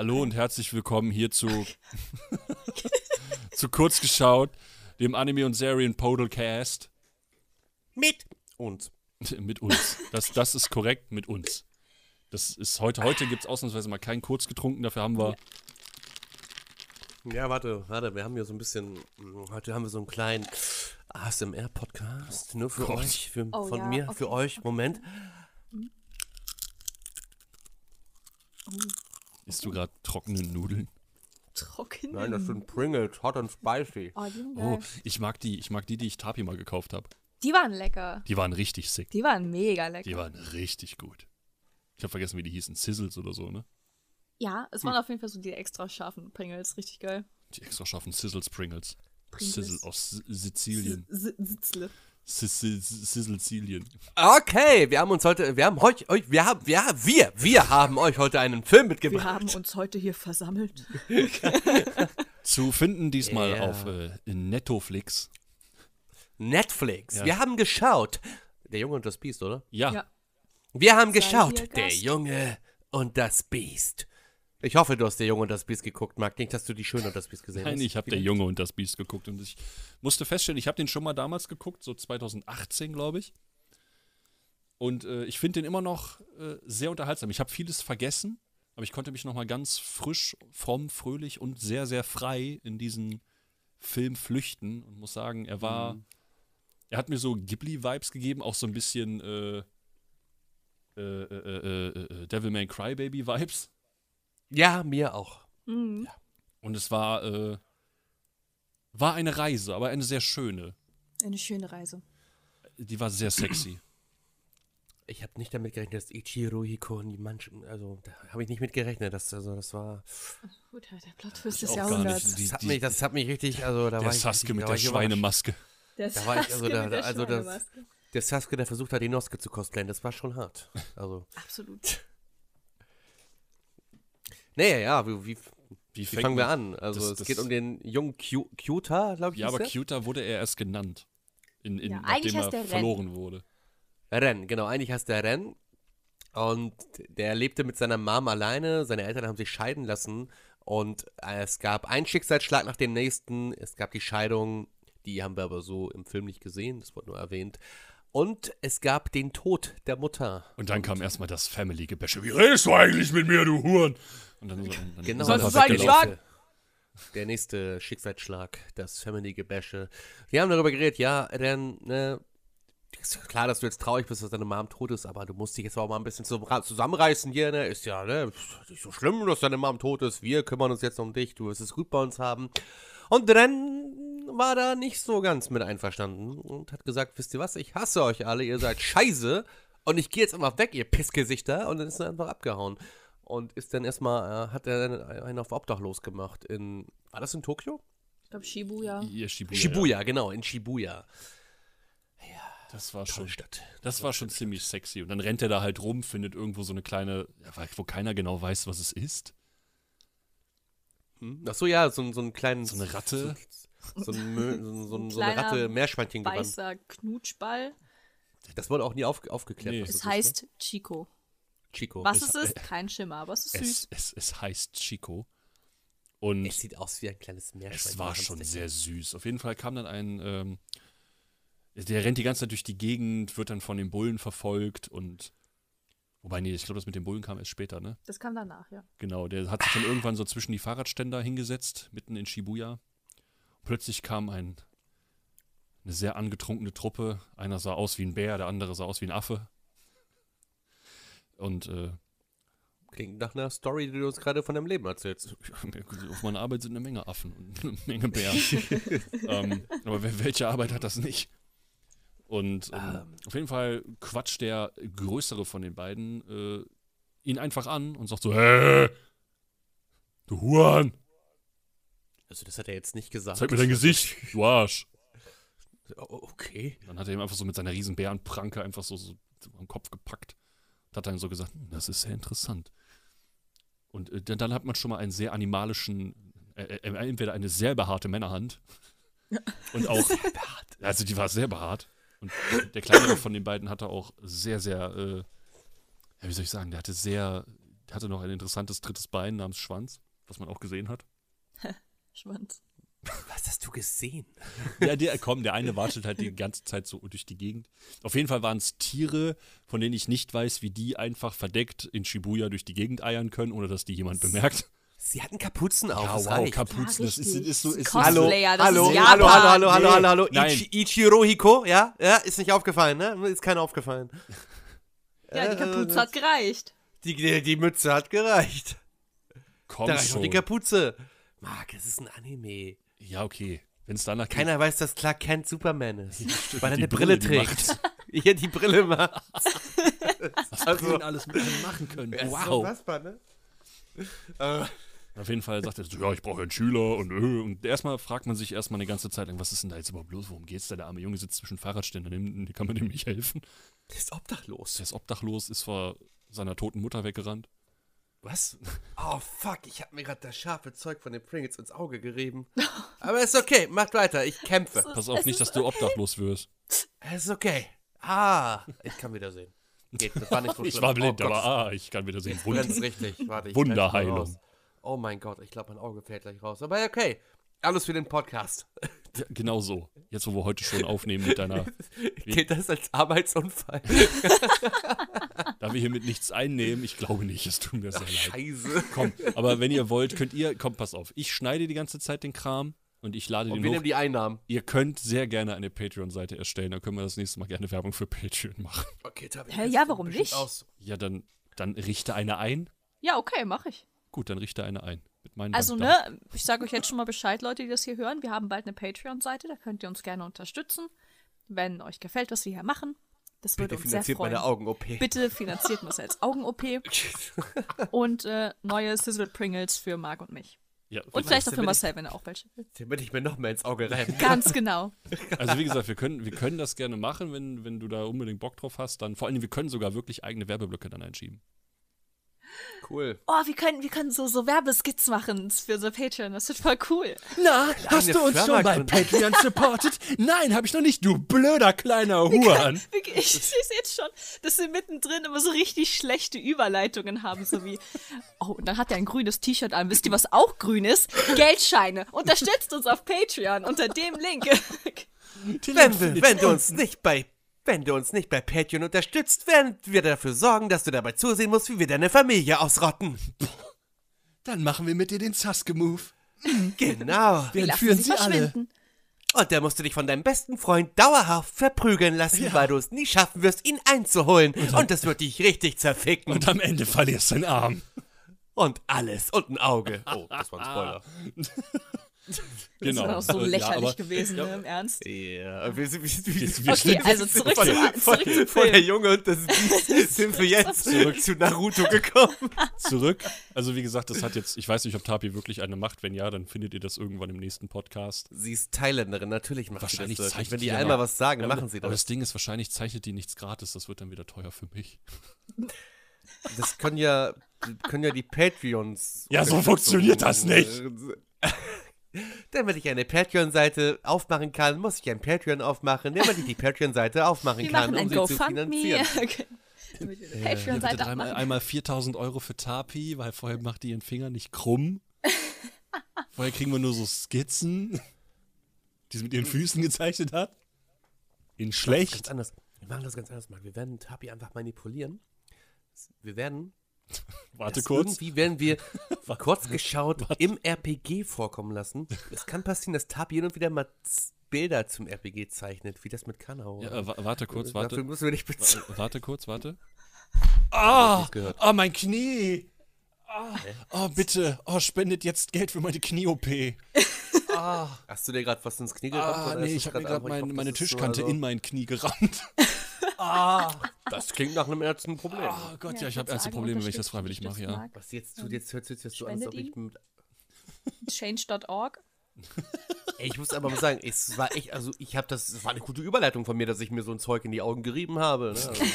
Hallo und herzlich willkommen hier zu, zu kurz geschaut, dem Anime und Serien Podalcast. Mit uns. mit uns. Das, das ist korrekt, mit uns. Das ist heute, heute gibt es ausnahmsweise mal keinen kurz getrunken, dafür haben wir. Ja, warte, warte, wir haben hier so ein bisschen, heute haben wir so einen kleinen ASMR-Podcast, nur für Gott. euch, für, Oh von ja, mir, okay, für euch. Moment. Isst du gerade trockene Nudeln? Trocken. Nein, das sind Pringles, hot and spicy. Oh, die sind Oh, ich mag die, ich mag die, die ich Tapi mal gekauft habe. Die waren lecker. Die waren richtig sick. Die waren mega lecker. Die waren richtig gut. Ich habe vergessen, wie die hießen. Sizzles oder so, ne? ja, es waren auf jeden Fall so die extra scharfen Pringles. Richtig geil. Die extra scharfen Sizzles Pringles. Pringles. Sizzle aus S- Sizilien. S Sitzle. Sizilien. Okay, wir haben uns heute, wir haben euch, euch wir haben, wir, wir, wir haben euch heute einen Film Wir mitgebracht. haben uns heute hier versammelt. Zu finden diesmal Ja. auf äh, Nettoflix. Netflix. Ja. Wir haben geschaut. Der Junge und das Biest, oder? Ja, Ja. Wir haben Sei geschaut. Der. Junge und das Biest. Ich hoffe, du hast der Junge und das Biest geguckt, Marc. Nicht, dass du die Schöne und das Biest gesehen Nein, hast. ich habe der Junge und das Biest geguckt und ich musste feststellen, ich habe den schon mal damals geguckt, so 2018, glaube ich. Und äh, ich finde den immer noch äh, sehr unterhaltsam. Ich habe vieles vergessen, aber ich konnte mich noch mal ganz frisch, fromm, fröhlich und sehr, sehr frei in diesen Film flüchten und muss sagen, er war, er hat mir so Ghibli-Vibes gegeben, auch so ein bisschen äh, äh, äh, Ja, mir auch. Mhm. Und es war, äh, war eine Reise, aber eine sehr schöne. Eine schöne Reise. Die war sehr sexy. Ich habe nicht damit gerechnet, dass Ichiro Hiko die Manchen, also da habe ich nicht mit gerechnet, dass also das war Gut, der Plot-Twist Ich des auch gar Jahrhunderts. nicht. Die- das hat mich das hat mich richtig, also da Der war ich Sasuke richtig- mit da der ich. Schweinemaske. Der Da war ich, also Sasuke da- mit der also das- Schweinemaske. Der Sasuke, der versucht hat, Inosuke zu cosplayen, das war schon hart. Also, Absolut. Nee, ja, wie, wie, Wie, wie fangen wir an? Also, das- es das- geht um den jungen Q Cuta, glaube ich, Ja, aber der? Cuter wurde er erst genannt. In, in, Ja, nachdem eigentlich er heißt der Ren. verloren wurde. Ren, genau, eigentlich heißt der Ren. Und der lebte mit seiner Mom alleine. Seine Eltern haben sich scheiden lassen. Und es gab einen Schicksalsschlag nach dem nächsten. Es gab die Scheidung. Die haben wir aber so im Film nicht gesehen. Das wurde nur erwähnt. Und es gab den Tod der Mutter. Und dann kam erstmal das Family-Gebäsche. Wie redest du eigentlich mit mir, du Huren? Und dann, so, dann Genau, ist er Sollst einfach du eigentlich weggelaufen. nächste, der nächste Schicksalsschlag, das Family-Gebäsche. Wir haben darüber geredet, ja, Ren, ne, ist klar, dass du jetzt traurig bist, dass deine Mom tot ist, aber du musst dich jetzt auch mal ein bisschen zusammenreißen hier, ne? Ist ja, ne? Ist nicht so schlimm, dass deine Mom tot ist. Wir kümmern uns jetzt um dich. Du wirst es gut bei uns haben. Und Ren war da nicht so ganz mit einverstanden und hat gesagt: Wisst ihr was? Ich hasse euch alle. Ihr seid scheiße. Und ich gehe jetzt einfach weg, ihr Pissgesichter. Und dann ist er einfach abgehauen. Und ist dann erstmal, äh, hat er einen auf Obdachlos gemacht. In, war das in Tokio? Ich glaube, Shibuya. Ja, Shibuya. Shibuya, genau, in Shibuya. Das war Tolle schon, Stadt. das war schon ziemlich sexy. Und dann rennt er da halt rum, findet irgendwo so eine kleine, ja, wo keiner genau weiß, was es ist. Hm? Ach so, ja, so, ein- so einen kleinen. So eine Ratte. So, so, ein so, so, Ein so eine Ratte, Meerschweinchen gewandt. Weißer Knutschball. Das wurde auch nie auf, aufgeklärt. Nee. was Es das heißt. Ist, ne? Chico. Was es, es ist, kein Schimmer, aber es ist süß. Es, es, es heißt Chico. Und es sieht aus wie ein kleines Meerschweinchen. Es war schon sehr süß. Auf jeden Fall kam dann ein, ähm, der rennt die ganze Zeit durch die Gegend, wird dann von den Bullen verfolgt und, wobei, nee, ich glaube, das mit den Bullen kam erst später, ne? Das kam danach, ja. Genau, der hat sich dann irgendwann so zwischen die Fahrradständer hingesetzt, mitten in Shibuya. Plötzlich kam ein, eine sehr angetrunkene Truppe. Einer sah aus wie ein Bär, der andere sah aus wie ein Affe. Und äh, Klingt nach einer Story, die du uns gerade von deinem Leben erzählst. Auf meiner Arbeit sind eine Menge Affen und eine Menge Bären. ähm, aber welche Arbeit hat das nicht? Und ähm, auf jeden Fall quatscht der größere von den beiden äh, ihn einfach an und sagt so, hä? Du Huan, Also, das hat er jetzt nicht gesagt. zeig mir dein Gesicht, du Arsch. Okay. Dann hat er ihm einfach so mit seiner riesen Bärenpranke einfach so, so am Kopf gepackt hat dann so gesagt, das ist sehr interessant. Und äh, dann, hat man schon mal einen sehr animalischen, äh, äh, entweder eine sehr behaarte Männerhand und auch, also die war sehr behaart. Und der kleinere von den beiden hatte auch sehr, sehr, äh, ja, wie soll ich sagen, der hatte sehr hatte noch ein interessantes drittes Bein namens Schwanz, was man auch gesehen hat. Schwanz. Was hast du gesehen? Ja, der, komm, der eine watschelt halt die ganze Zeit so durch die Gegend. Auf jeden Fall waren es Tiere, von denen ich nicht weiß, wie die einfach verdeckt in Shibuya durch die Gegend eiern können, ohne dass die jemand bemerkt. Sie hatten Kapuzen auf. Ja, das wow, reicht. Kapuzen, das ist, ist so. Ist. Hallo, hallo, ist hallo, hallo, hallo, hallo, hallo. Ichi, Ichiro Hiko, ja? Ja, ist nicht aufgefallen, ne? Ist keiner aufgefallen. Ja, die Kapuze hat gereicht. Die, die, die Mütze hat gereicht. komm Da reicht noch schon. die Kapuze. Marc, es ist ein Anime. Ja, okay. Wenn es danach Keiner weiß, dass Clark Kent Superman ist. weil er eine Brille, Brille, trägt. Ja, die Brille macht. was also- Brillen alles mit einem machen können. Ja, ist Wow. unfassbar, ne? Äh, Auf jeden Fall sagt er so, ja, ich brauche einen Schüler und äh, und erstmal fragt man sich erstmal eine ganze Zeit lang, was ist denn da jetzt überhaupt los? Worum geht's da? Der arme Junge sitzt zwischen Fahrradständern, dem- kann man dem nicht helfen? der ist obdachlos. Der ist obdachlos, ist vor seiner toten Mutter weggerannt. Was? Oh, fuck, ich hab mir gerade das scharfe Zeug von den Pringles ins Auge gerieben. Aber ist okay, macht weiter, ich kämpfe. Pass auf nicht, dass du obdachlos wirst. Es ist okay. Ah, ich kann wieder sehen. Geht, das war nicht so Ich war blind, oh, aber ah, ich kann wieder sehen. Wunder. brennt's richtig. Warte, ich Wunderheilung. Oh mein Gott, ich glaube, mein Auge fällt gleich raus. Aber okay, alles für den Podcast. Genau so. Jetzt, wo wir heute schon aufnehmen mit deiner, Geht das als Arbeitsunfall? da wir hiermit nichts einnehmen, ich glaube nicht, es tut mir sehr leid. Scheiße. Komm, aber wenn ihr wollt, könnt ihr, komm, pass auf, ich schneide die ganze Zeit den Kram und ich lade Und den wir hoch. nehmen die Einnahmen. Ihr könnt sehr gerne eine Patreon-Seite erstellen, dann können wir das nächste Mal gerne Werbung für Patreon machen. Okay, Tabi. Hä, das ja, warum nicht? Aus. Ja, dann, dann richte eine ein. Ja, okay, mache ich. Gut, dann richte eine ein. Mit meinen Also, Bankdaten. ne, ich sage euch jetzt schon mal Bescheid, Leute, die das hier hören. Wir haben bald eine Patreon-Seite, da könnt ihr uns gerne unterstützen. Wenn euch gefällt, was wir hier machen. Das würde Bitte uns sehr finanziert freuen. meine Augen-OP. Bitte finanziert Marcells Augen-OP und äh, neue Sizzle Pringles für Marc und mich. Ja, Und vielleicht auch für Marcel, wenn er auch welche will. Damit ich mir noch mehr ins Auge rein. Ganz genau. Also wie gesagt, wir können, wir können das gerne machen, wenn, wenn du da unbedingt Bock drauf hast. Dann vor allem, wir können sogar wirklich eigene Werbeblöcke dann einschieben. Cool. Oh, wir können, wir können so, so Werbeskits machen für so Patreon. Das wird voll cool. Na, hast eine du uns Firma schon bei. Patreon supported? Nein, habe ich noch nicht, du blöder kleiner Huan. Ich sehe es jetzt schon, dass wir mittendrin immer so richtig schlechte Überleitungen haben, so wie, oh, und dann hat er ein grünes T-Shirt an. Wisst ihr, was auch grün ist? Geldscheine. Unterstützt uns auf Patreon unter dem Link. Wenn, wenn du uns nicht bei wenn du uns nicht bei Patreon unterstützt, werden wir dafür sorgen, dass du dabei zusehen musst, wie wir deine Familie ausrotten. Dann machen wir mit dir den Saske-Move. Genau. Wir Lassen entführen sie sie alle. verschwinden. Und dann musst du dich von deinem besten Freund dauerhaft verprügeln lassen, Ja. weil du es nie schaffen wirst, ihn einzuholen. Und das wird dich richtig zerficken. Und am Ende verlierst du einen Arm. Und alles und ein Auge. Oh, das war ein Spoiler. Das ist auch so lächerlich ja, aber gewesen, ne, im Ernst. Ja, wir sind, wir wir Okay, sind- also zurück von, zum, von, zurück zum von der. Junge und das Biest sind wir jetzt zurück zu Naruto gekommen. zurück. Also wie gesagt, das hat jetzt, ich weiß nicht, ob Tapi wirklich eine macht. Wenn ja, dann findet ihr das irgendwann im nächsten Podcast. Sie ist Thailänderin, natürlich macht Wahrscheinlich sie das. zeichnet Wenn die einmal aber- was sagen, Ja, machen sie Aber das. das Ding ist, wahrscheinlich zeichnet die nichts gratis. Das wird dann wieder teuer für mich. Das können ja, können ja die Patreons. Ja, so funktioniert das nicht. Damit ich eine Patreon-Seite aufmachen kann, muss ich ein Patreon aufmachen, damit ich die Patreon-Seite aufmachen Wir kann, um sie zu GoFundMe. finanzieren. Okay. Bitte Patreon-Seite dreimal, abmachen. einmal 4000 Euro für Tapi, weil vorher macht die ihren Finger nicht krumm. vorher kriegen wir nur so Skizzen, die sie mit ihren Füßen gezeichnet hat. In Ganz schlecht. anders. Wir machen das ganz anders mal. Wir werden Tapi einfach manipulieren. Wir werden Warte das kurz. Irgendwie werden wir kurz geschaut im RPG vorkommen lassen. Es kann passieren, dass Tapi hin und wieder mal Bilder zum RPG zeichnet, wie das mit Kanao. Ja, äh, wa- warte kurz, Dafür warte. müssen wir nicht bezahlen. Wa- Warte kurz, warte. Ah, ah, mein Knie. Ah, oh, bitte. Oh, spendet jetzt Geld für meine Knie-OP. Hast du dir gerade was ins Knie gerammt? Ah, oder nee, ich habe mir gerade mein, meine ist so, Tischkante also- in mein Knie gerammt. Das klingt nach einem ernsten Problem. Oh Gott, ja, ich würd habe ernste sagen, Probleme, wenn ich das freiwillig mache, ja. Was jetzt tut, jetzt hört sich jetzt so an, als ob ich mit. Change.org. Ey, ich muss aber mal sagen, es war echt, also ich habe das, es war eine gute Überleitung von mir, dass ich mir so ein Zeug in die Augen gerieben habe. Ne?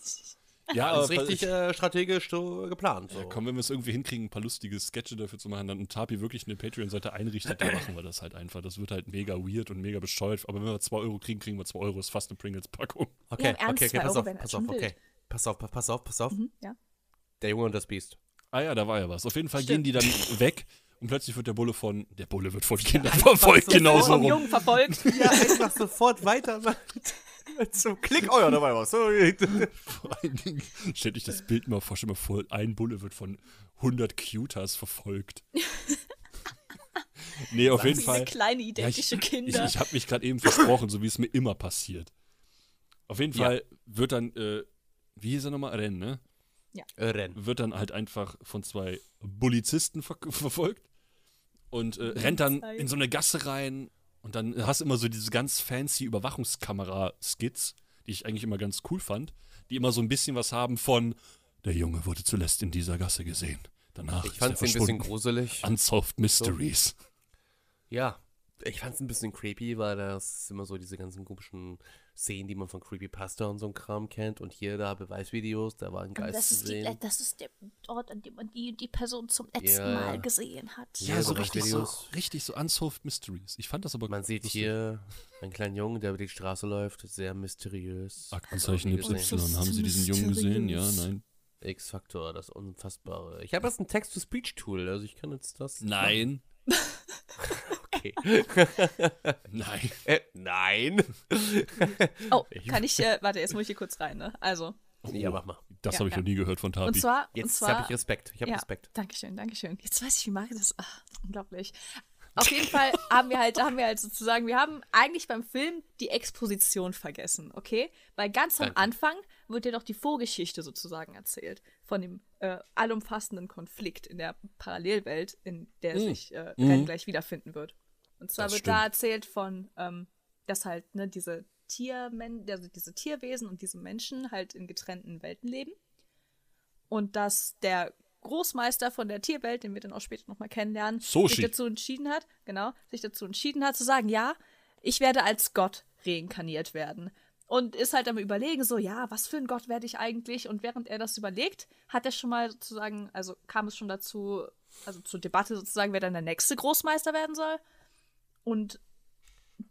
Also, Ja, das ist richtig äh, strategisch so geplant. So. Komm, wenn wir es irgendwie hinkriegen, ein paar lustige Sketche dafür zu machen, dann Tapi wirklich eine Patreon-Seite einrichtet, dann machen wir das halt einfach. Das wird halt mega weird und mega bescheuert. Aber wenn wir 2 Euro kriegen, kriegen wir 2 Euro. Ist fast eine Pringles-Packung. Okay, Ernst, okay, okay, pass auf, pass auf, okay. Pass auf, pass auf, pass auf. Mhm, ja. Der Junge und das Biest. Ah ja, da war ja was. Auf jeden Fall Stimmt. gehen die dann weg und plötzlich wird der Bulle von. Der Bulle wird von Kindern verfolgt, so genauso Vom rum. Jungen verfolgt. Ja, einfach sofort weiter. Zum Klick, oh ja, da war was. Vor allen Dingen, stell dich das Bild mal vor, stell mal vor, ein Bulle wird von 100 Cutas verfolgt. nee, auf jeden Fall. kleine Ja, identische ich Kinder. ich, ich habe mich gerade eben versprochen, so wie es mir immer passiert. Auf jeden Ja. Fall wird dann, äh, wie hieß er nochmal? Rennen, ne? Renn. Wird dann halt einfach von zwei Polizisten ver verfolgt und äh, rennt dann in so eine Gasse rein und dann hast du immer so diese ganz fancy Überwachungskamera-Skits, die ich eigentlich immer ganz cool fand, die immer so ein bisschen was haben von der Junge wurde zuletzt in dieser Gasse gesehen. Danach Ich fand es ein bisschen gruselig. Unsolved Mysteries. Ja, ich fand es ein bisschen creepy, weil das immer so diese ganzen komischen Szenen, die man von Creepypasta und so ein Kram kennt. Und hier da Beweisvideos, da war ein Geist das, zu ist die, sehen. das ist der Ort, an dem man die, die Person zum letzten Ja. Mal gesehen hat. Ja, Ja, so richtig so, Videos. richtig so Unsolved Mysteries. Ich fand das aber Man sieht lustig. hier einen kleinen Jungen, der über die Straße läuft, sehr mysteriös. Aktenzeichen YY. gesehen. Haben Sie diesen Jungen gesehen? Ja, nein. X-Faktor, das Unfassbare. Ich habe jetzt ein Text-to-Speech-Tool, also ich kann jetzt das. Nein. Okay. Nein. äh, nein. Oh, kann ich, äh, warte, jetzt muss ich hier kurz rein, ne? Also, ja, mach mal. Das Ja, habe ich ja. noch nie gehört von Tabi. und zwar, Jetzt habe ich Respekt. Ich habe ja, Respekt. Dankeschön, Dankeschön. Jetzt weiß ich, wie mache ich das. Ach, unglaublich. Auf jeden Fall haben wir halt, haben wir halt sozusagen, wir haben eigentlich beim Film die Exposition vergessen, okay? Weil ganz am Danke. Anfang wird dir doch die Vorgeschichte sozusagen erzählt von dem äh, allumfassenden Konflikt in der Parallelwelt, in der Mhm. sich äh, Mhm. Ren gleich wiederfinden wird. Und zwar Das wird da erzählt von, ähm, dass halt ne, diese Tiermen also diese Tierwesen und diese Menschen halt in getrennten Welten leben und dass der Großmeister von der Tierwelt, den wir dann auch später nochmal kennenlernen, Soshi. sich dazu entschieden hat, genau, sich dazu entschieden hat zu sagen, ja, ich werde als Gott reinkarniert werden. Und ist halt am überlegen, so, ja, was für ein Gott werde ich eigentlich? Und während er das überlegt, hat er schon mal sozusagen, also kam es schon dazu, also zur Debatte sozusagen, wer dann der nächste Großmeister werden soll. Und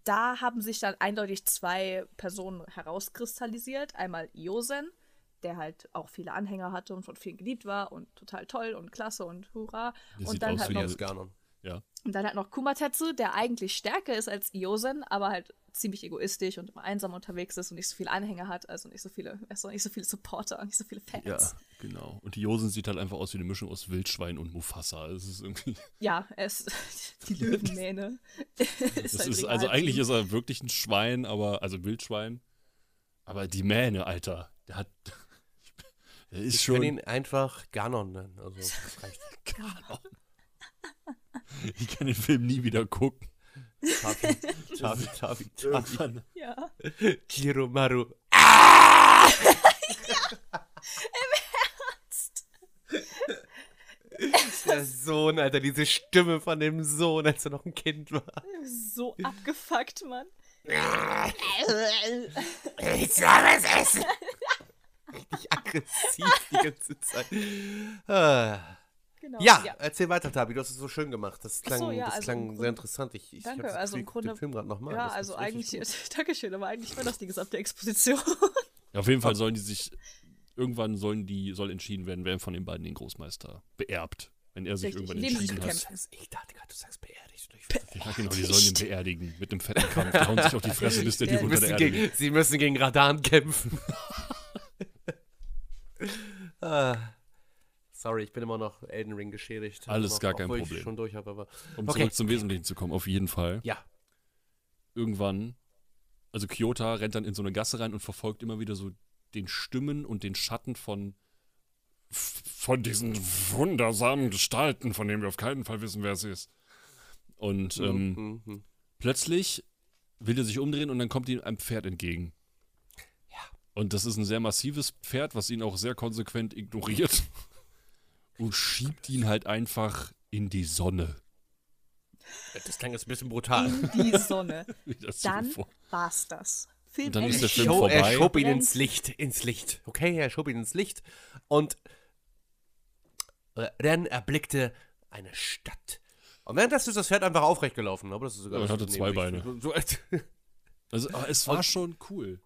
da haben sich dann eindeutig zwei Personen herauskristallisiert. Einmal Iosen, der halt auch viele Anhänger hatte und von vielen geliebt war und total toll und klasse und hurra. Der und dann halt noch. Ja. und dann hat noch Kumatetsu, der eigentlich stärker ist als Iosen, aber halt ziemlich egoistisch und immer einsam unterwegs ist und nicht so viele Anhänger hat, also nicht so viele, also nicht so viele Supporter, nicht so viele Fans. Ja, genau. Und die Josen sieht halt einfach aus wie eine Mischung aus Wildschwein und Mufasa. Es ist irgendwie. Ja, er ist die Löwenmähne. Das ist, also eigentlich ist er wirklich ein Schwein, aber, also Wildschwein. Aber die Mähne, Alter, der hat. Der ist Ich schon. kann ihn einfach Ganon nennen. Also, reicht. Ich kann den Film nie wieder gucken. Tabi, Tabi, Tabi, Tabi. Irgendwann. Ja. Kiromaru. Der Sohn, Alter, diese Stimme von dem Sohn, als er noch ein Kind war. So abgefuckt, Mann. Ich soll was essen. Richtig aggressiv die ganze Zeit. Ah. Genau. Ja, erzähl weiter, Tabi. Du hast es so schön gemacht. Das klang, so, ja, das also klang Grunde- sehr interessant. Ich, ich Danke, also im guck den Grunde- Film gerade nochmal. Ja, also eigentlich, Dankeschön, aber eigentlich war das die gesamte Exposition. Ja, auf jeden Fall sollen die sich. Irgendwann sollen die, soll entschieden werden, wer von den beiden den Großmeister beerbt. Wenn er sich Richtig, irgendwann entschieden hat. Ich dachte gerade, du sagst beerdigt. Ich Ja, genau, die sollen ihn beerdigen. Mit einem fetten Kampf. Die hauen sich auf die Fresse, bis der Ja, Typ Sie unter der müssen, Erde gegen, sie müssen gegen Radan kämpfen. ah, sorry, ich bin immer noch Elden Ring geschädigt. Alles Noch, gar kein Problem. Ich schon durch habe, aber Um Okay. zurück zum Wesentlichen zu kommen, auf jeden Fall. ja. Irgendwann, also Kyota rennt dann in so eine Gasse rein und verfolgt immer wieder so den Stimmen und den Schatten von von diesen wundersamen Gestalten, von denen wir auf keinen Fall wissen, wer es ist. Und ähm, Mhm, mhm. plötzlich will er sich umdrehen und dann kommt ihm ein Pferd entgegen. Ja. Und das ist ein sehr massives Pferd, was ihn auch sehr konsequent ignoriert und schiebt ihn halt einfach in die Sonne. Das klang jetzt ein bisschen brutal. In die Sonne. Dann war's das. Film Und dann ist der Film Show, er vorbei. schob ihn ins Licht, ins Licht. Okay, er schob ihn ins Licht. Und äh, Ren erblickte eine Stadt. Und währenddessen ist das Pferd einfach aufrecht gelaufen. Aber das ist sogar Ja, das hatte zwei Beine. So, Also, aber es war schon cool.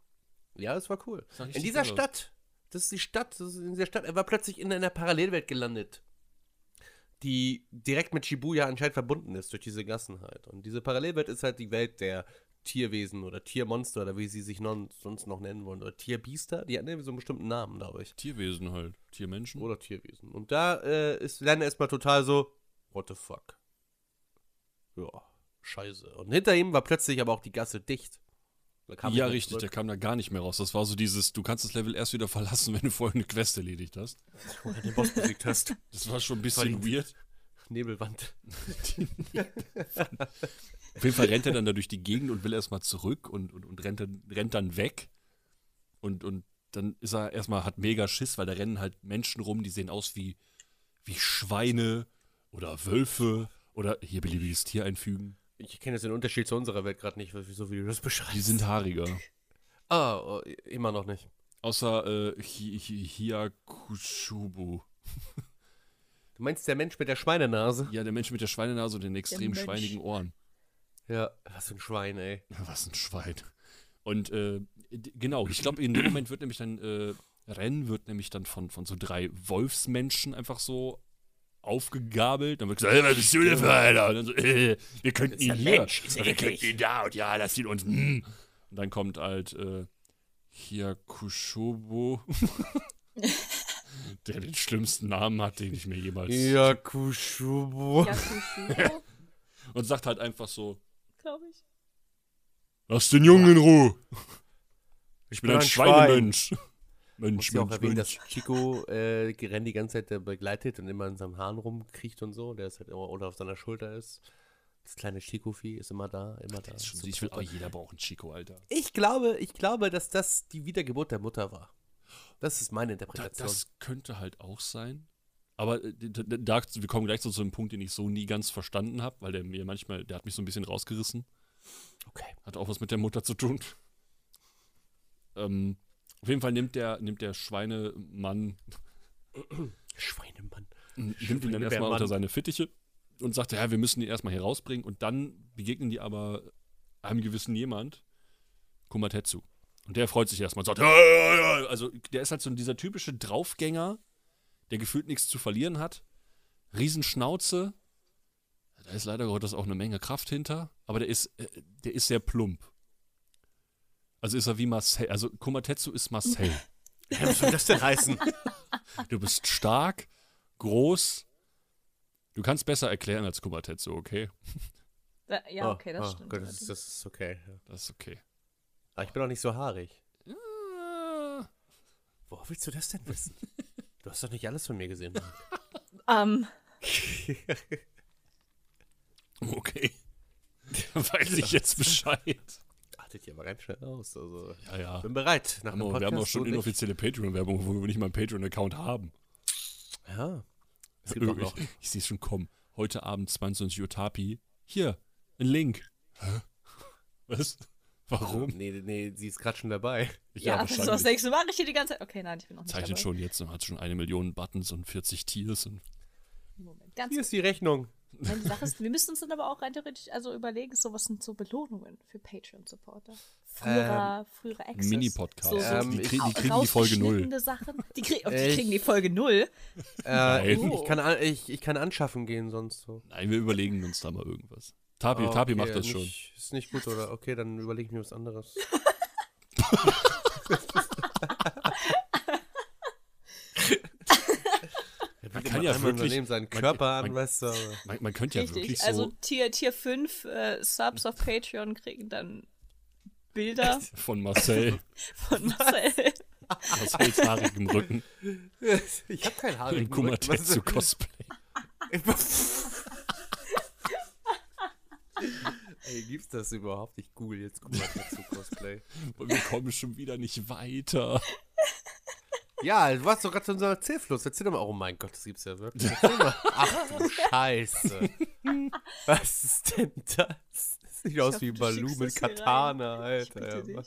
ja, es war cool. In dieser. Stadt, das ist die Stadt, das ist in dieser Stadt, er war plötzlich in einer Parallelwelt gelandet. die direkt mit Shibuya anscheinend verbunden ist durch diese Gassen halt. Und diese Parallelwelt ist halt die Welt der Tierwesen oder Tiermonster oder wie sie sich non, sonst noch nennen wollen. Oder Tierbiester, die irgendwie so einen bestimmten Namen, glaube ich. Tierwesen halt. Tiermenschen. Oder Tierwesen. Und da äh, ist Len erstmal total so, what the fuck. Ja, scheiße. Und hinter ihm war plötzlich aber auch die Gasse dicht. Ja, richtig, der zurück. kam da gar nicht mehr raus. Das war so dieses, du kannst das Level erst wieder verlassen, wenn du vorher eine Quest erledigt hast. Du den Boss besiegt hast. Das war schon ein bisschen die- weird. Nebelwand. Auf jeden Fall rennt er dann da durch die Gegend und will erstmal zurück und, und, und rennt, dann, rennt dann weg. Und, und dann ist er erstmal, hat mega Schiss, weil da rennen halt Menschen rum, die sehen aus wie, wie Schweine oder Wölfe oder hier beliebiges Tier einfügen. Ich kenne jetzt den Unterschied zu unserer Welt gerade nicht, so wie du das beschreibst. Die sind haariger. Ah, oh, immer noch nicht. Außer äh, Hi- Hi- Hyakushubu. Du meinst der Mensch mit der Schweinenase? Ja, der Mensch mit der Schweinenase und den extrem schweinigen Ohren. Ja, was für ein Schwein, ey. Was ein Schwein. Und äh, genau, ich glaube, in dem Moment wird nämlich dann, äh, Rennen wird nämlich dann von, von so drei Wolfsmenschen einfach so aufgegabelt. Dann wird gesagt, hey, was bist du denn für einer? Und dann so, äh, wir könnten ihn hier. Und wir könnten ihn da und ja, lass ihn uns. mm. Und dann kommt halt äh, Hyakushobo, der den schlimmsten Namen hat, den ich mir jemals. Ja, Kushubo, Und sagt halt einfach so: glaube ich. Lass den Jungen in Ruhe. Ich bin bin ein ein Schwein. Mensch, Muss ja auch erwähnen, Mensch. dass Chico äh, Ren die ganze Zeit äh, begleitet und immer in seinem Hahn rumkriecht und so. Der ist halt immer oder auf seiner Schulter ist. Das kleine Chico-Vieh ist immer da, immer da. Das ist schon, ich will, oh, jeder braucht einen Chico, Alter. Ich glaube, ich glaube, dass das die Wiedergeburt der Mutter war. Das ist meine Da, Interpretation. das könnte halt auch sein. Aber äh, da, wir kommen gleich so zu einem Punkt, den ich so nie ganz verstanden habe, weil der mir manchmal, der hat mich so ein bisschen rausgerissen. okay. Hat auch was mit der Mutter zu tun. Ähm, auf jeden Fall nimmt der, nimmt der Schweinemann, Schweinemann. nimmt ihn dann erstmal unter seine Fittiche und sagt, ja, wir müssen ihn erstmal hier rausbringen. Und dann begegnen die aber einem gewissen jemand, Kumatetsu. Und der freut sich erstmal und sagt, ja. also der ist halt so dieser typische Draufgänger, der gefühlt nichts zu verlieren hat. Riesenschnauze. Da ist leider Gottes auch eine Menge Kraft hinter, aber der ist, äh, der ist sehr plump. Also ist er wie Marcel. Also Kumatetsu ist Marcel. Ja, was soll das denn heißen? Du bist stark, groß. Du kannst besser erklären als Kumatetsu, okay? Da, ja, okay, das oh, stimmt. Gut, das, ist, das ist okay. Das ist okay. Aber ich bin auch nicht so haarig. Ah, Woher willst du das denn wissen? Du hast doch nicht alles von mir gesehen. Ähm, Okay. Weiß ich jetzt Bescheid. Achtet ihr aber ganz schnell aus. Also, Ja, ja. bin bereit. Nach dem Aber Podcast wir haben auch schon ich- inoffizielle Patreon-Werbung, wo wir nicht mal einen Patreon-Account haben. Ja. Es gibt auch noch. Ich, ich sehe es schon kommen. Heute Abend 22 Uhr Tapi. Hier, ein Link. Hä? Was? Warum? Nee, nee, sie ist gerade schon dabei. ja, was, was denkst du, mache ich hier die ganze Zeit? Okay, nein, ich bin noch nicht Zeichnet dabei. schon jetzt und hat schon eine Million Buttons und 40 Tiers. Und Moment, ganz Hier ist die Rechnung. Nein, die Sache ist, wir müssen uns dann aber auch rein theoretisch also überlegen, so was sind so Belohnungen für Patreon-Supporter. Frühere, frühere Access. Mini-Podcast. So, so Ähm, die, krieg, die kriegen die Folge null. rausgeschnittene Sachen. Die, krieg, oh, die Ich- kriegen die Folge null. Äh, Nein. ich, kann, an- ich, ich kann anschaffen gehen sonst so. Nein, wir überlegen uns da mal irgendwas. Tapi, Tapi okay, macht das schon. nicht, Ist nicht gut, oder? Okay, dann überlege ich mir was anderes. Man kann ja wirklich- Unternehmen seinen man- Körper an, man- weißt du. Man, man könnte ja Richtig. wirklich so also Tier, Tier 5 äh, Subs auf Patreon kriegen dann Bilder von Marcel, von Marcel. Marcels haarigem Rücken Ich habe kein Haar im Kumatetsu Cosplay. Ey, gibt's das überhaupt? Ich google jetzt Kumatetsu Cosplay. Und wir kommen schon wieder nicht weiter. Ja, du warst doch gerade in so einem Zählfluss. Erzähl doch mal. Oh mein Gott, das gibt's ja wirklich. Erzähl mal. Ach du Scheiße. Was ist denn das? Das sieht aus hoffe, wie du Balu schickst mit. Katana, Ich Alter. Ja,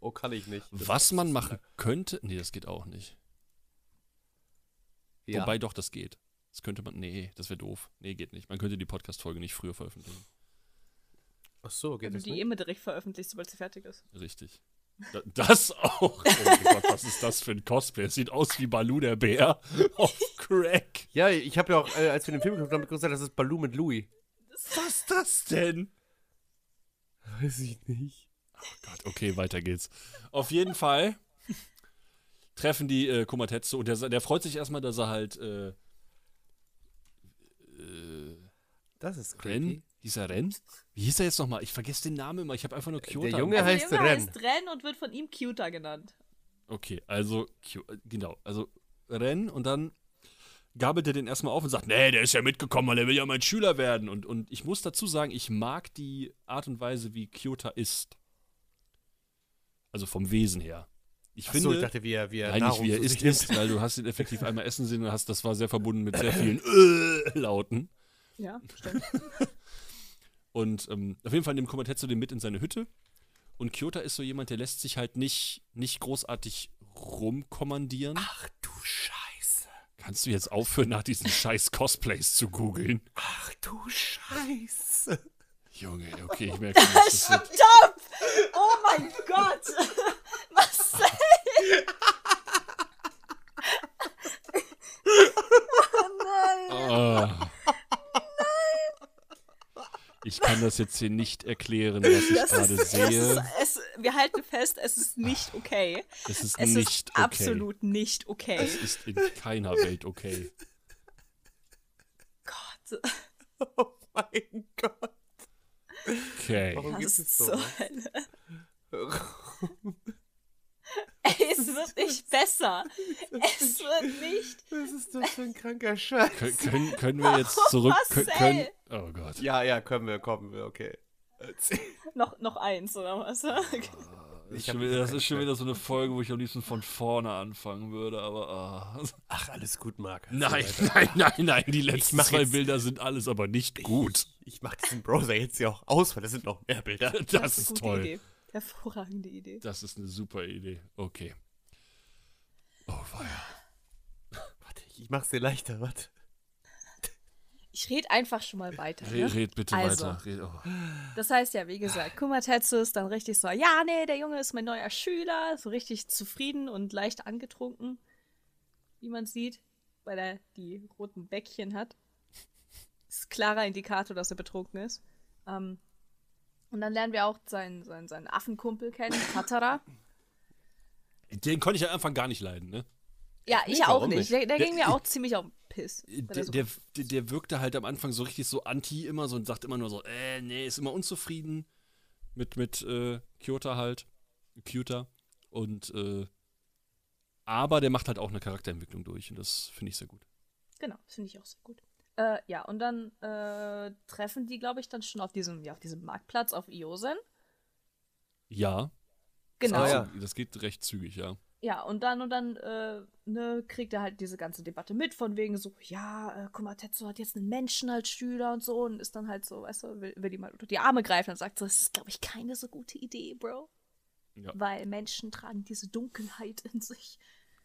oh, kann ich nicht. Das Was man machen könnte. Nee, das geht auch nicht. Ja. Wobei doch, das geht. Das könnte man. Nee, das wäre doof. Nee, geht nicht. Man könnte die Podcast-Folge nicht früher veröffentlichen. Ach so, geht Wenn du das die nicht? immer direkt veröffentlichst, sobald sie fertig ist. Richtig. Da, das auch. Oh Gott, was ist das für ein Cosplay? Es sieht aus wie Balu der Bär. Auf Crack. Ja, ich habe ja auch, äh, als wir den Film geguckt haben, gesagt, das ist Baloo mit Louis. Was ist das denn? Weiß ich nicht. Gott, okay, weiter geht's. Auf jeden Fall treffen die äh, Komatetsu und der, der freut sich erstmal, dass er halt äh, äh, Das ist creepy. Hieß er Ren? Wie hieß er jetzt nochmal? Ich vergesse den Namen immer, ich habe einfach nur Kyoto. Der Junge. Der heißt Junge Ren. heißt Ren und wird von ihm Cuter genannt. Okay, also, äh, genau, also Ren und dann gabelt er den erstmal auf und sagt, nee, der ist ja mitgekommen, weil er will ja mein Schüler werden. Und, und ich muss dazu sagen, ich mag die Art und Weise, wie Kyota ist. Also vom Wesen her. Ich Achso, finde, ich dachte, wie er, wie er Nein, nicht wie er ist, ist, weil du hast ihn effektiv einmal essen sehen und hast, das war sehr verbunden mit sehr vielen äh, Lauten. Ja, stimmt. Und ähm, auf jeden Fall nimmt Komatetsu den mit in seine Hütte. Und Kyota ist so jemand, der lässt sich halt nicht, nicht großartig rumkommandieren. Ach du Scheiße. Kannst du jetzt aufhören, nach diesen scheiß Cosplays zu googeln? Ach du Scheiße. Junge, okay, ich merke schon, das Stopp! Oh mein Gott! Marcel! Ah. Ich kann das jetzt hier nicht erklären, was ich Das gerade ist, es sehe. ist, es, wir halten fest, es ist nicht okay. Es ist Es nicht ist okay. absolut nicht okay. Es ist in keiner Welt okay. Gott, Oh mein Gott. Okay. Warum gibt es ist so? Ey, es wird nicht besser. Es wird nicht. Was ist das für ein kranker Scheiß? Können, können, können wir jetzt zurück. Können, können, oh Gott. Ja, ja, können wir, kommen wir, okay. Erzähl. Noch, noch eins, oder was? Das Ich ist, hab schon wieder, das das ist schon wieder so eine Folge, wo ich am liebsten von vorne anfangen würde, aber. ah. Ach, alles gut, Marc. Nein, nein, nein, nein, die letzten zwei jetzt- Bilder sind alles aber nicht gut. Ich mach diesen Browser jetzt ja auch aus, weil da sind noch mehr Bilder. Das, eine ist gute toll. Idee. Hervorragende Idee. Das ist eine super Idee. Okay. Oh, weia. Warte, ich mach's dir leichter, warte. Ich rede einfach schon mal weiter. Red, Ne? red bitte Also. weiter. Red, oh. Das heißt ja, wie gesagt, Kumatetsu ist dann richtig so, ja, nee, der Junge ist mein neuer Schüler, so richtig zufrieden und leicht angetrunken, wie man sieht, weil er die roten Bäckchen hat. Ist klarer Indikator, dass er betrunken ist. Ähm, und dann lernen wir auch seinen, seinen, seinen Affenkumpel kennen, Katara. Den konnte ich am Anfang gar nicht leiden, ne? Ja, ich Nee, auch nicht. nicht? Der, der Der- ging mir auch ziemlich auf den Piss. Der, so- der, der, wirkte halt am Anfang so richtig so anti immer so und sagt immer nur so, äh, nee, ist immer unzufrieden mit, mit äh, Kyota halt. Kyota. Und, äh, aber der macht halt auch eine Charakterentwicklung durch und das finde ich sehr gut. Genau, das finde ich auch sehr gut. Äh, ja, und dann äh, treffen die, glaube ich, dann schon auf diesem, ja, auf diesem Marktplatz auf Iosen. Ja, Genau. Ah, ja. ja. das geht recht zügig, ja. und dann und dann äh, ne, kriegt er halt diese ganze Debatte mit, von wegen so, ja, äh, guck mal, Tetsu hat jetzt einen Menschen als Schüler und so und ist dann halt so, weißt du, will, will die mal unter die Arme greifen und sagt so, das ist, glaube ich, keine so gute Idee, Bro. Ja. Weil Menschen tragen diese Dunkelheit in sich.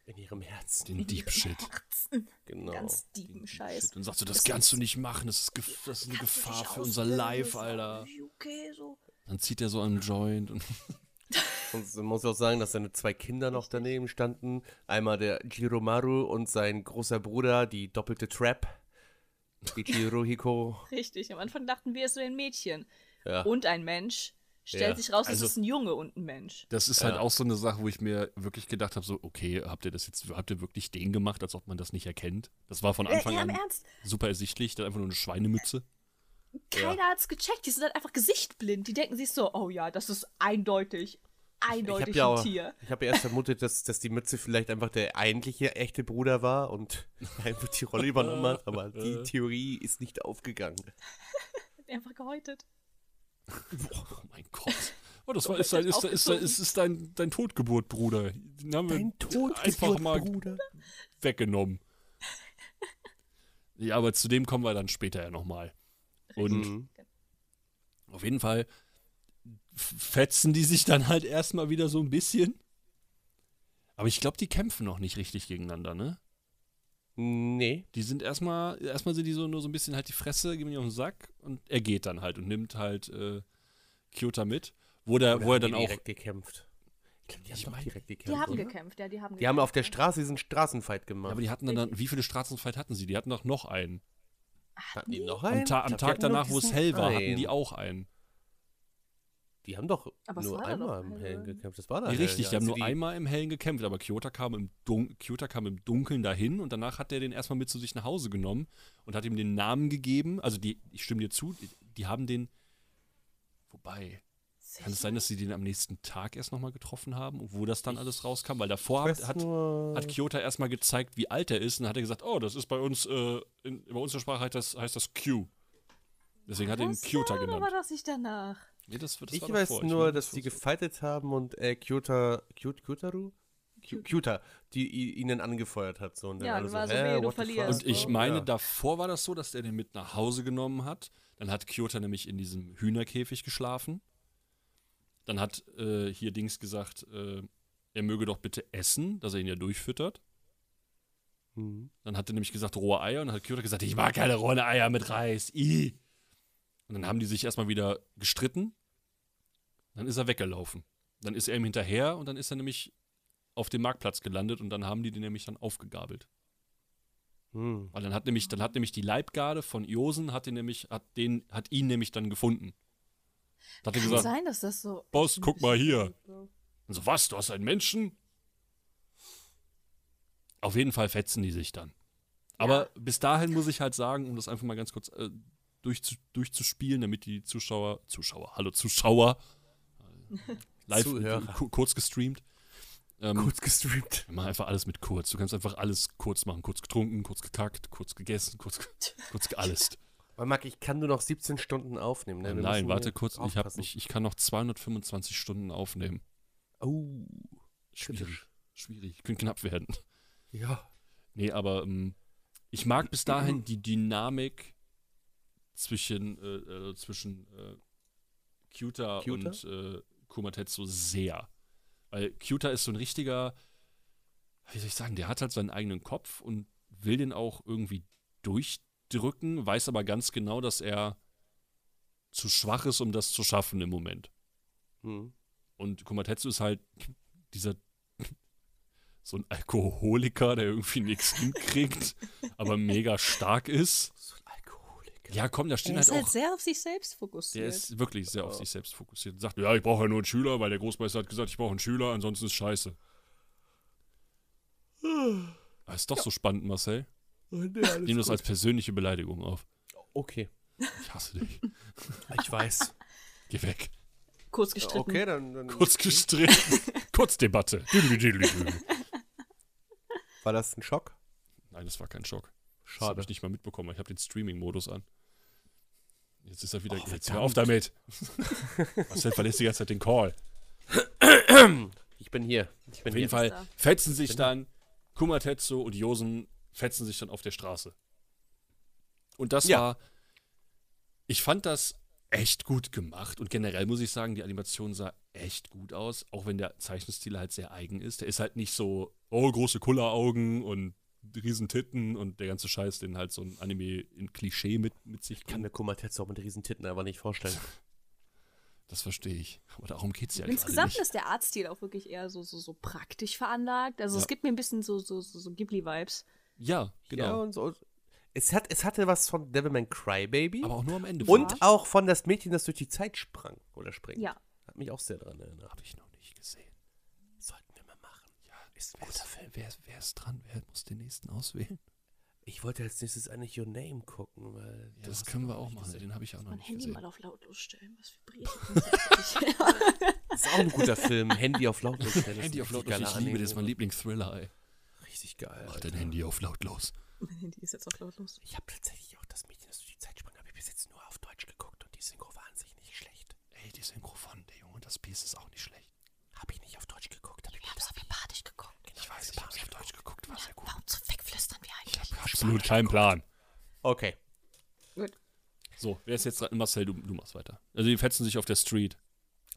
In ihrem Herzen. Den Deep Shit. Herzen. Genau. Ganz diepen Scheiß. Und sagst du, das Das kannst du nicht machen, das ist, das ist eine Gefahr für unser? Life, Alter. Okay, so. Dann zieht er so einen Joint und Und man muss auch sagen, dass seine zwei Kinder noch daneben standen. Einmal der Jiromaru und sein großer Bruder, die doppelte Trap. Ichirohiko. Richtig, am Anfang dachten wir, es wäre ein Mädchen. Ja. Und ein Mensch. Stellt Ja. sich raus, Also- es ist ein Junge und ein Mensch. Das ist halt Ja. auch so eine Sache, wo ich mir wirklich gedacht habe: so, okay, habt ihr das jetzt, habt ihr wirklich den gemacht, als ob man das nicht erkennt? Das war von Anfang ja, an Ernst, super ersichtlich, dann einfach nur eine Schweinemütze. keiner hat's gecheckt. Die sind halt einfach gesichtblind. Die denken sich so, oh ja, das ist eindeutig, Ich eindeutig habe ja, ein auch- Tier. ich hab ja erst vermutet, dass, dass die Mütze vielleicht einfach der eigentliche echte Bruder war und einfach die Rolle übernommen hat, aber die Theorie ist nicht aufgegangen. Einfach gehäutet. Oh mein Gott. Oh, das war, ist, dein, ist, ist, ist, ist, dein, dein Totgeburt, Bruder. Den haben wir einfach mal Bruder. weggenommen. Ja, aber zu dem kommen wir dann später ja nochmal. Und Mhm. auf jeden Fall fetzen die sich dann halt erstmal wieder so ein bisschen. Aber ich glaube, die kämpfen noch nicht richtig gegeneinander, ne? Nee. Die sind erstmal, erstmal sind die so nur so ein bisschen halt die Fresse, geben die auf den Sack und er geht dann halt und nimmt halt äh, Kyota mit. Wo, der, Oder wo er haben dann die auch. direkt gekämpft. Die haben doch direkt gekämpft. Die haben oder? gekämpft, ja, die haben Die haben gekämpft, auf der ja. Straße diesen Straßenfight Ja, gemacht. aber die hatten dann, dann wie viele Straßenfight hatten sie? Die hatten doch noch einen. hatten die noch Am, einen? Ta Ich am glaub, die Tag hatten danach, wo es hell war, hatten einen. die auch einen. Die haben doch Aber nur war einmal doch im hell, Hellen gekämpft. Das war da Nee, richtig, ja, die haben als nur die- einmal im Hellen gekämpft, aber Kyoto kam, im Dun Kyoto kam im Dunkeln dahin und danach hat er den erstmal mit zu sich nach Hause genommen und hat ihm den Namen gegeben. Also die, ich stimme dir zu, die, die haben den. Wobei, kann es sein, dass sie den am nächsten Tag erst nochmal getroffen haben, wo das dann alles rauskam? Weil davor hat, hat, hat Kyoto erstmal gezeigt, wie alt er ist und dann hat er gesagt, oh, das ist bei uns, äh, in, bei unserer Sprache heißt das, heißt das Q. Deswegen hat er ihn Kyoto war, genannt. war das nicht danach? Nee, das, das Ich weiß davor. nur, meine, dass die so. gefightet haben und äh, Kyota, Kyut, Kyutaru? Ky- Kyuta, die ihnen angefeuert hat. So, und dann Ja, alle so, war so, wehe, du verlierst. Und ich meine, Ja. davor war das so, dass er den mit nach Hause genommen hat. Dann hat Kyoto nämlich in diesem Hühnerkäfig geschlafen. Dann hat äh, hier Dings gesagt, äh, er möge doch bitte essen, dass er ihn ja durchfüttert. Mhm. Dann hat er nämlich gesagt, rohe Eier. Und dann hat Kyoto gesagt, ich mag keine rohe Eier mit Reis. I. Und dann haben die sich erstmal wieder gestritten. Dann ist er weggelaufen. Dann ist er ihm hinterher und dann ist er nämlich auf dem Marktplatz gelandet und dann haben die den nämlich dann aufgegabelt. Mhm. Weil dann hat nämlich, dann hat nämlich die Leibgarde von Iosen hat ihn nämlich, hat den, hat ihn nämlich dann gefunden. Da hat er Kann gesagt, sein, dass das so. Boss, guck mal hier. Und so, was, du hast einen Menschen? Auf jeden Fall fetzen die sich dann. Aber bis dahin muss ich halt sagen, um das einfach mal ganz kurz äh, durchzu, durchzuspielen, damit die Zuschauer, Zuschauer, hallo Zuschauer, äh, live kurz gestreamt. Ähm, Kurz gestreamt. machen einfach alles mit kurz. Du kannst einfach alles kurz machen. Kurz getrunken, kurz gekackt, kurz gegessen, kurz, kurz geallest. Weil, Marc, ich kann nur noch 17 Stunden aufnehmen. Ne? Wir Nein, warte kurz. Ich, hab, ich, ich kann noch 225 Stunden aufnehmen. Oh, Schwierig. Kritisch. Schwierig. Könnte knapp werden. ja. Nee, aber ähm, ich mag bis dahin die Dynamik zwischen, äh, äh, zwischen äh, Kyuta, Kyuta? und äh, Kumatetsu sehr. Weil Kyuta ist so ein richtiger, wie soll ich sagen, der hat halt seinen eigenen Kopf und will den auch irgendwie durchdrücken, weiß aber ganz genau, dass er zu schwach ist, um das zu schaffen im Moment. Mhm. Und Kumatetsu ist halt dieser so ein Alkoholiker, der irgendwie nichts hinkriegt, aber mega stark ist. Ja, komm, da stehen Er halt ist halt auch. sehr auf sich selbst Der fokussiert. ist wirklich sehr auf sich selbst fokussiert. Sagt, ja, ich brauche ja nur einen Schüler, weil der Großmeister hat gesagt, ich brauche einen Schüler, ansonsten ist scheiße. Das ist doch so spannend, Marcel. Nimm das als persönliche Beleidigung auf. Okay, Ich hasse dich. ich weiß. Geh weg. Kurz gestritten. okay, dann, dann Kurz gestritten. Kurz Debatte. war das ein Schock? Nein, das war kein Schock. Das habe Schade. ich nicht mal mitbekommen. Ich habe den Streaming-Modus an. Jetzt ist er wieder. Oh, jetzt hör auf damit. Marcel verlässt die ganze Zeit den Call. Ich bin hier. Ich bin Auf jeden hier. Fall da. fetzen sich dann Kumatetsu und Josen fetzen sich dann auf der Straße. Und das Ja. war. Ich fand das echt gut gemacht und generell muss ich sagen, die Animation sah echt gut aus, auch wenn der Zeichenstil halt sehr eigen ist. Der ist halt nicht so, oh, große Kulleraugen und riesen Titten und der ganze Scheiß, den halt so ein Anime in Klischee mit, mit sich Ich kann mir Kumatetsu auch mit riesen Titten einfach nicht vorstellen. Das verstehe ich. Aber darum geht es ja Insgesamt nicht. ist der Artstil auch wirklich eher so, so, so praktisch veranlagt. Also Ja. es gibt mir ein bisschen so, so, so, so Ghibli-Vibes. Ja, genau. Ja, und so. Es, hat, es hatte was von Devilman Crybaby. Aber auch nur am Ende. und ich. auch von das Mädchen, das durch die Zeit sprang oder springt. Ja. Hat mich auch sehr daran erinnert. Habe ich noch nicht gesehen. Sollten wir mal machen. Ja, ist ein guter Film. Wer, wer ist dran? Wer muss den nächsten auswählen? Ich wollte als nächstes eigentlich Your Name gucken, weil. Ja, das können wir auch machen. Den habe ich auch noch Mein nicht Handy gesehen. mal auf lautlos stellen. Was vibriert? Das ist auch ein guter Film. Handy auf lautlos. stellen, Handy auf lautlos. Ich liebe, das ist mein. Lieblingsthriller, ey. Richtig geil. Mach dein Handy auf lautlos. mein Handy ist jetzt auch lautlos. Ich habe tatsächlich auch das Mädchen, das durch die Zeit sprang, habe ich bis jetzt nur auf Deutsch geguckt und die Synchro war an sich nicht schlecht. Ey, die Synchro von Der Junge und das Biest ist auch nicht schlecht. Habe ich nicht auf Deutsch geguckt. Hab ich hab's auf Japanisch geguckt. Ich weiß, ich hab's auf Deutsch geguckt, war sehr gut. Warum so wegflüstern wir eigentlich? Absolut kein Plan. Okay. Gut. So, wer ist jetzt dran? Marcel, du, du machst weiter. Also die fetzen sich auf der Street.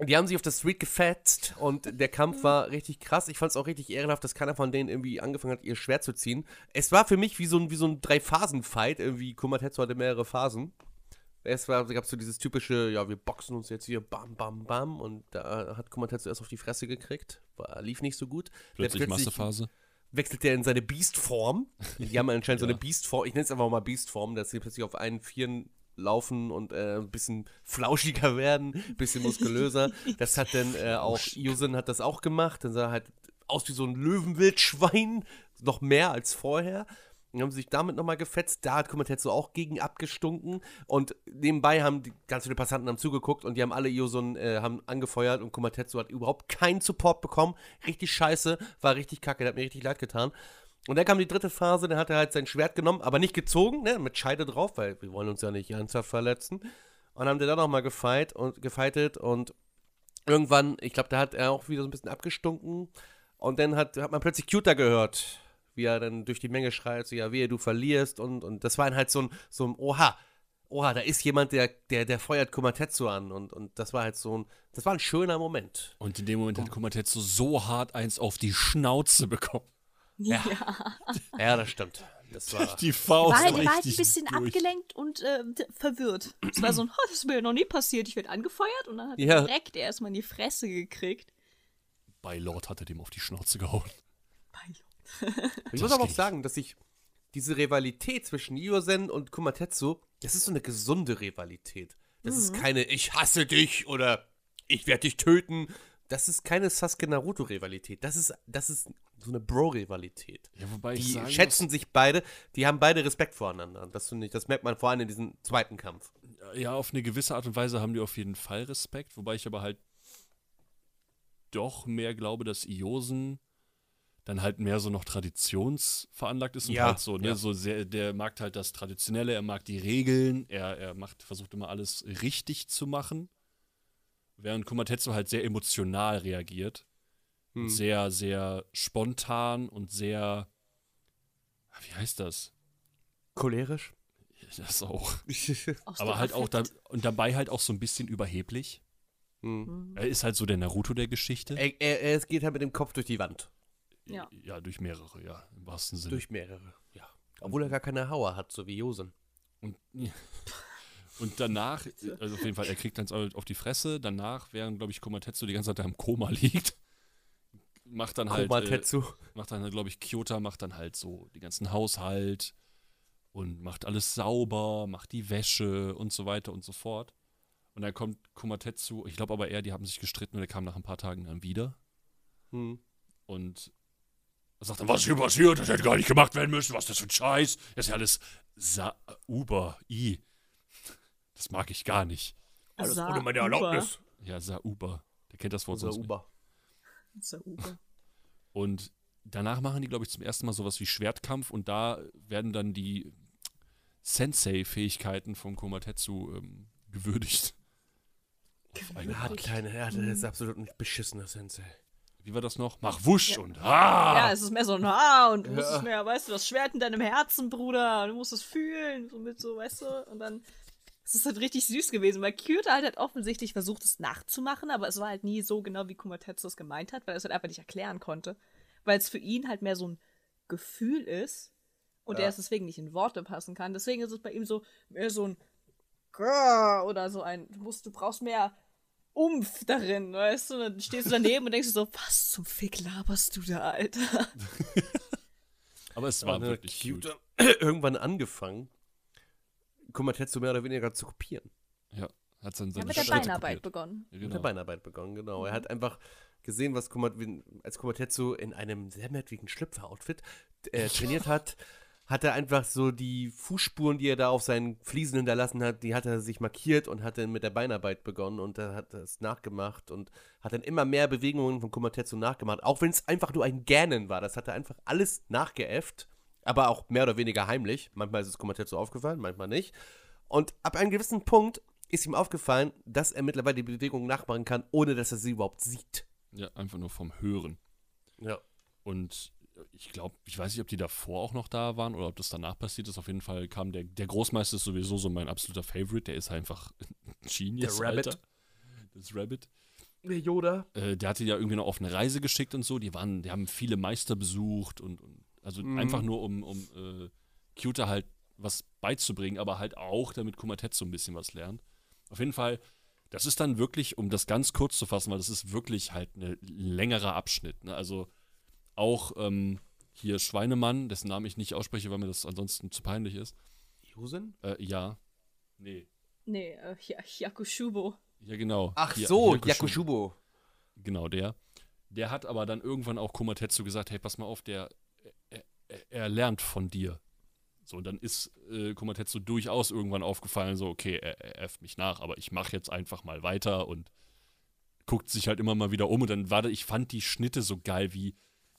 Die haben sich auf der Street gefetzt und der Kampf war richtig krass. Ich fand es auch richtig ehrenhaft, dass keiner von denen irgendwie angefangen hat, ihr Schwert zu ziehen. Es war für mich wie so ein, wie so ein Drei-Phasen-Fight. Irgendwie, Kumatetsu hatte mehrere Phasen. Erst gab es so dieses typische, ja, wir boxen uns jetzt hier, bam, bam, bam. Und da hat Komatetsu erst auf die Fresse gekriegt. War, lief nicht so gut. Plötzlich Jetzt Massephase. wechselt er in seine Beast-Form. Die haben anscheinend so eine Beast-Form. Ich nenne es einfach mal Beast-Form, dass sie plötzlich auf einen Vieren laufen und äh, ein bisschen flauschiger werden, ein bisschen muskulöser. Das hat dann äh, auch, Yusin hat das auch gemacht. Dann sah er halt aus wie so ein Löwenwildschwein, noch mehr als vorher. Dann haben sich damit nochmal gefetzt. Da hat Komatetsu auch gegen abgestunken. Und nebenbei haben die ganz viele Passanten haben zugeguckt und die haben alle Iosun äh, haben angefeuert und Komatetsu hat überhaupt keinen Support bekommen. Richtig scheiße, war richtig kacke, der hat mir richtig leid getan. Und dann kam die dritte Phase, dann hat er halt sein Schwert genommen, aber nicht gezogen, ne, mit Scheide drauf, weil wir wollen uns ja nicht ernsthaft verletzen. Und dann haben die dann nochmal gefeit und gefeitet und irgendwann, ich glaube, da hat er auch wieder so ein bisschen abgestunken. Und dann hat, hat man plötzlich Cuter gehört, wie er dann durch die Menge schreit, so, ja, wehe, du verlierst. Und, und das war dann halt so ein, so ein Oha, oha, da ist jemand, der, der, der feuert Kumatetsu an. Und, und das war halt so ein, das war ein schöner Moment. Und in dem Moment hat Komatetsu so hart eins auf die Schnauze bekommen. Ja. Ja, das stimmt. Das war, Die Faust War halt, war halt ein bisschen durch. abgelenkt und äh, verwirrt. Es war so ein, oh, das ist mir ja noch nie passiert. Ich werde angefeuert und dann hat Ja. er direkt erstmal in die Fresse gekriegt. Bei Lord hat er dem auf die Schnauze gehauen. Ich muss Das aber auch sagen, dass ich diese Rivalität zwischen Yosen und Kumatetsu, das ist so eine gesunde Rivalität. Das ist keine Ich hasse dich oder Ich werde dich töten. Das ist keine Sasuke-Naruto-Rivalität. Das ist, das ist so eine Bro-Rivalität. Ja, wobei ich Die sagen schätzen sich beide, die haben beide Respekt voreinander. Das, finde ich, das merkt man vor allem in diesem zweiten Kampf. muss, ja, auf eine gewisse Art und Weise haben die auf jeden Fall Respekt, wobei ich aber halt doch mehr glaube, dass Iosen dann halt mehr so noch traditionsveranlagt ist und Ja, halt so, ne, ja. so sehr, der mag halt das Traditionelle, er mag die Regeln, er, er macht, versucht immer alles richtig zu machen. Während Kumatetsu halt sehr emotional reagiert. Hm. Sehr, sehr spontan und sehr, wie heißt das? Cholerisch? Das auch. Aber halt auch da, und dabei halt auch so ein bisschen überheblich. Hm. Er ist halt so der Naruto der Geschichte. Er, er, er geht halt mit dem Kopf durch die Wand. Ja. Ja, durch mehrere, ja, im wahrsten Sinne. Durch mehrere, ja. Obwohl er gar keine Hauer hat, so wie Yosen. Und, und danach, also auf jeden Fall, er kriegt dann auf die Fresse. Danach, während, glaube ich, Komatetsu die ganze Zeit im Koma liegt, macht dann halt, äh, Komatetsu. macht dann, glaube ich, Kyota macht dann halt so den ganzen Haushalt und macht alles sauber, macht die Wäsche und so weiter und so fort. Und dann kommt Komatetsu, ich glaube aber eher, die haben sich gestritten und er kam nach ein paar Tagen dann wieder. Hm. Und er sagt dann, was ist hier passiert? Das hätte gar nicht gemacht werden müssen. Was ist das für ein Scheiß? Das ist ja alles Sa Uber, I. Das mag ich gar nicht. Alles Sa- ohne meine. Erlaubnis. Ja, Sauber. Der kennt das Wort Unser sonst nicht. Uber. Sa- Uber. Und danach machen die, glaube ich, zum ersten Mal sowas wie Schwertkampf und da werden dann die Sensei-Fähigkeiten von Komatetsu ähm, gewürdigt. Auf eine Ja, Art. kleine, ja, das ist absolut ein beschissener Sensei. Wie war das noch? Mach wusch und ah! Ja, es ist mehr so ein Ah und du musst Ja. es mehr, weißt du, das Schwert in deinem Herzen, Bruder. Du musst es fühlen, so mit so, weißt du, und dann. Es ist halt richtig süß gewesen, weil Kyuta halt, halt offensichtlich versucht, es nachzumachen, aber es war halt nie so genau, wie Kumatetsu es gemeint hat, weil er es halt einfach nicht erklären konnte. Weil es für ihn halt mehr so ein Gefühl ist und Ja. er es deswegen nicht in Worte passen kann. Deswegen ist es bei ihm so mehr so ein oder so ein, du musst, du brauchst mehr Umf darin, weißt du? Dann stehst du daneben und denkst dir so, was zum Fick laberst du da, Alter? Aber es war Und, äh, wirklich gut. Kyuta irgendwann angefangen, Komatetsu mehr oder weniger zu kopieren. Ja, hat dann Ja, seine mit der Schritte Beinarbeit kopiert. begonnen. Ja, Mit der genau. Beinarbeit begonnen, genau. Er hat einfach gesehen, was Komat wie- als Komatetsu in einem sehr merkwürdigen Schlüpfer-Outfit äh, trainiert hat, hat er einfach so die Fußspuren, die er da auf seinen Fliesen hinterlassen hat, die hat er sich markiert und hat dann mit der Beinarbeit begonnen und er hat das nachgemacht und hat dann immer mehr Bewegungen von Komatetsu nachgemacht, auch wenn es einfach nur ein Gähnen war. Das hat er einfach alles nachgeäfft, aber auch mehr oder weniger heimlich. Manchmal ist es Komatetsu aufgefallen, manchmal nicht. Und ab einem gewissen Punkt ist ihm aufgefallen, dass er mittlerweile die Bewegung nachmachen kann, ohne dass er sie überhaupt sieht. Ja, einfach nur vom Hören. Ja. Und ich glaube, ich weiß nicht, ob die davor auch noch da waren oder ob das danach passiert ist. Auf jeden Fall kam der, der Großmeister ist sowieso so mein absoluter Favorite. Der ist einfach ein Genius, Der Rabbit. Alter. Das Rabbit. Der Yoda. Äh, der hatte ja irgendwie noch auf eine Reise geschickt und so. Die waren, die haben viele Meister besucht und, und also Mhm. einfach nur um, um äh, Kyuta halt was beizubringen, aber halt auch, damit Kumatetsu ein bisschen was lernt. Auf jeden Fall, das ist dann wirklich, um das ganz kurz zu fassen, weil das ist wirklich halt ein längerer Abschnitt. Ne? Also auch ähm, hier Schweinemann, dessen Namen ich nicht ausspreche, weil mir das ansonsten zu peinlich ist. Jusen? Äh, ja. Nee. Nee, äh, Hyakushubo. Ja, genau. Ach Hi- so, Yakushubo. Genau, der. Der hat aber dann irgendwann auch Kumatetsu gesagt, hey, pass mal auf, der, er, er, er lernt von dir. So, und dann ist äh, Kumatetsu durchaus irgendwann aufgefallen, so, okay, er, er äfft mich nach, aber ich mache jetzt einfach mal weiter und guckt sich halt immer mal wieder um. Und dann war da, ich fand die Schnitte so geil, wie,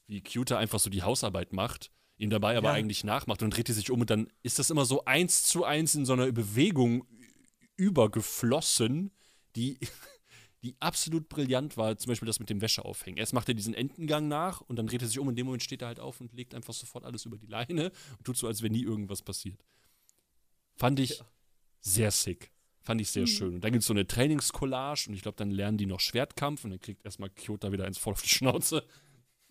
wie Kyuta einfach so die Hausarbeit macht, ihm dabei aber Ja. eigentlich nachmacht und dreht die sich um und dann ist das immer so eins zu eins in so einer Bewegung übergeflossen, die, die absolut brillant war. Zum Beispiel das mit dem Wäscheaufhängen. Erst macht er diesen Entengang nach und dann dreht er sich um. In dem Moment steht er halt auf und legt einfach sofort alles über die Leine und tut so, als wäre nie irgendwas passiert. Fand ich sehr sick. Fand ich sehr schön. Und dann gibt es so eine Trainingscollage und ich glaube, dann lernen die noch Schwertkampf und dann kriegt erstmal Kyota wieder eins voll auf die Schnauze.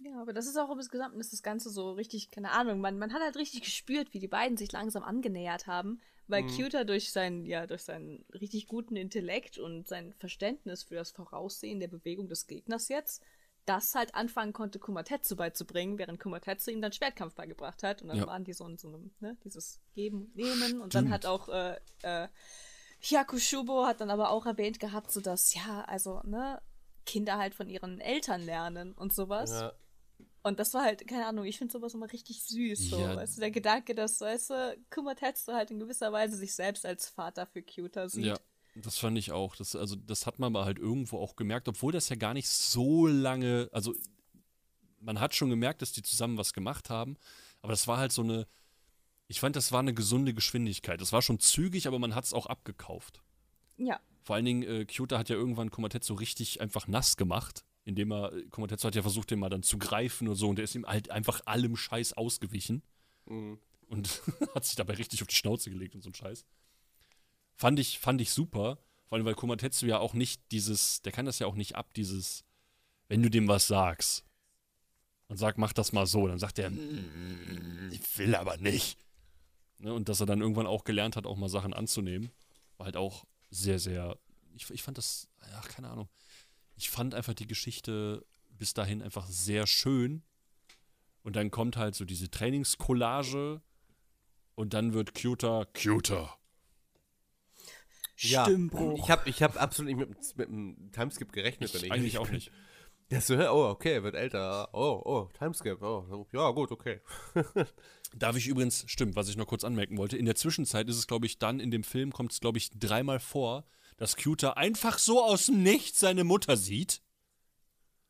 Ja, aber das ist auch insgesamt ist das Ganze so richtig, keine Ahnung, man, man hat halt richtig gespürt, wie die beiden sich langsam angenähert haben, weil Mhm. Cuter durch seinen, ja, durch seinen richtig guten Intellekt und sein Verständnis für das Voraussehen der Bewegung des Gegners jetzt das halt anfangen konnte, Kumatetsu beizubringen, während Kumatetsu ihm dann Schwertkampf beigebracht hat. Und dann Ja. waren die so in so einem, ne, dieses Geben und Nehmen. Und dann hat auch äh, äh, Hyakushubo hat dann aber auch erwähnt gehabt, so dass, ja, also, ne, Kinder halt von ihren Eltern lernen und sowas. Ja. Und das war halt, keine Ahnung, ich finde sowas immer richtig süß. So, Ja. weißt du, der Gedanke, dass, weißt du, Kumatetsu halt in gewisser Weise sich selbst als Vater für Cuter sieht. Ja, das fand ich auch. Das, also, das hat man aber halt irgendwo auch gemerkt, obwohl das ja gar nicht so lange, also man hat schon gemerkt, dass die zusammen was gemacht haben, aber das war halt so eine, ich fand, das war eine gesunde Geschwindigkeit. Das war schon zügig, aber man hat es auch abgekauft. Ja. Vor allen Dingen, äh, Kyota hat ja irgendwann Komatetsu richtig einfach nass gemacht, indem er, äh, Komatetsu hat ja versucht, den mal dann zu greifen und so, und der ist ihm halt einfach allem Scheiß ausgewichen Mhm. und hat sich dabei richtig auf die Schnauze gelegt und so ein Scheiß. Fand ich, fand ich super, vor allem, weil Komatetsu ja auch nicht dieses, der kann das ja auch nicht ab, dieses, wenn du dem was sagst und sag, mach das mal so, dann sagt er, "Mm, ich will aber nicht. Ne, und dass er dann irgendwann auch gelernt hat, auch mal Sachen anzunehmen, war halt auch sehr, sehr, ich, ich fand das, ach, keine Ahnung, ich fand einfach die Geschichte bis dahin einfach sehr schön. Und dann kommt halt so diese Trainingscollage und dann wird cuter, cuter. Ja, Stimmbruch. ich habe ich hab absolut nicht mit, mit einem Timeskip gerechnet. wenn Ich ich eigentlich auch nicht. Der so, oh, okay, er wird älter. Oh, oh, Timeskip. Oh, ja, gut, okay. Darf ich übrigens, stimmt, was ich noch kurz anmerken wollte, in der Zwischenzeit ist es, glaube ich, dann in dem Film kommt es, glaube ich, dreimal vor, dass Cuter einfach so aus dem Nichts seine Mutter sieht.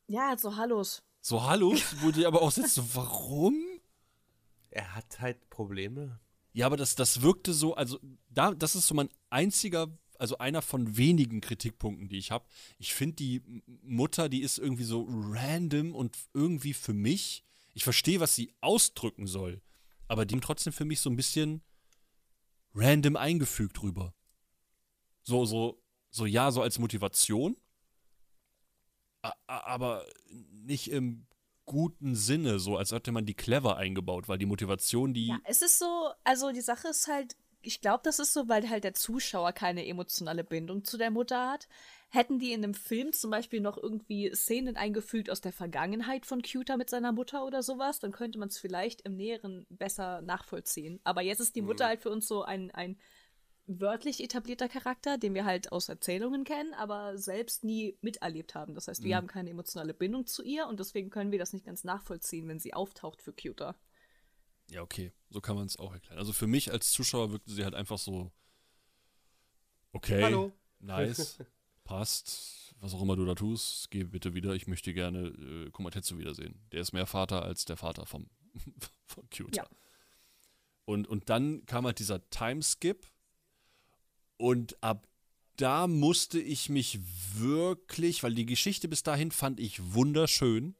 Ja, so Hallos. So, hallo, wo die aber auch sitzt, so, warum? Er hat halt Probleme. Ja, aber das, das wirkte so, also da, das ist so mein einziger, also einer von wenigen Kritikpunkten, die ich habe. Ich finde die Mutter, die ist irgendwie so random und irgendwie für mich, ich verstehe, was sie ausdrücken soll, aber die haben trotzdem für mich so ein bisschen random eingefügt rüber. So, so, so ja, so als Motivation, aber nicht im guten Sinne, so als hätte man die clever eingebaut, weil die Motivation, die Ja, es ist so, also die Sache ist halt, ich glaube, das ist so, weil halt der Zuschauer keine emotionale Bindung zu der Mutter hat. Hätten die in einem Film zum Beispiel noch irgendwie Szenen eingefügt aus der Vergangenheit von Cuter mit seiner Mutter oder sowas, dann könnte man es vielleicht im Näheren besser nachvollziehen. Aber jetzt ist die Mutter halt für uns so ein, ein wörtlich etablierter Charakter, den wir halt aus Erzählungen kennen, aber selbst nie miterlebt haben. Das heißt, wir haben keine emotionale Bindung zu ihr und deswegen können wir das nicht ganz nachvollziehen, wenn sie auftaucht für Cuter. Ja, okay, so kann man es auch erklären. Also für mich als Zuschauer wirkte sie halt einfach so, okay, Hallo. nice, passt, was auch immer du da tust, geh bitte wieder, ich möchte gerne äh, Komatetsu wiedersehen. Der ist mehr Vater als der Vater vom, von Cuter. Ja. Und, und dann kam halt dieser Timeskip und ab da musste ich mich wirklich, weil die Geschichte bis dahin fand ich wunderschön,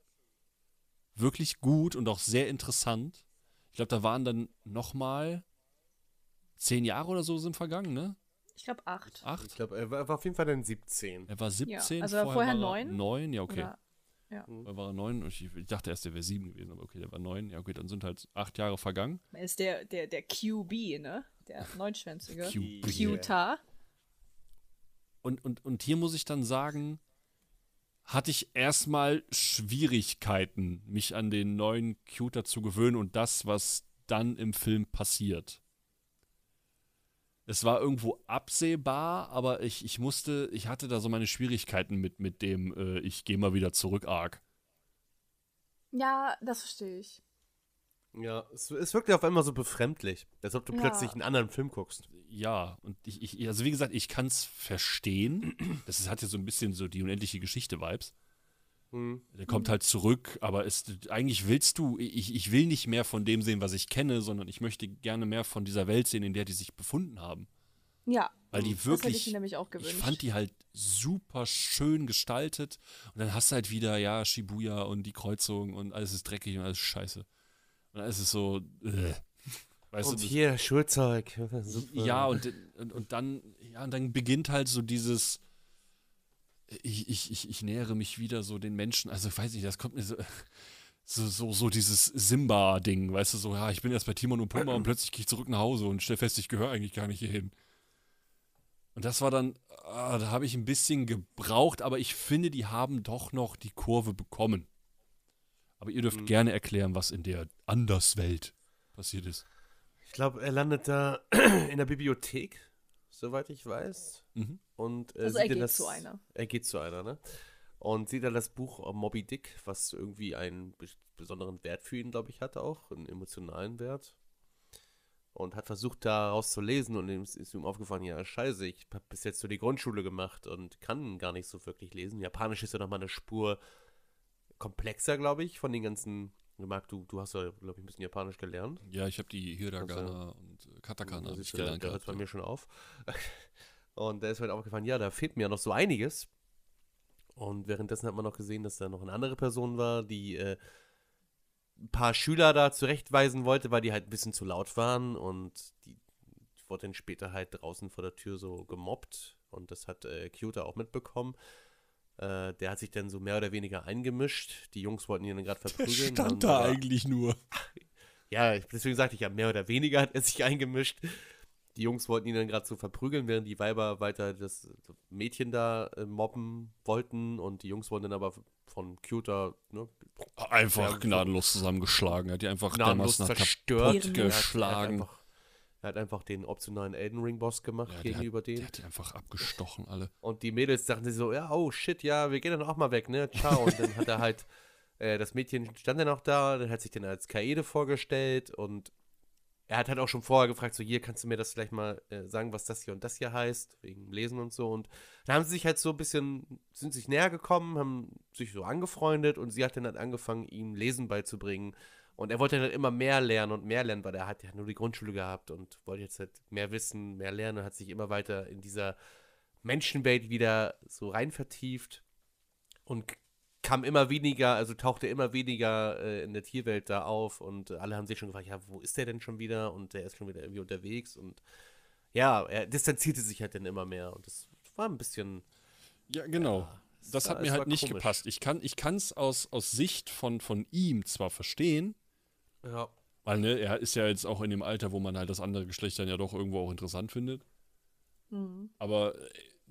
wirklich gut und auch sehr interessant. Ich glaube, da waren dann noch mal zehn Jahre oder so sind vergangen, ne? Ich glaube acht. Acht? Ich glaube, er war, war auf jeden Fall dann 17. Er war 17, also er war vorher war er neun. Neun, ja, okay. Oder Ja. Da war er neun. Ich, ich dachte erst, der wäre sieben gewesen, aber okay, der war neun. Ja, okay, dann sind halt acht Jahre vergangen. Er ist der, der, der QB, ne? Der neunschwänzige. Cuter. Und, und, und hier muss ich dann sagen, hatte ich erstmal Schwierigkeiten, mich an den neuen Cuter zu gewöhnen und das, was dann im Film passiert. Es war irgendwo absehbar, aber ich, ich musste, ich hatte da so meine Schwierigkeiten mit, mit dem, äh, ich gehe mal wieder zurück, arg. Ja, das verstehe ich. Ja, es, es wirkt ja auf einmal so befremdlich, als ob du Ja. plötzlich einen anderen Film guckst. Ja, und ich, ich also wie gesagt, ich kann es verstehen. Das ist, hat ja so ein bisschen so die unendliche Geschichte-Vibes. Hm. Der kommt halt zurück, aber es, eigentlich willst du, ich, ich will nicht mehr von dem sehen, was ich kenne, sondern ich möchte gerne mehr von dieser Welt sehen, in der die sich befunden haben. Ja. Weil die Das hätte ich wirklich, mir nämlich auch ich gewünscht. fand die halt super schön gestaltet. Und dann hast du halt wieder, ja, Shibuya und die Kreuzung und alles ist dreckig und alles ist scheiße. Und alles ist so, äh. weißt Und du, hier, Schulzeug. Super. ja, und, und, und dann, ja, und dann beginnt halt so dieses, ich, ich, ich, ich nähere mich wieder so den Menschen, also weiß ich, das kommt mir so, so, so, so dieses Simba-Ding, weißt du, so, ja, ich bin jetzt bei Timon und Pumba und plötzlich gehe ich zurück nach Hause und stell fest, ich gehöre eigentlich gar nicht hierhin. Und das war dann, ah, da habe ich ein bisschen gebraucht, aber ich finde, die haben doch noch die Kurve bekommen. Aber ihr dürft gerne erklären, was in der Anderswelt passiert ist. Ich glaube, er landet da in der Bibliothek, soweit ich weiß. Mhm. Und, äh, Also sieht er dann geht das, zu einer. Er geht zu einer, ne? Und sieht dann das Buch Moby Dick, was irgendwie einen bes- besonderen Wert für ihn, glaube ich, hatte auch, einen emotionalen Wert. Und hat versucht, daraus zu lesen und ihm ist, ist ihm aufgefallen, ja, scheiße, ich habe bis jetzt so die Grundschule gemacht und kann gar nicht so wirklich lesen. Japanisch ist ja nochmal eine Spur komplexer, glaube ich, von den ganzen, Marc, du, du hast ja, glaube ich, ein bisschen Japanisch gelernt. Ja, ich habe die Hiragana und äh, Katakana ich da, gelernt. da hört es bei mir schon auf. Und da ist mir halt aufgefallen, ja, da fehlt mir ja noch so einiges. Und währenddessen hat man noch gesehen, dass da noch eine andere Person war, die äh, ein paar Schüler da zurechtweisen wollte, weil die halt ein bisschen zu laut waren. Und die, die wurde dann später halt draußen vor der Tür so gemobbt. Und das hat äh, Kyota auch mitbekommen. Äh, der hat sich dann so mehr oder weniger eingemischt. Die Jungs wollten ihn dann gerade verprügeln. Stand haben da eigentlich nur. ja, deswegen sagte ich ja, mehr oder weniger hat er sich eingemischt. Die Jungs wollten ihn dann gerade so verprügeln, während die Weiber weiter das Mädchen da äh, mobben wollten und die Jungs wurden dann aber von Cuter ne, Einfach gnadenlos zusammengeschlagen. Er hat die einfach gnadenlos zerstört. kaputt geschlagen. Er hat einfach den optionalen Elden Ring Boss gemacht Ja, gegenüber hat, der denen. hat die einfach abgestochen, alle. Und die Mädels dachten sich so, ja, oh shit, ja, wir gehen dann auch mal weg, ne? Ciao. Und dann hat er halt, äh, das Mädchen stand dann auch da, dann hat sich dann als Kaede vorgestellt und er hat halt auch schon vorher gefragt, so hier, kannst du mir das vielleicht mal äh, sagen, was das hier und das hier heißt, wegen Lesen und so. Und dann haben sie sich halt so ein bisschen, sind sich näher gekommen, haben sich so angefreundet und sie hat dann halt angefangen, ihm Lesen beizubringen. Und er wollte dann halt immer mehr lernen und mehr lernen, weil er hat ja nur die Grundschule gehabt und wollte jetzt halt mehr wissen, mehr lernen und hat sich immer weiter in dieser Menschenwelt wieder so rein vertieft und kam immer weniger, also tauchte immer weniger äh, in der Tierwelt da auf und alle haben sich schon gefragt, ja, wo ist der denn schon wieder? Und der ist schon wieder irgendwie unterwegs und ja, er distanzierte sich halt dann immer mehr und das war ein bisschen, Ja, genau. Ja, das war- hat mir halt nicht komisch. gepasst. Ich kann es aus, aus Sicht von, von ihm zwar verstehen, ja, weil ne, er ist ja jetzt auch in dem Alter, wo man halt das andere Geschlecht dann ja doch irgendwo auch interessant findet. Mhm. Aber äh,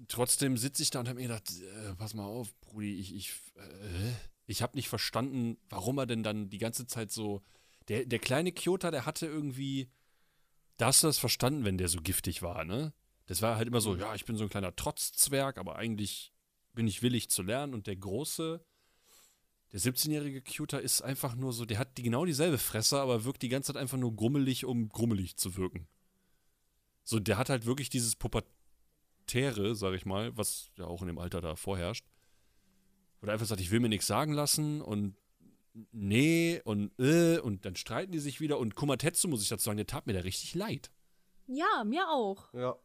trotzdem sitze ich da und habe mir gedacht, äh, pass mal auf, Brudi, ich, ich, äh, ich habe nicht verstanden, warum er denn dann die ganze Zeit so. Der, der kleine Kyota, der hatte irgendwie. Da hast du das verstanden, wenn der so giftig war, ne? Das war halt immer so, ja, ich bin so ein kleiner Trotzzwerg, aber eigentlich bin ich willig zu lernen. Und der große, der 17-jährige Kyota ist einfach nur so, der hat die, genau dieselbe Fresse, aber wirkt die ganze Zeit einfach nur grummelig, um grummelig zu wirken. So, der hat halt wirklich dieses Pubertäre, sag ich mal, was ja auch in dem Alter da vorherrscht. Wo der einfach sagt, ich will mir nichts sagen lassen und nee und äh und dann streiten die sich wieder und Kumatetsu, muss ich dazu sagen, der tat mir da richtig leid. Ja, mir auch. ja.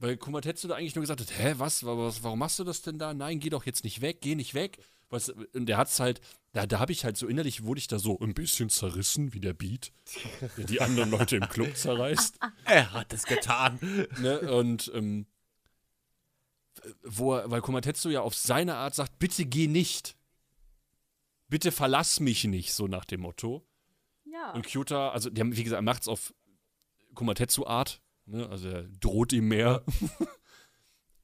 Weil Kumatetsu da eigentlich nur gesagt hat, hä, was, was, warum machst du das denn da? Nein, geh doch jetzt nicht weg, geh nicht weg. Was, und der hat's halt, da, da habe ich halt so innerlich, wurde ich da so ein bisschen zerrissen, wie der Beat, der die anderen Leute im Club zerreißt. Er hat es getan. ne? Und ähm, wo er, weil Komatetsu ja auf seine Art sagt, bitte geh nicht. bitte verlass mich nicht, so nach dem Motto. Ja. Und Kyota, also der, wie gesagt, macht's auf Kumatetsu-Art, ne? also er droht ihm mehr.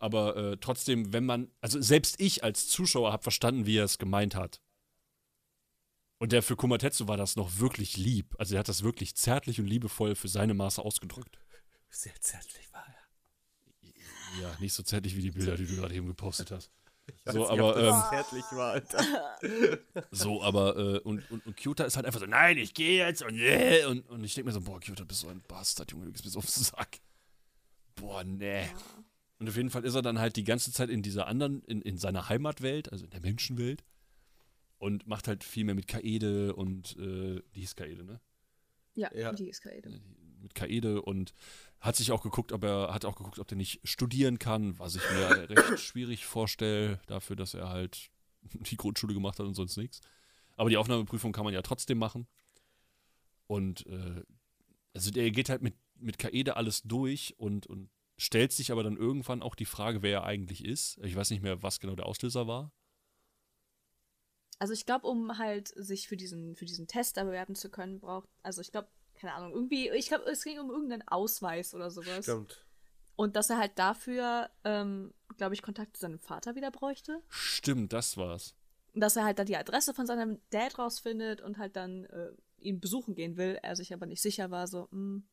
Aber äh, trotzdem, wenn man, also selbst ich als Zuschauer habe verstanden, wie er es gemeint hat. Und der für Kumatetsu war das noch wirklich lieb. Also er hat das wirklich zärtlich und liebevoll für seine Maße ausgedrückt. Sehr zärtlich war er. Ja, nicht so zärtlich wie die Bilder, die du gerade eben gepostet hast. Ich So, weiß nicht, aber, ob das ähm, zärtlich war, Alter. So, aber, äh, und, und, und Kyota ist halt einfach so, nein, ich gehe jetzt und, äh, und, und ich denke mir so, boah, Kyota, bist so ein Bastard, Junge, du gehst mir so auf den Sack. Boah, nee. Und auf jeden Fall ist er dann halt die ganze Zeit in dieser anderen, in, in seiner Heimatwelt, also in der Menschenwelt, und macht halt viel mehr mit Kaede und, äh, die hieß Kaede, ne? ja, Ja. die ist Kaede. mit Kaede und hat sich auch geguckt, ob er hat auch geguckt, ob der nicht studieren kann, was ich mir recht schwierig vorstelle, dafür, dass er halt die Grundschule gemacht hat und sonst nichts. Aber die Aufnahmeprüfung kann man ja trotzdem machen. Und äh, also der geht halt mit, mit Kaede alles durch und, und stellt sich aber dann irgendwann auch die Frage, wer er eigentlich ist. Ich weiß nicht mehr, was genau der Auslöser war. Also ich glaube, um halt sich für diesen, für diesen Test da bewerben zu können, braucht, also ich glaube, keine Ahnung, irgendwie, ich glaube, es ging um irgendeinen Ausweis oder sowas. Stimmt. Und dass er halt dafür, ähm, glaube ich, Kontakt zu seinem Vater wieder bräuchte. Stimmt, das war's. Und dass er halt dann die Adresse von seinem Dad rausfindet und halt dann äh, ihn besuchen gehen will. Er sich aber nicht sicher war, so, hm,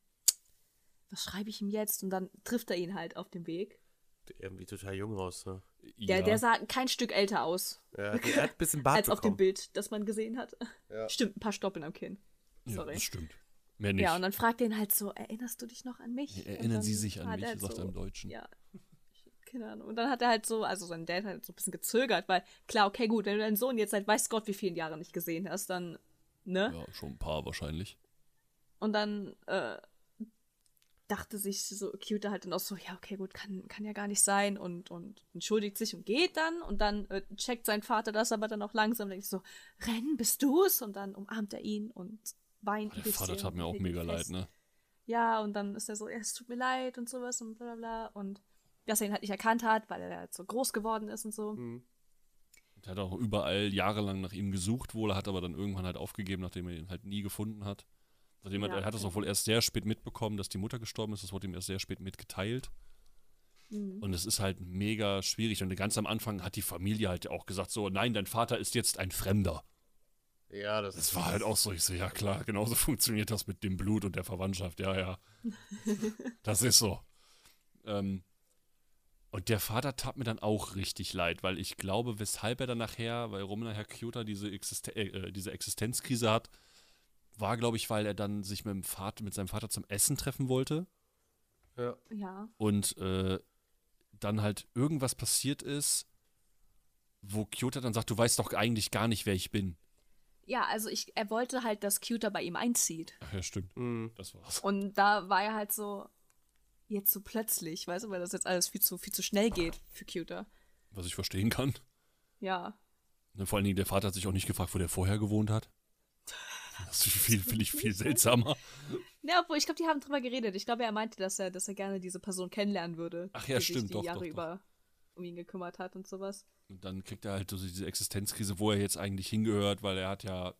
was schreibe ich ihm jetzt? Und dann trifft er ihn halt auf dem Weg. Der irgendwie total jung aus, ne? Der, ja. der sah kein Stück älter aus, Ja, der hat ein bisschen Bart als auf dem bekommen. Bild, das man gesehen hat. Ja. Stimmt, ein paar Stoppeln am Kinn. ja, Sorry. das stimmt. Mehr nicht. Ja, und dann fragt er ihn halt so, erinnerst du dich noch an mich? Erinnern Sie sich an mich, er halt sagt er im Deutschen. Ja, keine Ahnung. Und dann hat er halt so, also sein Dad hat halt so ein bisschen gezögert, weil, klar, okay, gut, wenn du deinen Sohn jetzt seit weiß Gott wie vielen Jahren nicht gesehen hast, dann, ne? ja, schon ein paar wahrscheinlich. Und dann, äh, dachte sich so Cute halt dann auch so, ja, okay, gut, kann, kann ja gar nicht sein und, und entschuldigt sich und geht dann und dann äh, checkt sein Vater das aber dann auch langsam und denkt so, Renn, bist du's? Und dann umarmt er ihn und weint Der Vater tat mir auch mega leid, fest. ne? Ja, und dann ist er so, ja, es tut mir leid und sowas und bla bla bla. Und dass er ihn halt nicht erkannt hat, weil er halt so groß geworden ist und so. Mhm. Der hat auch überall jahrelang nach ihm gesucht wohl, er hat aber dann irgendwann halt aufgegeben, nachdem er ihn halt nie gefunden hat. Seitdem hat, Ja, er hat es okay. auch wohl erst sehr spät mitbekommen, dass die Mutter gestorben ist. Das wurde ihm erst sehr spät mitgeteilt. Mhm. Und es ist halt mega schwierig. Und ganz am Anfang hat die Familie halt auch gesagt: So, nein, dein Vater ist jetzt ein Fremder. Ja, das, Das war halt auch so. Ich so, ja klar, genauso funktioniert das mit dem Blut und der Verwandtschaft. Ja, ja. Das ist so. Ähm, und der Vater tat mir dann auch richtig leid, weil ich glaube, weshalb er dann nachher, weil rum nachher Kyota diese, Existen äh, äh, diese Existenzkrise hat, war, glaube ich, weil er dann sich mit, dem Vater, mit seinem Vater zum Essen treffen wollte Ja. Ja. und äh, dann halt irgendwas passiert ist, wo Kyota dann sagt, du weißt doch eigentlich gar nicht, wer ich bin. Ja, also ich, er wollte halt, dass Cuter bei ihm einzieht. Ach ja, stimmt. Mhm. Das war's. Und da war er halt so, jetzt so plötzlich, weißt du, weil das jetzt alles viel zu, viel zu schnell geht für Cuter. Was ich verstehen kann. Ja. Ne, Vor allen Dingen, der Vater hat sich auch nicht gefragt, wo der vorher gewohnt hat. Das finde ich viel seltsamer. Ja, obwohl, ich glaube, die haben drüber geredet. Ich glaube, er meinte, dass er, dass er gerne diese Person kennenlernen würde. Ach ja, die sich stimmt, die doch, Jahre doch, doch. über um ihn gekümmert hat und sowas. Und dann kriegt er halt so diese Existenzkrise, wo er jetzt eigentlich hingehört, weil er hat ja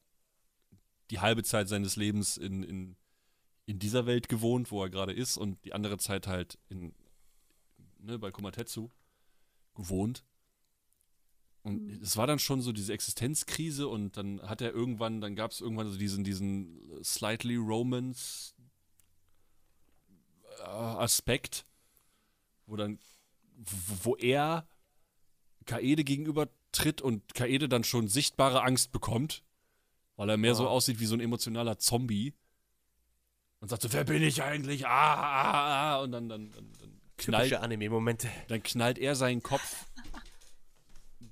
die halbe Zeit seines Lebens in, in, in dieser Welt gewohnt, wo er gerade ist, und die andere Zeit halt in, ne, bei Komatetsu gewohnt. Und es war dann schon so diese Existenzkrise und dann hat er irgendwann, dann gab es irgendwann so diesen, diesen slightly Romance äh, Aspekt, wo dann, wo, er Kaede gegenüber tritt und Kaede dann schon sichtbare Angst bekommt, weil er mehr so Ah. aussieht wie so ein emotionaler Zombie. Und sagt so, wer bin ich eigentlich? Ah, ah, ah. Und dann, dann, dann, dann, knallt, Anime-Momente. dann knallt er seinen Kopf.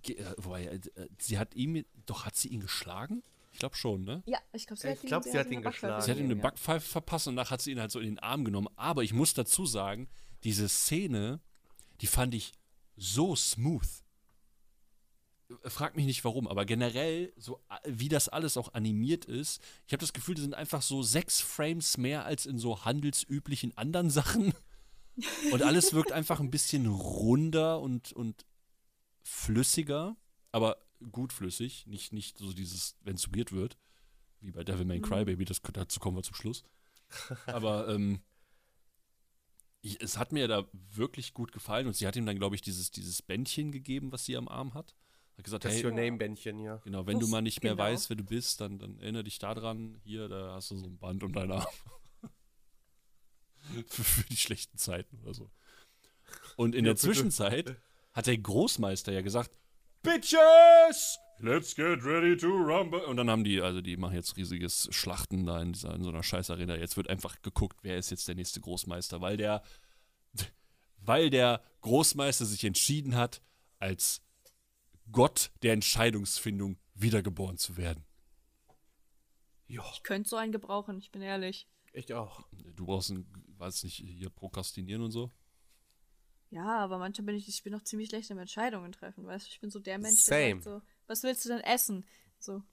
Äh, Wobei, äh, äh, sie hat ihm, doch hat sie ihn geschlagen? Ich glaube schon, ne? Ja, ich glaube, sie, Ich glaub, sie hat ihn geschlagen. Sie hat ihm eine Backpfeife verpasst und danach hat sie ihn halt so in den Arm genommen. Aber ich muss dazu sagen, diese Szene, die fand ich so smooth. Frag mich nicht warum, aber generell, so wie das alles auch animiert ist, ich habe das Gefühl, die sind einfach so sechs Frames mehr als in so handelsüblichen anderen Sachen. Und alles wirkt einfach ein bisschen runder und, und flüssiger. Aber gutflüssig, nicht, nicht so dieses, wenn es weird wird, wie bei Devil May Mhm. Cry Baby, das, dazu kommen wir zum Schluss. Aber ähm, ich, es hat mir da wirklich gut gefallen und sie hat ihm dann, glaube ich, dieses, dieses Bändchen gegeben, was sie am Arm hat. Hat gesagt, Das hey, Your Name-Bändchen, ja. genau, wenn du Uff, mal nicht mehr genau. weißt, wer du bist, dann, dann erinnere dich daran, hier, da hast du so ein Band um deinen Arm. für, für die schlechten Zeiten oder so. Und in Ja, der bitte. Zwischenzeit hat der Großmeister ja gesagt, Bitches! Let's get ready to rumble. Und dann haben die, also die machen jetzt riesiges Schlachten da in, dieser, in so einer Scheißarena. Jetzt wird einfach geguckt, wer ist jetzt der nächste Großmeister, weil der, weil der Großmeister sich entschieden hat, als Gott der Entscheidungsfindung wiedergeboren zu werden. Ja, Ich könnte so einen gebrauchen, ich bin ehrlich. ich auch. Du brauchst ein, weiß nicht, hier prokrastinieren und so. Ja, aber manchmal bin ich, ich bin noch ziemlich schlecht im Entscheidungen treffen, weißt du? Ich bin so der Mensch, Same. der sagt so, was willst du denn essen? So,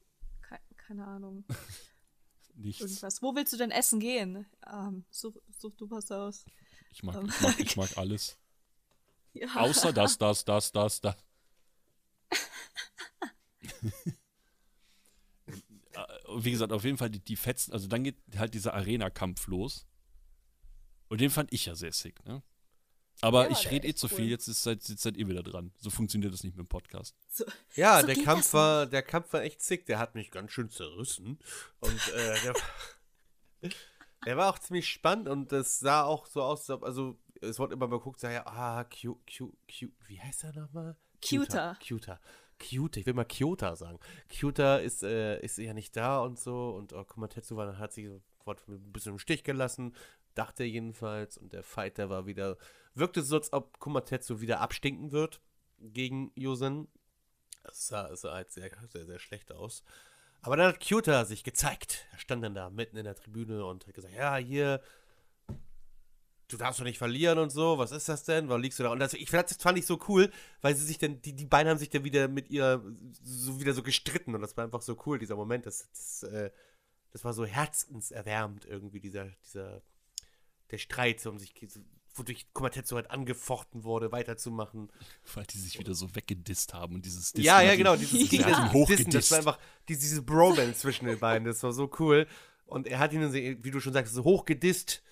ke keine Ahnung, Nichts. irgendwas. Wo willst du denn essen gehen? Ähm, such, such du was aus. Ich mag, ich mag, ich mag alles. Ja. Außer das, das, das, das, das. Wie gesagt, auf jeden Fall die, die Fetzen, also dann geht halt dieser Arena-Kampf los. Und den fand ich ja sehr sick, ne? Aber Ja, ich rede eh zu cool. viel, jetzt, ist, seid, jetzt seid ihr wieder dran. So funktioniert das nicht mit dem Podcast. So, Ja, So der Kampf war, der Kampf war echt sick. Der hat mich ganz schön zerrissen. Und äh, der, der war auch ziemlich spannend und das sah auch so aus, als ob- also es wurde immer mal geguckt, sah ja, ah, Q, Q, Q, wie heißt er nochmal? Cuter. Cuter. Cuter, ich will mal Kyota sagen. Cuter ist, äh, ist ja nicht da und so und oh, Kumatetsu war, hat sich sofort ein bisschen im Stich gelassen, dachte er jedenfalls und der Fighter war wieder, wirkte so, als ob Kumatetsu wieder abstinken wird gegen Yosen. Das sah, sah halt sehr, sehr, sehr schlecht aus. Aber dann hat Kyuta sich gezeigt. Er stand dann da mitten in der Tribüne und hat gesagt, ja, hier, du darfst doch nicht verlieren und so, was ist das denn? Warum liegst du da? Und das, ich das fand ich so cool, weil sie sich dann, die, die beiden haben sich dann wieder mit ihr so wieder so gestritten und das war einfach so cool, dieser Moment. Das, das, äh, das war so herzenserwärmend irgendwie, dieser, dieser, der Streit, so um sich, wodurch Komatetsu halt angefochten wurde, weiterzumachen. Weil die sich wieder so weggedisst haben und dieses Ja, hat ja, ihn- genau. Dieses hat ihn Dissen, das war einfach diese, diese Bromance zwischen den beiden. Das war so cool. Und er hat ihn, wie du schon sagst, so hochgedisst.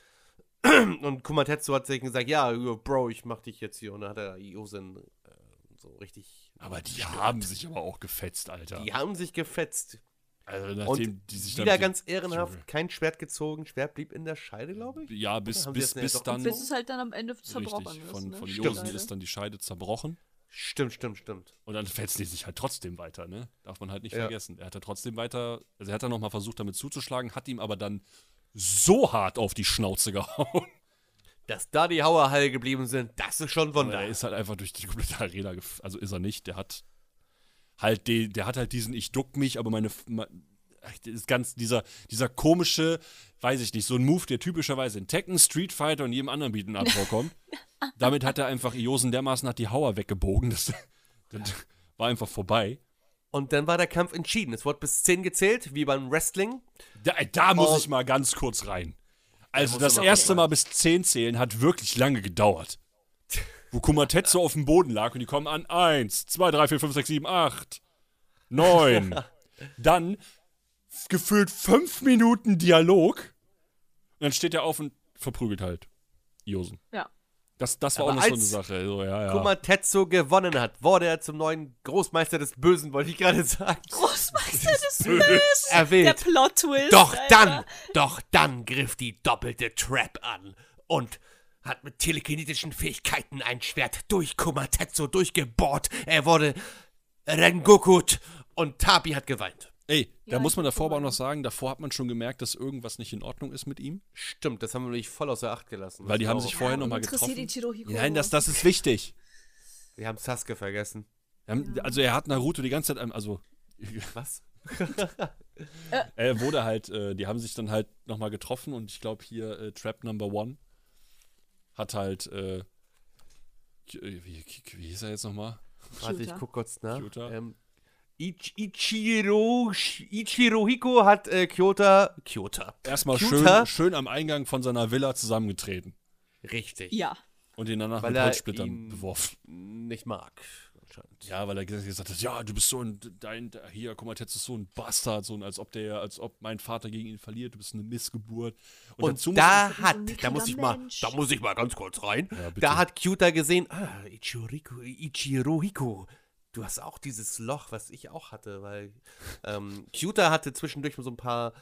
Und Kumatetsu hat sich gesagt, ja, Bro, ich mach dich jetzt hier. Und dann hat er Yosen äh, so richtig. Aber die haben sich aber auch gefetzt, Alter. Die haben sich gefetzt. Also Und nachdem die sich dann wieder so- ganz ehrenhaft, Junge. kein Schwert gezogen. Schwert blieb in der Scheide, glaube ich. Ja, bis, bis, bis doch dann. bis es halt dann am Ende zerbrochen Richtig, ist. von, ne? von. Josen ist dann die Scheide zerbrochen. Stimmt, stimmt, stimmt. Und dann fetzen die sich halt trotzdem weiter, ne? Darf man halt nicht Ja. vergessen. Er hat ja trotzdem weiter, also er hat dann nochmal versucht, damit zuzuschlagen, hat ihm aber dann so hart auf die Schnauze gehauen. Dass da die Hauer heil geblieben sind, das ist schon Aber Wunder. er ist halt einfach durch die komplette Arena, gef- also ist er nicht, der hat halt den, der hat halt diesen, ich duck mich, aber meine, ist ganz, dieser, dieser komische, weiß ich nicht, so ein Move, der typischerweise in Tekken, Street Fighter und jedem anderen Beaten Up vorkommt. Damit hat er einfach Iosen dermaßen hat die Hauer weggebogen, das, das war einfach vorbei. Und dann war der Kampf entschieden. Es wurde bis 10 gezählt, wie beim Wrestling. Da, da muss ich mal ganz kurz rein. Also das erste Mal bis 10 zählen hat wirklich lange gedauert. Wo Kumatetsu auf dem Boden lag und die kommen an 1, 2, 3, 4, 5, 6, 7, 8, 9. Dann gefühlt 5 Minuten Dialog. Und dann steht er auf und verprügelt halt Josen. Ja. Das, das war Aber auch noch so eine Sache. So, ja, ja. Kumatetsu gewonnen hat, wurde er zum neuen Großmeister des Bösen, wollte ich gerade sagen. Großmeister des Bösen. Der Erwähnt. Plot-Twist. Doch Alter. dann, doch dann griff die doppelte Trap an und hat mit telekinetischen Fähigkeiten ein Schwert durch Kumatetsu durchgebohrt. Er wurde Rengokut und Tabi hat geweint. Ey, da Ja, muss ich man davor aber auch noch sagen, davor hat man schon gemerkt, dass irgendwas nicht in Ordnung ist mit ihm. Stimmt, das haben wir nämlich voll außer Acht gelassen. Weil die haben sich vorher und nochmal getroffen. Nein, das, das ist wichtig. Wir haben Sasuke vergessen. Haben, Also er hat Naruto die ganze Zeit, am- also Was? er wurde halt, äh, die haben sich dann halt nochmal getroffen und ich glaube hier äh, Trap Number One hat halt, äh, äh, wie, wie, wie hieß er jetzt nochmal? Warte, ich guck kurz nach. Ähm, Ich, Ichiro, Ichiro Hiko hat äh, Kyota. Kyota. Erstmal Cuter? schön, schön am Eingang von seiner Villa zusammengetreten Richtig. Ja. und ihn danach Weil mit er Holzsplittern beworfen. Nicht mag. Anscheinend. Ja, weil er gesagt hat, ja, du bist so ein, dein, hier, guck mal, Tetsu ist so ein Bastard, so ein, als ob der, als ob mein Vater gegen ihn verliert, du bist eine Missgeburt. Und, dazu muss da ich- hat, da muss ich mal, da muss ich mal ganz kurz rein. Ja, da hat Kyuta gesehen, ah, Ichiriko, Ichirohiko. Du hast auch dieses Loch, was ich auch hatte, weil ähm, Kyuta hatte zwischendurch so ein paar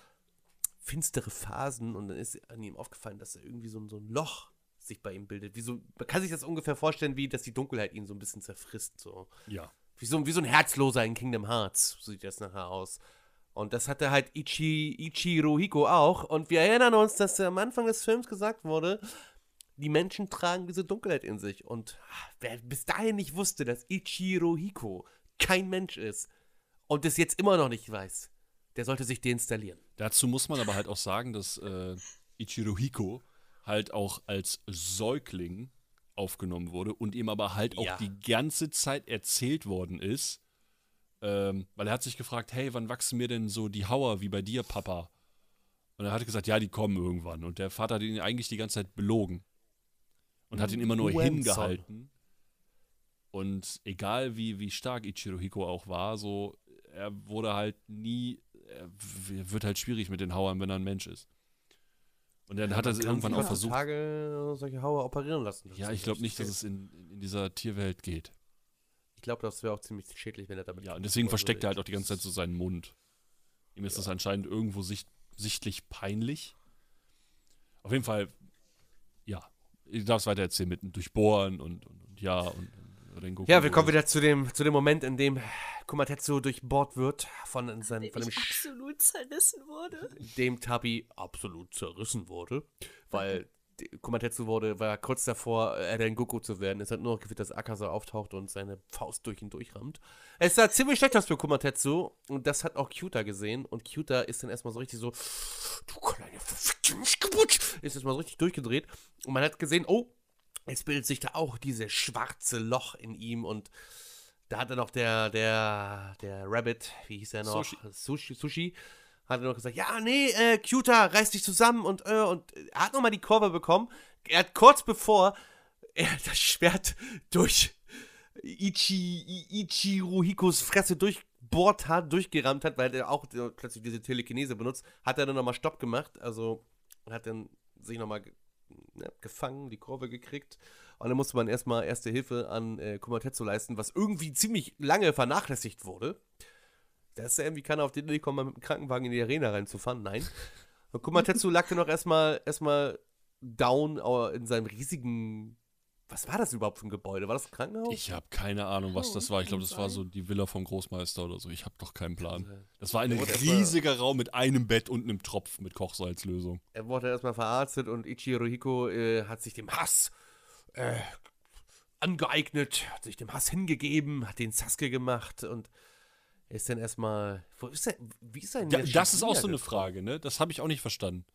finstere Phasen und dann ist an ihm aufgefallen, dass er irgendwie so, ein- so ein Loch sich bei ihm bildet. Wie so, man kann sich das ungefähr vorstellen, wie dass die Dunkelheit ihn so ein bisschen zerfrisst. So. ja. Wie so, wie so ein Herzloser in Kingdom Hearts so sieht das nachher aus. Und das hatte halt Ichi, Ichirohiko auch. Und wir erinnern uns, dass am Anfang des Films gesagt wurde, die Menschen tragen diese Dunkelheit in sich. Und wer bis dahin nicht wusste, dass Ichirohiko kein Mensch ist und es jetzt immer noch nicht weiß, der sollte sich deinstallieren. Dazu muss man aber halt auch sagen, dass äh, Ichirohiko halt auch als Säugling aufgenommen wurde und ihm aber halt auch Ja. die ganze Zeit erzählt worden ist, ähm, weil er hat sich gefragt, hey, wann wachsen mir denn so die Hauer wie bei dir, Papa? Und er hat gesagt, ja, die kommen irgendwann. Und der Vater hat ihn eigentlich die ganze Zeit belogen und hat ihn immer nur Huenson. hingehalten. Und egal wie, wie stark Ichirohiko auch war, so, er wurde halt nie, er wird halt schwierig mit den Hauern, wenn er ein Mensch ist. Und dann hat er irgendwann auch versucht, heutzutage solche Hauer operieren lassen. Ja, ich glaube nicht, dass es in, in dieser Tierwelt geht. Ich glaube, das wäre auch ziemlich schädlich, wenn er damit. Ja, und deswegen versteckt er halt auch die ganze Zeit so seinen Mund. Ihm ist das anscheinend irgendwo sicht, sichtlich peinlich. Auf jeden Fall, ja, ich darf es weiter erzählen mit dem Durchbohren und, und, und ja und, und Rengoku. Ja, wir kommen wieder zu dem, zu dem Moment, in dem Kumatetsu durchbohrt wird von, seinem, von dem, absolut zerrissen wurde. dem Tabi absolut zerrissen wurde, weil Kumatetsu wurde, war kurz davor, äh, Rengoku zu werden. Es hat nur noch gefehlt, dass Akaza auftaucht und seine Faust durch ihn durchrammt. Es sah ziemlich schlecht aus für Kumatetsu und das hat auch Kyuta gesehen und Kyuta ist dann erstmal so richtig so, du kleine verfickte Missgeburt, ist erstmal so richtig durchgedreht und man hat gesehen, oh, es bildet sich da auch dieses schwarze Loch in ihm und da hat dann noch der, der, der Rabbit, wie hieß er noch? Sushi. Sushi, Sushi hat er noch gesagt, ja, nee, äh, Kyuta, reiß dich zusammen und, äh, und er hat nochmal die Kurve bekommen. Er hat kurz bevor er das Schwert durch Ichi, Ichirohikos Fresse durchbohrt hat, durchgerammt hat, weil er auch plötzlich diese Telekinese benutzt, hat er dann nochmal Stopp gemacht, also hat dann sich nochmal ne, gefangen, die Kurve gekriegt. Und dann musste man erstmal Erste Hilfe an äh, Kumatetsu leisten, was irgendwie ziemlich lange vernachlässigt wurde. Da ist ja irgendwie keiner auf die Idee gekommen, mit dem Krankenwagen in die Arena reinzufahren. Nein. Und Kumatetsu lag dann noch erstmal erstmal down in seinem riesigen. Was war das überhaupt für ein Gebäude? War das ein Krankenhaus? Ich habe keine Ahnung, was Oh, das war. Ich glaube, das war so die Villa vom Großmeister oder so. Ich habe doch keinen Plan. Das war ein riesiger Raum mit einem Bett und einem Tropf mit Kochsalzlösung. Er wurde erstmal verarztet und Ichirohiko äh, hat sich dem Hass äh, angeeignet, hat sich dem Hass hingegeben, hat den Sasuke gemacht und ist dann erstmal. Wo ist er? Wie ist er Ja, der das ist auch so eine? Frage, ne? Das habe ich auch nicht verstanden.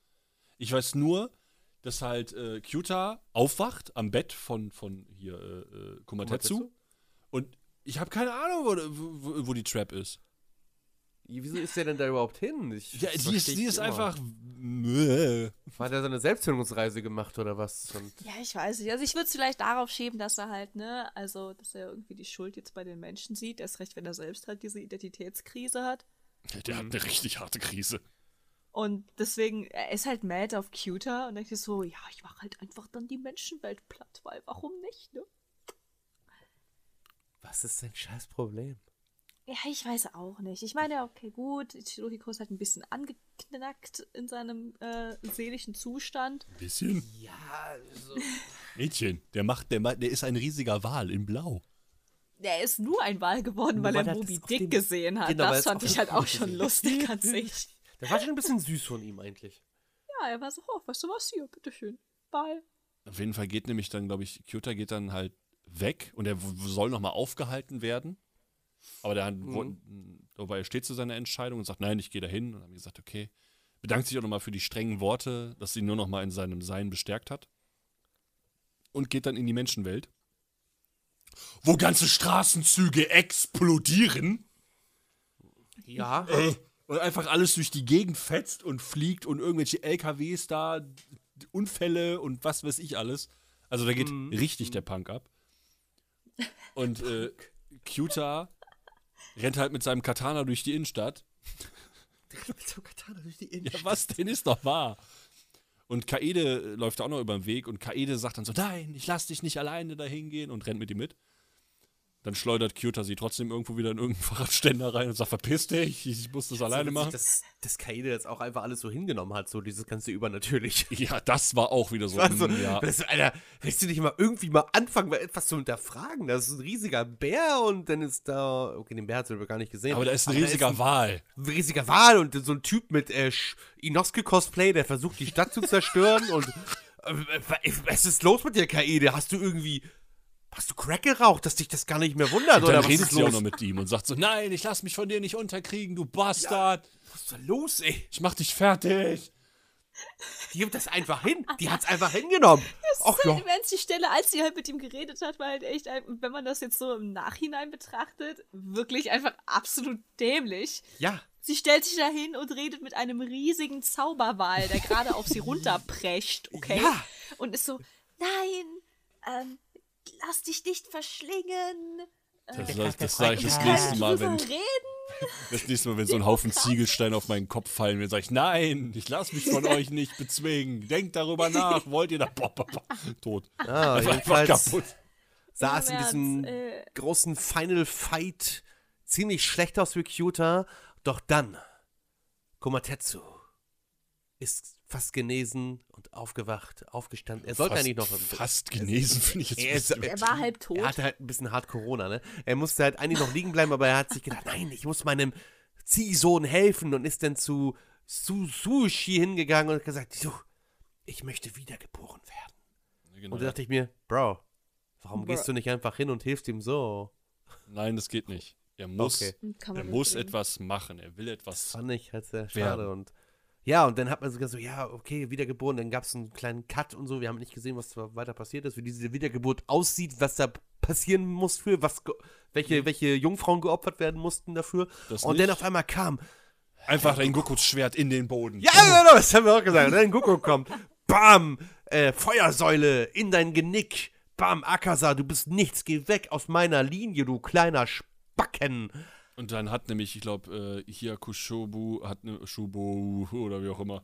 Ich weiß nur, dass halt äh, Kyuta aufwacht am Bett von, von hier äh, äh, Kumatetsu. Kumatetsu? Und ich habe keine Ahnung, wo, wo, wo die Trap ist. Wieso ist der denn da überhaupt hin? Ich, Ja, das die ist, die ist immer. einfach. Mäh. Hat er so eine Selbsthilfungsreise gemacht oder was? Und Ja, ich weiß nicht. Also ich würde es vielleicht darauf schieben, dass er halt, ne, also dass er irgendwie die Schuld jetzt bei den Menschen sieht, erst recht, wenn er selbst halt diese Identitätskrise hat. Der hat eine richtig harte Krise. Und deswegen, er ist halt mad auf Cuter und denkt sich so, ja, ich mach halt einfach dann die Menschenwelt platt, weil warum nicht, ne? was ist sein scheiß Problem? Ja, ich weiß auch nicht. Ich meine, okay, gut, Ichirohiko ist halt ein bisschen angeknackt in seinem äh, seelischen Zustand. Ein bisschen. Ja, also. Mädchen, der macht, der, der ist ein riesiger Wal in Blau. Er ist nur ein Wal geworden, Nur weil weil er Moby Dick dem- gesehen hat. Genau, das fand ich halt auch schon lustig an sich. Das war schon ein bisschen süß von ihm eigentlich. Ja, er war so, oh, weißt du was hier, bitteschön. Bye. Auf jeden Fall geht nämlich dann, glaube ich, Kyuta geht dann halt weg und er soll nochmal aufgehalten werden. Aber der hat, wo- wobei er steht zu seiner Entscheidung und sagt, nein, ich gehe dahin. Und dann haben wir gesagt, okay. Bedankt sich auch nochmal für die strengen Worte, dass sie ihn nur nochmal in seinem Sein bestärkt hat. Und geht dann in die Menschenwelt. Wo ganze Straßenzüge explodieren. Ja. Äh, und einfach alles durch die Gegend fetzt und fliegt und irgendwelche LKWs da, Unfälle und was weiß ich alles. Also da geht richtig der Punk ab. Und äh, Kyuta rennt halt mit seinem Katana durch die Innenstadt. Mit so einem Katana durch die Ja, Innenstadt. was denn ist doch wahr? Und Kaede läuft auch noch über den Weg und Kaede sagt dann so, nein, ich lass dich nicht alleine dahin gehen und rennt mit ihm mit. Dann schleudert Kyuta sie trotzdem irgendwo wieder in irgendeinen Fahrradständer rein und sagt, verpiss dich, ich muss das alleine so, machen. Dass, dass Kaede jetzt auch einfach alles so hingenommen hat, so dieses ganze Übernatürliche. ja, das war auch wieder so. Also, ja. das, Alter, willst du nicht mal irgendwie mal anfangen, mal etwas zu hinterfragen? Das ist ein riesiger Bär und dann ist da, okay, den Bär hat wir gar nicht gesehen. Aber da ist ein riesiger Wal. ein riesiger Wal und so ein Typ mit äh, Inosuke-Cosplay, der versucht, die Stadt zu zerstören und äh, was ist los mit dir, Kaede? Hast du irgendwie, hast du Crack geraucht, dass dich das gar nicht mehr wundert? Und oder dann was redet ist sie auch noch mit ihm und sagt so, nein, ich lass mich von dir nicht unterkriegen, du Bastard. Was ist da los, ey? Ich mach dich fertig. Die gibt das einfach hin. Die hat's einfach hingenommen. Das ja. ist halt die Stelle, als sie halt mit ihm geredet hat, war halt echt, ein- wenn man das jetzt so im Nachhinein betrachtet, wirklich einfach absolut dämlich. Ja. Sie stellt sich dahin und redet mit einem riesigen Zauberwal, der gerade auf sie runterprescht, okay? Ja. Und ist so, nein, ähm, lass dich nicht verschlingen. Das, das, das der sage ich das nächste Mal, wenn, reden. das nächste Mal, wenn so ein Haufen Ziegelsteine auf meinen Kopf fallen, dann sage ich, nein, ich lass mich von euch nicht bezwingen. Denkt darüber nach, wollt ihr da? Boah, boah, boah. Tot. Ah, Einfach, einfach kaputt. sah es in diesem äh. großen Final Fight ziemlich schlecht aus für Kyuta. Doch dann, Komatetsu ist fast genesen und aufgewacht, aufgestanden. Er sollte fast, eigentlich noch fast genesen, finde ich jetzt. Er Er war halb tot. Er hatte halt ein bisschen hart Corona, ne? Er musste halt eigentlich noch liegen bleiben, aber er hat sich gedacht, nein, ich muss meinem Ziehsohn helfen und ist dann zu Suzushi hingegangen und hat gesagt, du, ich möchte wiedergeboren werden. Genau. Und da dachte ich mir, Bro, warum Bro. gehst du nicht einfach hin und hilfst ihm so? Nein, das geht nicht. Er muss, Okay. Er muss etwas machen. Er will etwas. Fand ich halt sehr Werden. schade und ja, und dann hat man sogar so, ja, okay, wiedergeboren, dann gab es einen kleinen Cut und so, wir haben nicht gesehen, was da weiter passiert ist, wie diese Wiedergeburt aussieht, was da passieren muss für, was, welche, welche Jungfrauen geopfert werden mussten dafür. Das und nicht. dann auf einmal kam, Einfach ein Gokus Schwert in den Boden. ja, genau, das haben wir auch gesagt, dann Goku kommt, bam, äh, Feuersäule in dein Genick, bam, Akasa, du bist nichts, geh weg aus meiner Linie, du kleiner Spacken. Und dann hat nämlich, ich glaube, äh, Hiyakushobu hat ne, Shubo oder wie auch immer,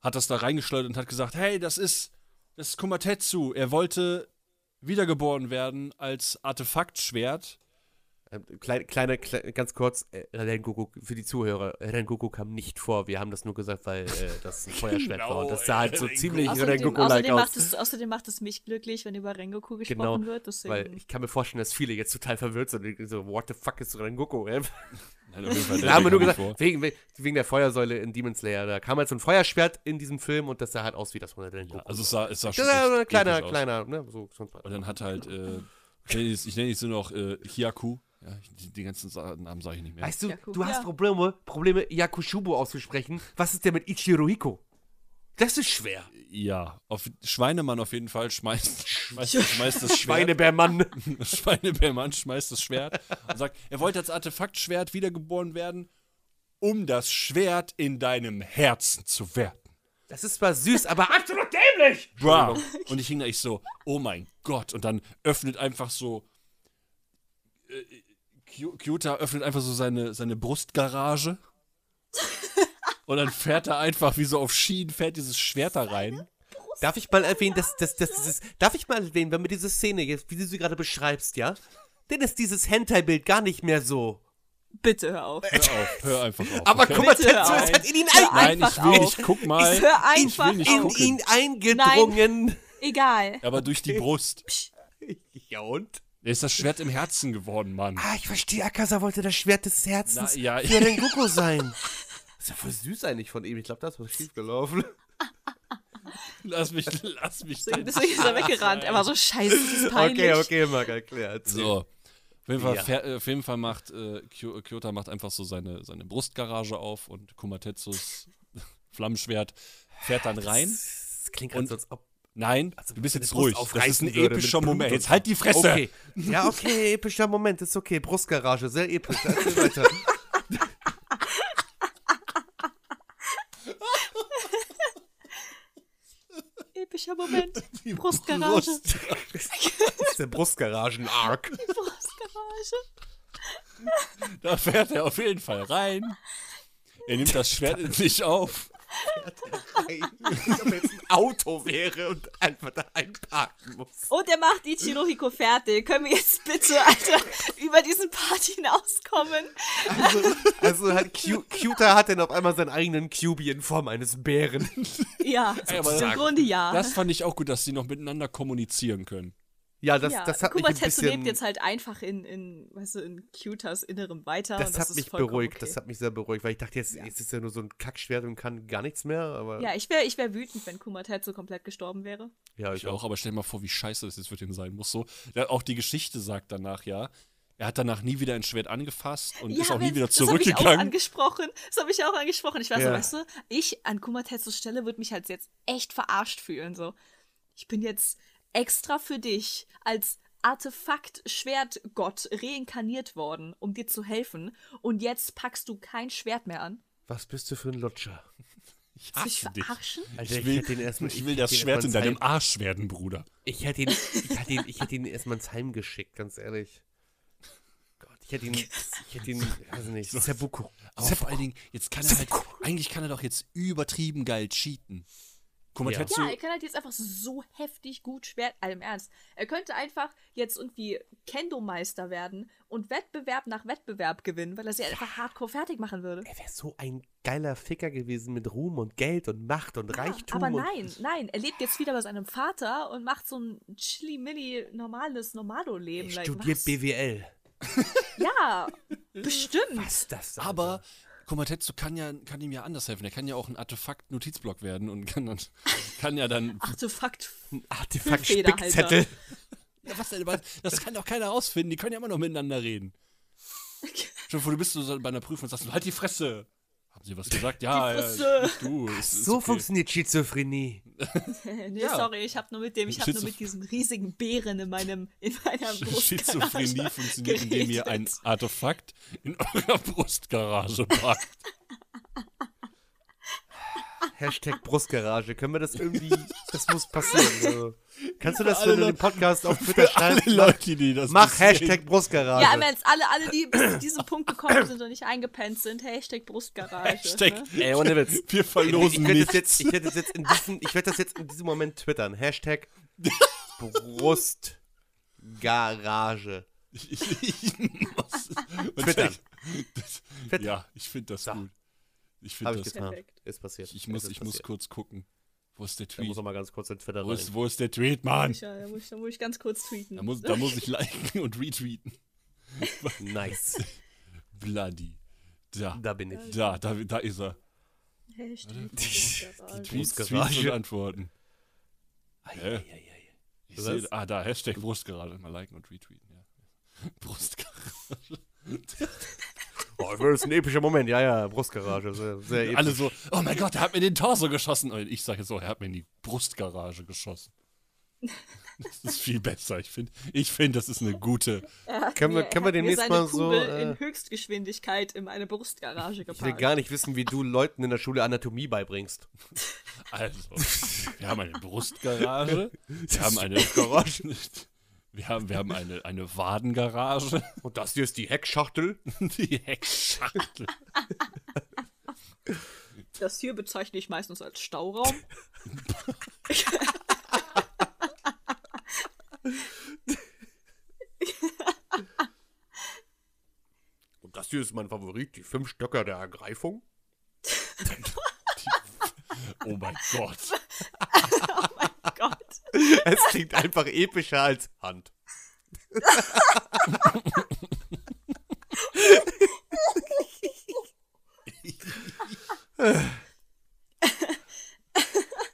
hat das da reingeschleudert und hat gesagt, hey, das ist, das ist Kumatetsu. Er wollte wiedergeboren werden als Artefaktschwert. Ähm, Kleine, kleine, kleine, ganz kurz, äh, Rengoku, für die Zuhörer, Rengoku kam nicht vor, wir haben das nur gesagt, weil äh, das ein Feuerschwert war und das sah halt so Rengoku. ziemlich Rengoku-like außerdem, aus. macht es, außerdem macht es mich glücklich, wenn über Rengoku gesprochen Genau, wird. Deswegen. weil ich kann mir vorstellen, dass viele jetzt total verwirrt sind und so, what the fuck ist Rengoku? ey? Nein, auf jeden Fall, Da haben wir nur gesagt, wegen, wegen der Feuersäule in Demon Slayer, da kam halt so ein Feuerschwert in diesem Film und das sah halt aus wie das von der Rengoku. Ja, also es sah, es sah schon das ist ja echt ein kleiner, kleiner, ne, so, sonst Und dann hat halt, äh, ich nenne jetzt nur noch äh, Hiyaku. Ja, die, die ganzen Sa- Namen sage ich nicht mehr. Weißt du, Yaku. du hast Ja. Probleme, Probleme, Yakushubo auszusprechen. Was ist denn mit Ichirohiko? Das ist schwer. ja, auf, Schweinemann auf jeden Fall schmeißt, schmeißt, schmeißt das Schwert. Schweinebärmann. Schweinebärmann schmeißt das Schwert und sagt, er wollte als Artefaktschwert wiedergeboren werden, um das Schwert in deinem Herzen zu werden. Das ist zwar süß, aber absolut dämlich. Wow. Und ich hing da ich so, oh mein Gott. Und dann öffnet einfach so, äh, Kyuta öffnet einfach so seine, seine Brustgarage. Und dann fährt er einfach wie so auf Schienen, fährt dieses Schwert da rein. Darf ich mal erwähnen, dass, dass, dass dieses, darf ich mal erwähnen, wenn wir diese Szene jetzt, wie du sie gerade beschreibst, ja? Dann ist dieses Hentai-Bild gar nicht mehr so. Bitte hör auf. Hör auf, hör einfach auf. Aber okay? guck mal, Bitte Tetsu, es hat in ihn, Hör ein, Nein, ich einfach will auf. nicht. Guck mal. Ich hör Ich einfach will nicht in gucken. ihn eingedrungen. Egal. Aber durch die Brust. Ja und? Er ist das Schwert im Herzen geworden, Mann. Ah, ich verstehe, Akasa wollte das Schwert des Herzens Na, ja. für Rengoku sein. Das ist ja voll süß eigentlich von ihm. Ich glaube, da ist was schiefgelaufen. Lass mich, lass mich. Deswegen, deswegen ist er weggerannt. Er war so scheiße, das ist peinlich. Okay, okay, Marc, erklärt. So. Auf jeden Fall, Ja. fähr- äh, auf jeden Fall macht äh, Kyo- Kyota macht einfach so seine, seine Brustgarage auf und Kumatetsus Flammenschwert fährt dann rein. Das klingt gerade Und- so, als ob Nein, als ob du bist jetzt ruhig. Das ist ein epischer Moment. Jetzt halt die Fresse. Okay. Ja, okay, epischer Moment, ist okay. Brustgarage, sehr episch. Erzähl weiter. Epischer Moment. Die Brustgarage. Brust. Das ist der Brustgaragen-Arc. Brustgarage. Da fährt er auf jeden Fall rein. Er nimmt das Schwert in sich auf. Als ob jetzt ein Auto wäre und einfach da einparken muss. Und er macht Ichirohiko fertig. Können wir jetzt bitte, Alter, über diesen Part hinauskommen? Also, also hat Q Cuter hat dann auf einmal seinen eigenen QB in Form eines Bären. Ja, Ey, aber im Grunde ja. Das fand ich auch gut, dass sie noch miteinander kommunizieren können. Ja, das, ja, das hat mich ein Kumatetsu bisschen, lebt jetzt halt einfach in, in, weißt du, in Cutas Innerem weiter. das, und das hat ist mich beruhigt, okay. das hat mich sehr beruhigt, weil ich dachte, jetzt, jetzt ist ja nur so ein Kackschwert und kann gar nichts mehr, aber Ja, ich wäre ich wär wütend, wenn Kumatetsu komplett gestorben wäre. ja, Ich auch, aber stell dir mal vor, wie scheiße das jetzt für den sein muss. So, ja, auch die Geschichte sagt danach, ja. Er hat danach nie wieder ein Schwert angefasst und ist auch nie wieder Das habe ich auch zurückgegangen. angesprochen. Das habe ich auch angesprochen. Ich war so, Ja. weißt du, ich an Kumatetsus Stelle würde mich halt jetzt echt verarscht fühlen. So, ich bin jetzt extra für dich als Artefakt-Schwertgott reinkarniert worden, um dir zu helfen. Und jetzt packst du kein Schwert mehr an. was bist du für ein Lutscher? Ich hasse dich. verarschen? Alter, Ich will, hätte ihn erstmal- ich will hätte das ihn Schwert in deinem ins Arsch werden, Bruder. Heim- Ich hätte ihn, ich hätte ihn, ich hätte ihn erstmal ins Heim geschickt, ganz ehrlich. Gott, ich hätte ihn, ich hätte ihn, weiß nicht, Seppuku. Aber vor allen Dingen, jetzt kann er halt, eigentlich kann er doch jetzt übertrieben geil cheaten. Komatetsu, Ja, er kann halt jetzt einfach so heftig gut Schwert, allem Ernst. Er könnte einfach jetzt irgendwie Kendo-Meister werden und Wettbewerb nach Wettbewerb gewinnen, weil er sie einfach hardcore fertig machen würde. Er wäre so ein geiler Ficker gewesen mit Ruhm und Geld und Macht und Reichtum. Aber und nein, nein, er lebt jetzt wieder bei seinem Vater und macht so ein chili-milli normales Normalo-Leben. Er Like, studiert was? BWL. Ja, bestimmt. Was ist das? Aber Komatetsu kann ja, kann ihm ja anders helfen. Er kann ja auch ein Artefakt-Notizblock werden und kann dann, kann ja dann. Artefakt. Artefakt. Spickzettel. Ja, was denn? Was? Das kann doch keiner rausfinden. Die können ja immer noch miteinander reden. Schon vor, du bist so bei einer Prüfung und sagst, du, halt die Fresse. Haben sie was gesagt? Ja, Die ja, du. Ist, ist So okay. funktioniert Schizophrenie. nee, Ja. sorry, ich habe nur mit dem, ich habe nur mit diesem riesigen Bären in meinem, in meiner Brustgarage Schizophrenie funktioniert, indem ihr ein geredet. Artefakt in eurer Brustgarage packt. Hashtag Brustgarage. Können wir das irgendwie, das muss passieren. Also, kannst du das, wenn du den Podcast auf Twitter Für alle? Leute, die das Mach sehen. Hashtag Brustgarage. Ja, im Ernst, alle, alle, die bis zu diesem Punkt gekommen sind und nicht eingepennt sind, Hashtag Brustgarage. Hashtag, Ne? Ey, ohne Witz. wir Ich verlosen werde nichts. das jetzt, ich werde das jetzt in diesem, ich werde das jetzt in diesem Moment twittern. Hashtag Brustgarage. Ich, ich, was- und Twittern. Das, Twittern. ja, ich finde das So. gut. Ich finde ich das. Perfekt. Ist passiert. Ich, ich muss, ich muss passiert. kurz gucken. Wo ist der Da Tweet? muss er mal ganz kurz in Twitter Wo rein. ist, wo ist der Tweet, Mann? Da muss, ich, da muss ich ganz kurz tweeten. Da muss, da muss ich liken und retweeten. Nice. Bloody. Da. Da bin ich. Da, da, da ist er. Hashtag Tweets, Brustgarage. Tweets Brustgarage. und Antworten. Hä? Eieiei. Ich Was? sehe, ah, da, Hashtag Brustgarage. Mal liken und retweeten, ja. Brustgarage. Oh, das ist ein epischer Moment. Ja, ja, Brustgarage. Sehr, sehr episch. Alle so, oh mein Gott, er hat mir in den Torso geschossen. Und ich sage so, er hat mir in die Brustgarage geschossen. Das ist viel besser. Ich finde, ich find, das ist eine gute. Können wir- können wir demnächst mal so, äh, in Höchstgeschwindigkeit in eine Brustgarage Ich will geparkt. gar nicht wissen, wie du Leuten in der Schule Anatomie beibringst. Also, wir haben eine Brustgarage. Wir haben eine Garage. Wir haben, wir haben eine, eine Wadengarage. Und das hier ist die Heckschachtel. Die Heckschachtel. Das hier bezeichne ich meistens als Stauraum. Und das hier ist mein Favorit, die fünf Stöcker der Ergreifung. Oh mein Gott. Es klingt einfach epischer als Hand.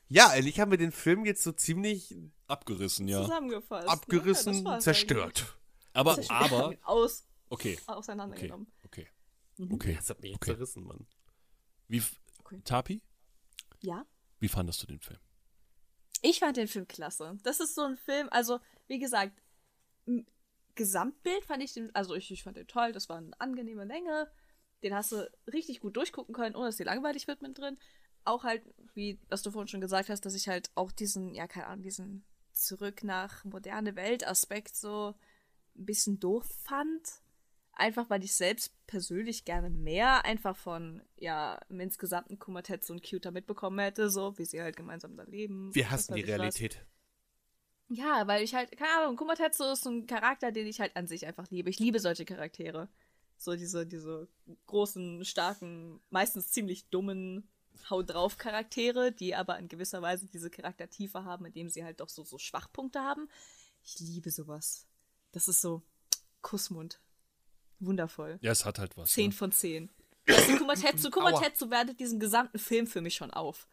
ja, eigentlich haben wir den Film jetzt so ziemlich Abgerissen, ja. Zusammengefasst. abgerissen, ne? Ja, das war's zerstört. Aber, eigentlich. aber, Aus, okay, auseinandergenommen. okay, okay. Das hat mich Okay. zerrissen, Mann. Wie, Okay. Tapi, Ja. wie fandest du den Film? Ich fand den Film klasse. Das ist so ein Film, also wie gesagt, Gesamtbild fand ich den, also ich, ich fand den toll, das war eine angenehme Länge. Den hast du richtig gut durchgucken können, ohne dass dir langweilig wird mit drin. Auch halt, wie was du vorhin schon gesagt hast, dass ich halt auch diesen, ja, keine Ahnung, diesen zurück nach moderne Welt Aspekt so ein bisschen doof fand. Einfach weil ich selbst persönlich gerne mehr einfach von, ja, im insgesamten Kumatetsu und Cuter mitbekommen hätte, so, wie sie halt gemeinsam da leben. Wir hassen die ich was. Realität. Ja, weil ich halt, keine Ahnung, Kumatetsu ist so ein Charakter, den ich halt an sich einfach liebe. Ich liebe solche Charaktere. So diese, diese großen, starken, meistens ziemlich dummen Hau drauf Charaktere, die aber in gewisser Weise diese Charaktertiefe haben, indem sie halt doch so, so Schwachpunkte haben. Ich liebe sowas. Das ist so Kussmund. Wundervoll. Ja, es hat halt was. 10 Ne? von 10. Weißt du, Kumatetsu, Kumatetsu wertet diesen gesamten Film für mich schon auf.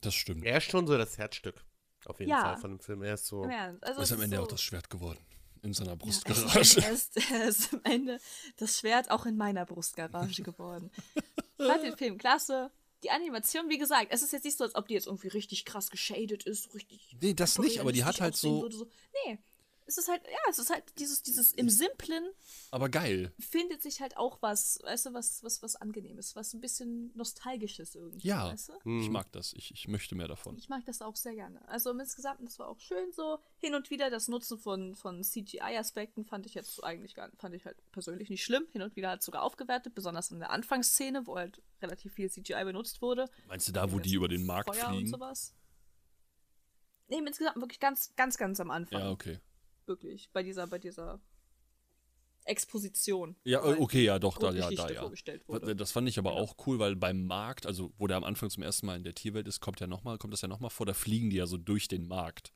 Das stimmt. Er ist schon so das Herzstück. Auf jeden Ja. Fall von dem Film. Er ist so. Ernst. Also ist am Ende so, auch das Schwert geworden. In seiner Ja, Brustgarage. es ist, er ist, er ist am Ende das Schwert auch in meiner Brustgarage geworden. Ich fand den Film klasse. Die Animation, wie gesagt, es ist jetzt nicht so, als ob die jetzt irgendwie richtig krass geschadet ist, richtig. Nee, das nicht, aber die hat halt so. so. Nee. Es ist halt, ja, es ist halt dieses, dieses im Simplen Aber geil. findet sich halt auch was, weißt du, was, was, was Angenehmes, was ein bisschen Nostalgisches irgendwie, Ja. weißt du? Ich mag das. Ich, ich möchte mehr davon. Ich mag das auch sehr gerne. Also im Insgesamt, das war auch schön so. Hin und wieder das Nutzen von, von CGI-Aspekten fand ich jetzt eigentlich gar fand ich halt persönlich nicht schlimm. Hin und wieder hat es sogar aufgewertet, besonders in der Anfangsszene, wo halt relativ viel CGI benutzt wurde. Meinst du da, wo die über den Markt Feuer und fliegen? sowas. Nee, im Insgesamt wirklich ganz, ganz, ganz am Anfang. Ja, okay. Wirklich. Bei dieser, bei dieser Exposition. Ja, äh, okay, ja, doch, da, ja, da, ja. vorgestellt wurde. Das fand ich aber auch cool, weil beim Markt, also wo der am Anfang zum ersten Mal in der Tierwelt ist, kommt ja noch mal, kommt das ja nochmal vor, da fliegen die ja so durch den Markt.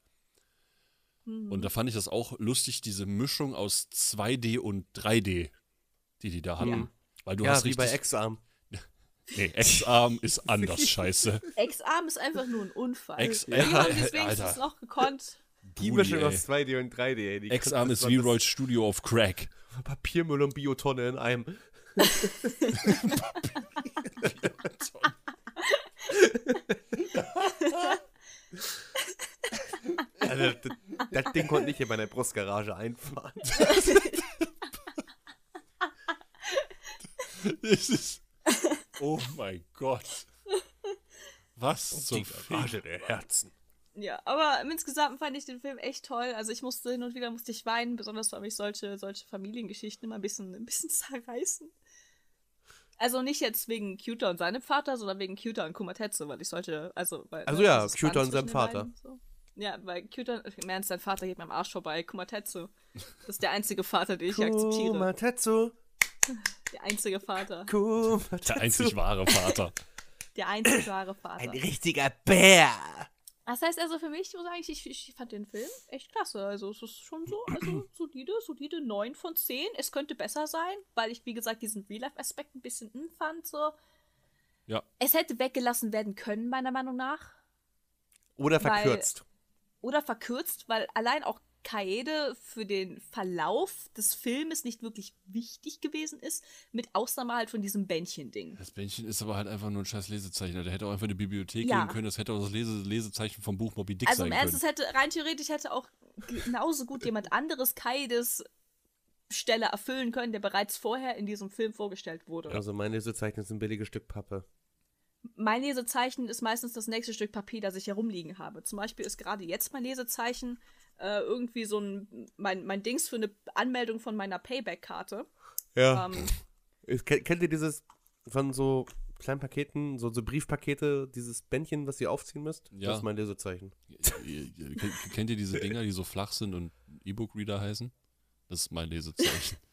Mhm. Und da fand ich das auch lustig, diese Mischung aus 2D und 3D, die die da hatten. Ja. Weil du ja, hast wie richtig. bei X-Arm. nee, X-Arm ist anders, scheiße. Ex-Arm ist einfach nur ein Unfall. Ex- Wie haben die es Ja, wenigstens noch gekonnt? Die Brudi, Mischung ey. aus 2D und 3D, ey. Die X-Arm das ist wie Roy's Studio of Crack. Papiermüll und Biotonne in einem. Also, das, das Ding konnte nicht in meiner Brustgarage einfahren. Das ist. Oh mein Gott. Was zum Garage der Herzen. Ja, aber im Insgesamt fand ich den Film echt toll. Also ich musste hin und wieder musste ich weinen, besonders weil mich solche, solche Familiengeschichten immer ein bisschen, ein bisschen zerreißen. Also nicht jetzt wegen Cuter und seinem Vater, sondern wegen Cuter und Kumatetsu, weil ich solche, also weil Also ja, Cuter und seinem Vater. beiden, So. Ja, weil Cuter, im Ernst, sein Vater geht mir am Arsch vorbei. Kumatetsu. Das ist der einzige Vater, den ich akzeptiere. Kumatetsu, Der einzige Vater. Kumatetsu. Der einzig wahre Vater. Der einzig wahre Ein Vater. richtiger Bär. Das heißt also für mich, muss ich sagen, ich, ich fand den Film echt klasse. Also es ist schon so, also solide, solide 9 von 10. Es könnte besser sein, weil ich, wie gesagt, diesen Real-Life-Aspekt ein bisschen hm fand. So. Ja. Es hätte weggelassen werden können, meiner Meinung nach. Oder Weil- verkürzt. Oder verkürzt, weil allein auch Kaede für den Verlauf des Filmes nicht wirklich wichtig gewesen ist, mit Ausnahme halt von diesem Bändchen-Ding. Das Bändchen ist aber halt einfach nur ein scheiß Lesezeichen. Der hätte auch einfach in die Bibliothek Ja. gehen können. Das hätte auch das Lese Lesezeichen vom Buch Moby Dick Also sein im Ernst, können. es hätte rein theoretisch hätte auch genauso gut jemand anderes Kaides Stelle erfüllen können, der bereits vorher in diesem Film vorgestellt wurde. Also mein Lesezeichen ist ein billiges Stück Pappe. Mein Lesezeichen ist meistens das nächste Stück Papier, das ich herumliegen habe. Zum Beispiel ist gerade jetzt mein Lesezeichen äh, irgendwie so ein mein, mein Dings für eine Anmeldung von meiner Payback-Karte. Ja. Ähm, Ist- kennt, ihr dieses von so kleinen Paketen, so, so Briefpakete, dieses Bändchen, was ihr aufziehen müsst? Ja. Das ist mein Lesezeichen. Kennt- ihr diese Dinger, die so flach sind und E-Book-Reader heißen? Das ist mein Lesezeichen.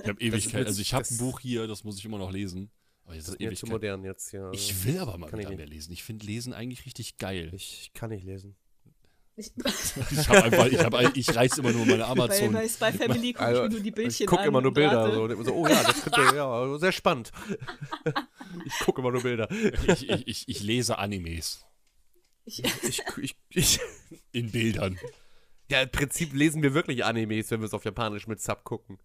Ich habe Ewigkeit, also ich habe ein Buch hier, das muss ich immer noch lesen. Aber jetzt Das ist mir zu modern jetzt, ja. Ich will aber mal Kann ich wieder nicht. mehr lesen. Ich finde Lesen eigentlich richtig geil. Ich, ich kann nicht lesen. ich, Ich habe einfach, ich, hab, ich reiß immer nur meine bei, Amazon. bei Spy Family gucke ich mir nur die Bildchen Also, ich gucke immer nur Bilder. So, so, oh ja, das könnte, ja, sehr spannend. ich gucke immer nur Bilder. Ich, ich, ich, ich lese Animes Ich, Ich, ich, ich, in Bildern. ja, im Prinzip lesen wir wirklich Animes, wenn wir es auf Japanisch mit Sub gucken.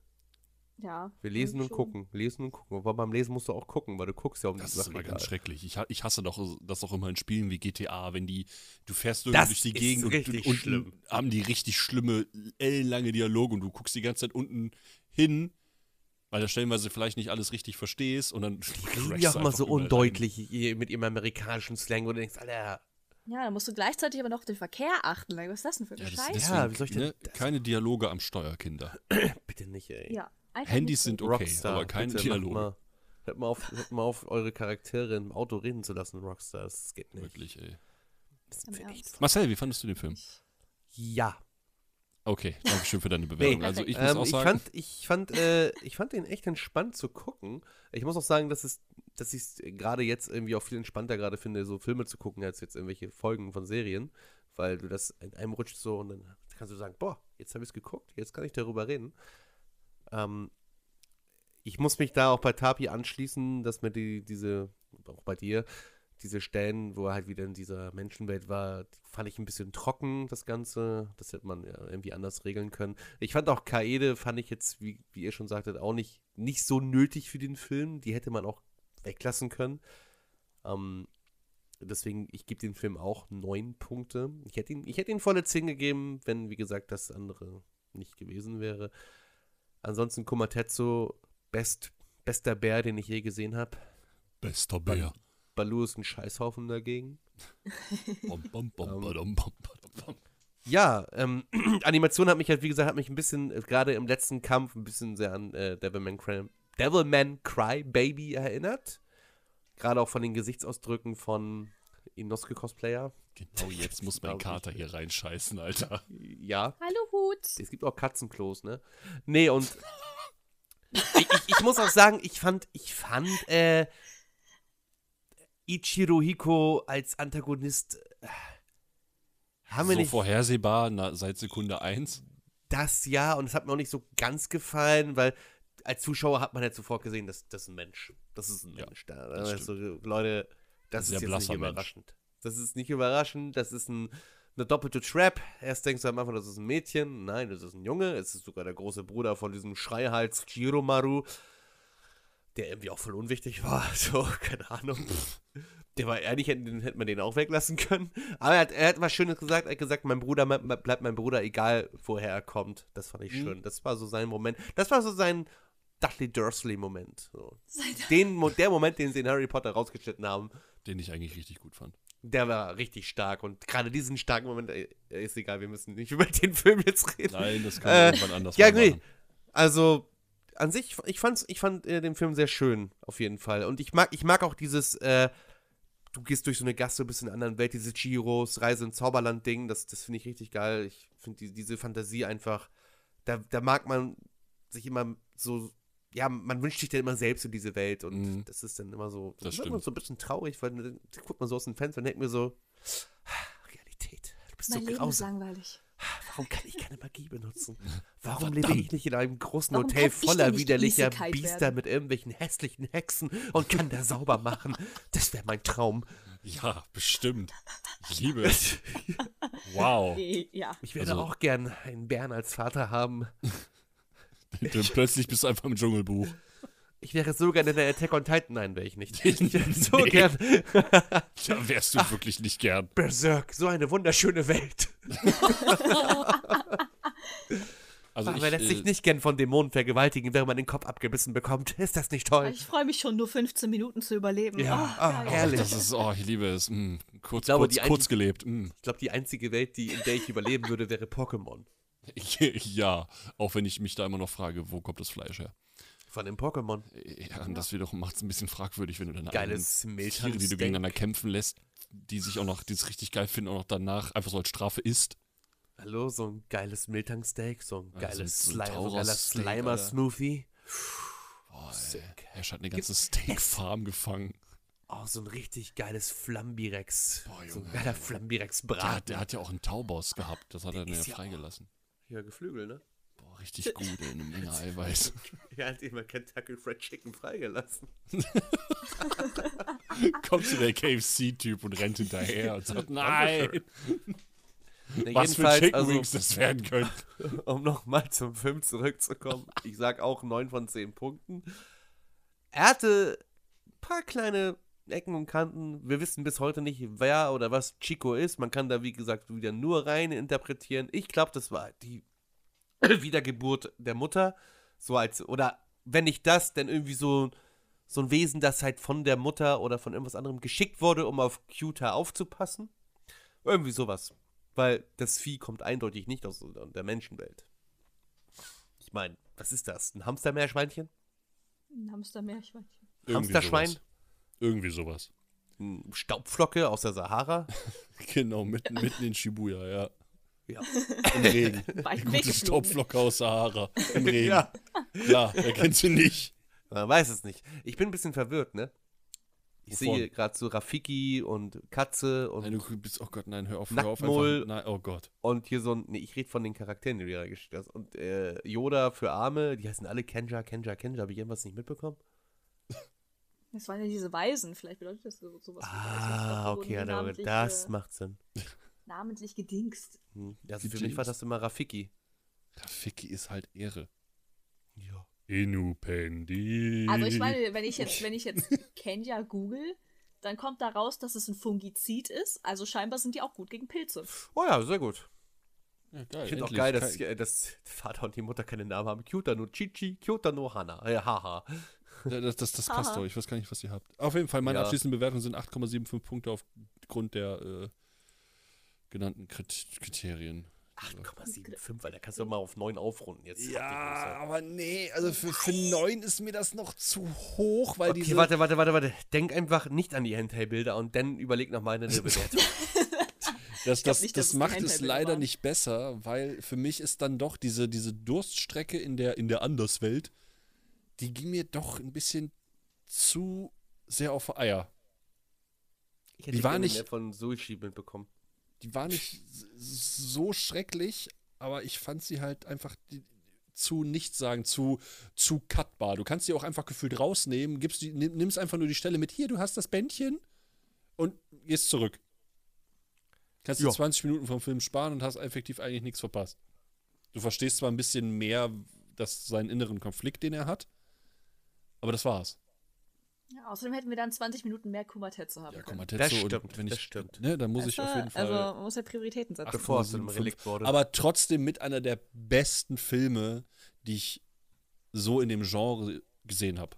Ja. Wir lesen und schon. gucken, lesen und gucken. Aber beim Lesen musst du auch gucken, weil du guckst ja um Das die ist Sachen immer ganz schrecklich. Ich, ich hasse doch das auch immer in Spielen wie GTA, wenn die, du fährst Das irgendwie durch die ist Gegend und, und schlimm. haben die richtig schlimme, ellenlange Dialoge und du guckst die ganze Zeit unten hin, weil da stellenweise vielleicht nicht alles richtig verstehst und dann Die ja auch mal so undeutlich hier mit ihrem amerikanischen Slang, wo du denkst, Alter, Ja, dann musst du gleichzeitig aber noch auf den Verkehr achten. Was ist das denn für eine Ja, das, Scheiße? deswegen, Ja, wie soll ich denn ne, das- keine Dialoge am Steuer, Kinder. bitte nicht, ey. Ja. Einfach Handys sind okay, aber keine bitte, Dialoge. Macht mal, hört, mal auf, hört mal auf, eure Charaktere im Auto reden zu lassen, Rockstar. Das geht nicht. Wirklich, ey. Das ist echt. Marcel, wie fandest du den Film? Ja. Okay, danke schön für deine Bewertung. Nee, also ich muss Ähm, auch ich, sagen, fand, ich, fand, äh, ich fand den echt entspannt zu gucken. Ich muss auch sagen, dass, es, dass ich es gerade jetzt irgendwie auch viel entspannter gerade finde, so Filme zu gucken, als jetzt irgendwelche Folgen von Serien. Weil du das in einem rutscht so und dann kannst du sagen, boah, jetzt habe ich es geguckt, jetzt kann ich darüber reden. Ähm, ich muss mich da auch bei Tapi anschließen, dass mir die, diese, auch bei dir, diese Stellen, wo er halt wieder in dieser Menschenwelt war, fand ich ein bisschen trocken, das Ganze. Das hätte man ja irgendwie anders regeln können. Ich fand auch Kaede, fand ich jetzt, wie, wie ihr schon sagtet, auch nicht, nicht so nötig für den Film. Die hätte man auch weglassen können. Ähm, deswegen, ich gebe dem Film auch neun Punkte. Ich hätte ihn, ich hätte ihn volle 10 gegeben, wenn, wie gesagt, das andere nicht gewesen wäre. Ansonsten Komatetsu, best, bester Bär, den ich je gesehen habe. bester Bär. Balu ist ein Scheißhaufen dagegen. Ähm. Ja, ähm, Animation hat mich halt, wie gesagt, hat mich ein bisschen, äh, gerade im letzten Kampf, ein bisschen sehr an äh, Devilman, Cry, Devilman Cry Baby erinnert. Gerade auch von den Gesichtsausdrücken von Inosuke Cosplayer. Genau jetzt muss mein. Kater hier reinscheißen, Alter. Ja, Hallo Hut. es gibt auch Katzenklos, ne? Nee, und ich, ich, ich muss auch sagen, ich fand, ich fand, äh, Ichiro Hiko als Antagonist, äh, haben wir so nicht vorhersehbar na, seit Sekunde 1. das ja und es hat mir auch nicht so ganz gefallen, weil als Zuschauer hat man halt sofort gesehen, dass das ist ein Mensch. Das ist ein Ja, Mensch da. das Also, Leute, das Sehr ist jetzt nicht überraschend. Das ist nicht überraschend, das ist ein, eine doppelte Trap. Erst denkst du am Anfang, das ist ein Mädchen. Nein, das ist ein Junge. Es ist sogar der große Bruder von diesem Schreihals Jiromaru, der irgendwie auch voll unwichtig war. So, keine Ahnung. Der war ehrlich, hätten, hätte man den auch weglassen können. Aber er hat, er hat was Schönes gesagt. Er hat gesagt, mein Bruder mein- bleibt mein Bruder, egal woher er kommt. Das fand ich Mhm. schön. Das war so sein Moment. Das war so sein Dudley Dursley-Moment. So. Den, der Moment, den sie in Harry Potter rausgeschnitten haben, Den ich eigentlich richtig gut fand. Der war richtig stark. Und gerade diesen starken Moment, äh, ist egal, wir müssen nicht über den Film jetzt reden. Nein, das kann Äh, man irgendwann anders ja, nee. machen. Also, an sich, ich, fand's, ich fand äh, den Film sehr schön, auf jeden Fall. Und ich mag, ich mag auch dieses, äh, du gehst durch so eine Gasse, bist in einer anderen Welt, dieses Giros, Reise ins Zauberland-Ding, das, das finde ich richtig geil. Ich finde die, diese Fantasie einfach, da, da mag man sich immer so, ja, man wünscht sich dann immer selbst in diese Welt und Mhm. das ist dann immer so, Das wird man stimmt. so ein bisschen traurig, weil dann guckt man so aus dem Fenster und denkt mir so, ah, Realität, du bist Mein so Leben ist grausam. langweilig. Warum kann ich keine Magie benutzen? Warum Verdammt. lebe ich nicht in einem großen Warum Hotel voller widerlicher Biester werden? mit irgendwelchen hässlichen Hexen und kann da sauber machen? Das wäre mein Traum. Ja, bestimmt. Ich liebe es. Wow. Ja. Ich würde Also- auch gern einen Bären als Vater haben. Plötzlich bist du einfach im Dschungelbuch. Ich wäre so gerne in der Attack on Titan. Nein, wäre ich nicht. Ich wäre so Nee. gern. Ja, wärst du wirklich nicht gern. Berserk, so eine wunderschöne Welt. Also Ach, ich, wer lässt äh, sich nicht gern von Dämonen vergewaltigen, wenn man den Kopf abgebissen bekommt? Ist das nicht toll? Ich freue mich schon, nur 15 Minuten zu überleben. Ja, Oh, geil. herrlich. Das ist, oh, ich liebe es. Mm, kurz, glaube, kurz, kurz gelebt. Mm. Ich glaube, die einzige Welt, die, in der ich überleben würde, wäre Pokémon. Ja, auch wenn ich mich da immer noch frage, wo kommt das Fleisch her? Von dem Pokémon. Ja, und das wiederum macht es ein bisschen fragwürdig, wenn du deine Geiles eigenen Tiere, die du gegeneinander kämpfen lässt, die sich auch noch, die es richtig geil finden, auch noch danach einfach so als Strafe isst. Hallo, so ein geiles Miltang-Steak, so ein geiles so ein- so ein Slime, so ein geiler. Slimer-Smoothie. Boah, ey. Sick. Er hat eine ganze Steakfarm gefangen. Oh, so ein richtig geiles Flambirex. Boah, so ein Junge. geiler Der, Flambirex-Brat. der hat ja auch einen Tauboss gehabt. Das hat er Der dann ja ja auch- freigelassen. Ja, Geflügel, ne? Boah, richtig gut, ey, eine Menge Eiweiß. Er hat immer Kentucky Fried Chicken freigelassen. Kommt so der KFC-Typ und rennt hinterher und sagt, nein, Ne, was für Chicken also, Wings das werden können. um nochmal zum Film zurückzukommen, ich sag auch 9 von 10 Punkten. Er hatte ein paar kleine Ecken und Kanten. Wir wissen bis heute nicht, wer oder was Chico ist. Man kann da, wie gesagt, wieder nur rein interpretieren. Ich glaube, das war die Wiedergeburt der Mutter. So als, oder wenn nicht das, dann irgendwie so, so ein Wesen, das halt von der Mutter oder von irgendwas anderem geschickt wurde, um auf Cuta aufzupassen. Irgendwie sowas. Weil das Vieh kommt eindeutig nicht aus der Menschenwelt. Ich meine, was ist das? Ein Hamstermeerschweinchen? Ein Hamstermeerschweinchen. Hamsterschwein? sowas. Irgendwie sowas. Ein Staubflocke aus der Sahara? Genau, mitten, mitten in Shibuya, ja. Ja. Im Regen. Weit Gute. Staubflocke aus Sahara. Im Regen. ja. Klar, wer kennt sie nicht? Man weiß es nicht. Ich bin ein bisschen verwirrt, ne? Ich Wovon? sehe gerade so Rafiki und Katze und, Nein, du bist, oh Gott, nein, hör auf, hör auf. Einfach, nein, oh Gott. und hier so ein. Nee, ich rede von den Charakteren, die du da gestellt hast. Und äh, Yoda für Arme, die heißen alle Kenja, Kenja, Kenja. Habe ich irgendwas nicht mitbekommen? Das waren ja diese Weisen, vielleicht bedeutet das so, sowas. Ah, die okay, ja, das äh, macht Sinn. namentlich gedingst. Hm. Also für mich war das immer Rafiki. Rafiki ist halt Ehre. Ja. Inupendi. Also ich meine, wenn ich jetzt, wenn ich jetzt Kenya google, dann kommt da raus, dass es ein Fungizid ist. Also scheinbar sind die auch gut gegen Pilze. Oh ja, sehr gut. Ja, geil, Ich finde auch geil, dass, äh, dass Vater und die Mutter keine Namen haben. Kyuta no Chichi, Kyuta no Hana. Äh, haha. Das, das, das passt doch. Ich weiß gar nicht, was ihr habt. Auf jeden Fall, meine Ja. abschließenden Bewertungen sind 8,75 Punkte aufgrund der äh, genannten Krit Kriterien. 8,75, weil da kannst du mal auf 9 aufrunden. Jetzt Ja, aber nee, also für, für 9 ist mir das noch zu hoch, weil Okay, diese. warte, warte, warte, warte. Denk einfach nicht an die Hentai-Bilder und dann überleg nochmal eine Bewertung. Das, das, nicht, das macht es leider waren. nicht besser, weil für mich ist dann doch diese, diese Durststrecke in der, in der Anderswelt, die ging mir doch ein bisschen zu sehr auf Eier. Ich hätte Die war nicht- mehr von Sushi mitbekommen. Die war nicht so schrecklich, aber ich fand sie halt einfach die, zu nichtssagend, zu, zu cutbar. Du kannst sie auch einfach gefühlt rausnehmen, gibst die, nimm, nimmst einfach nur die Stelle mit, hier, du hast das Bändchen und gehst zurück. Kannst dir Ja. 20 Minuten vom Film sparen und hast effektiv eigentlich nichts verpasst. Du verstehst zwar ein bisschen mehr das, seinen inneren Konflikt, den er hat, aber das war's. Ja, außerdem hätten wir dann 20 Minuten mehr Kumatetsu haben Ja, mal, Das und wenn das ich, stimmt. Ne, dann muss ich auf jeden Fall. Also man muss ja Prioritäten setzen. Bevor es 8,75. Relikt wurde. Aber trotzdem mit einer der besten Filme, die ich so in dem Genre gesehen habe.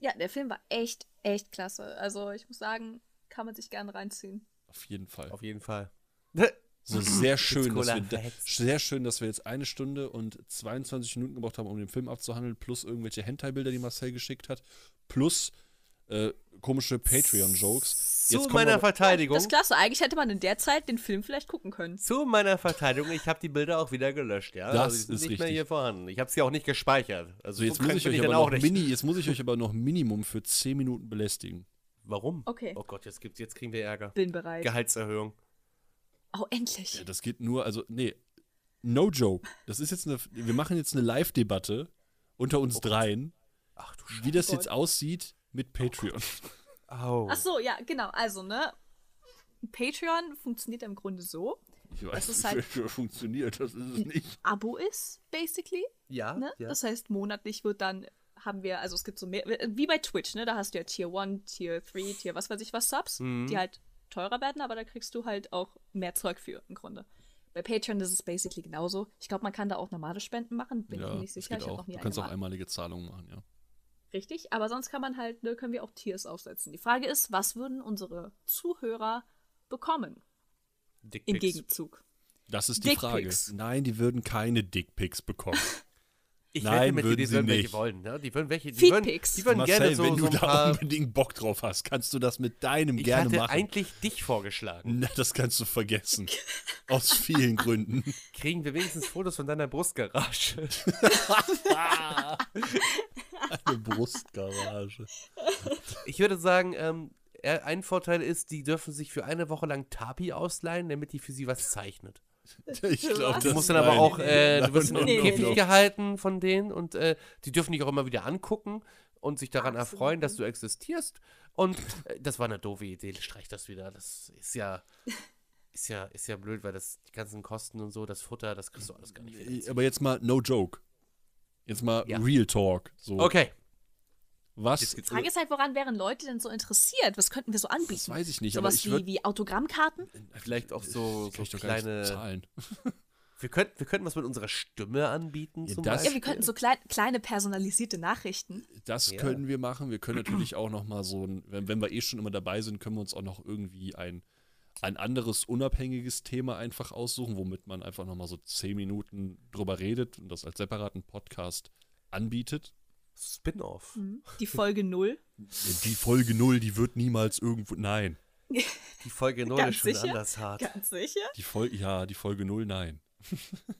Ja, der Film war echt, echt klasse. Also ich muss sagen, kann man sich gerne reinziehen. Auf jeden Fall. Auf jeden Fall. So sehr schön, dass wir, verhext. sehr schön, dass wir jetzt eine Stunde und 22 Minuten gebraucht haben, um den Film abzuhandeln, plus irgendwelche Hentai-Bilder, die Marcel geschickt hat, plus äh, komische Patreon-Jokes. Zu meiner wir- Verteidigung. Das ist klasse. Eigentlich hätte man in der Zeit den Film vielleicht gucken können. Zu meiner Verteidigung, ich habe die Bilder auch wieder gelöscht, ja. Das also ist nicht mehr richtig. hier vorhanden. Ich habe sie auch nicht gespeichert. Also So, jetzt, muss ich euch aber auch noch nicht. Mini, jetzt muss ich euch aber noch Minimum für 10 Minuten belästigen. Warum? Okay. Oh Gott, jetzt gibt's, jetzt kriegen wir Ärger. Bin bereit. Gehaltserhöhung. Oh, endlich. Ja, das geht nur, also, nee, no joke. Das ist jetzt eine, wir machen jetzt eine Live-Debatte unter uns dreien, Ach du wie das Gott. jetzt aussieht mit Patreon. Au. Ach so, ja, genau. Also, ne? Patreon funktioniert im Grunde so. Ich weiß, ist halt- wie das funktioniert, das ist es nicht. Abo ist, basically. Ja, Ne? ja. Das heißt, monatlich wird dann, haben wir, also es gibt so mehr, wie bei Twitch, ne? Da hast du ja Tier 1, Tier 3, Tier was weiß ich was Subs, Mhm. die halt teurer werden, aber da kriegst du halt auch mehr Zeug für im Grunde. Bei Patreon ist es basically genauso. Ich glaube, man kann da auch normale Spenden machen, bin Ja, ich nicht sicher. Ich auch. noch nie Du kannst auch einmalige Zahlungen machen, ja. Richtig, aber sonst kann man halt, ne, können wir auch Tiers aufsetzen. Die Frage ist, was würden unsere Zuhörer bekommen im Dickpics. Gegenzug? Das ist die Frage. Dickpics. Nein, die würden keine Dickpics bekommen. Ich Nein, wette mit dir, würden die sie würden welche nicht. wollen. Ne? Die würden welche. Die würden, die würden Marcel, gerne so, wenn so du ein da paar. unbedingt Bock drauf hast, kannst du das mit deinem Ich gerne hatte machen. eigentlich dich vorgeschlagen. Na, das kannst du vergessen. Aus vielen Gründen. Kriegen wir wenigstens Fotos von deiner Brustgarage? Eine Brustgarage. Ich würde sagen, ähm, äh, ein Vorteil ist, die dürfen sich für eine Woche lang Tapi ausleihen, damit die für sie was zeichnet. Ich glaube? Du das musst dann aber auch, äh, du wirst in no, Käfig gehalten von denen und äh, die dürfen dich auch immer wieder angucken und sich daran so. erfreuen, dass du existierst. Und äh, das war eine doofe Idee, streich das wieder. Das ist ja, ist ja, ist ja blöd, weil das die ganzen Kosten und so, das Futter, das kriegst du alles gar nicht. finanziert. Aber jetzt mal no joke. Jetzt mal Ja. Real Talk. So, Okay. Was? Geht's Frage ist halt, woran wären Leute denn so interessiert? Was könnten wir so anbieten? Das weiß ich nicht, aber Sowas ich würd- wie, wie Autogrammkarten? Vielleicht auch so, Kann so ich nicht kleine. zahlen. Wir könnten, wir könnten was mit unserer Stimme anbieten. Ja, zum das- Ja, Beispiel. wir könnten so klein, kleine personalisierte Nachrichten. Das Ja. können wir machen. Wir können natürlich auch noch mal so ein, wenn, wenn wir eh schon immer dabei sind, können wir uns auch noch irgendwie ein, ein anderes unabhängiges Thema einfach aussuchen, womit man einfach nochmal so zehn Minuten drüber redet und das als separaten Podcast anbietet. Spin-off. Die Folge 0. Die Folge 0, die wird niemals irgendwo. Nein. Die Folge 0 Ganz ist schon sicher? anders hart. Ganz sicher? Die Folge, ja, die Folge 0, nein.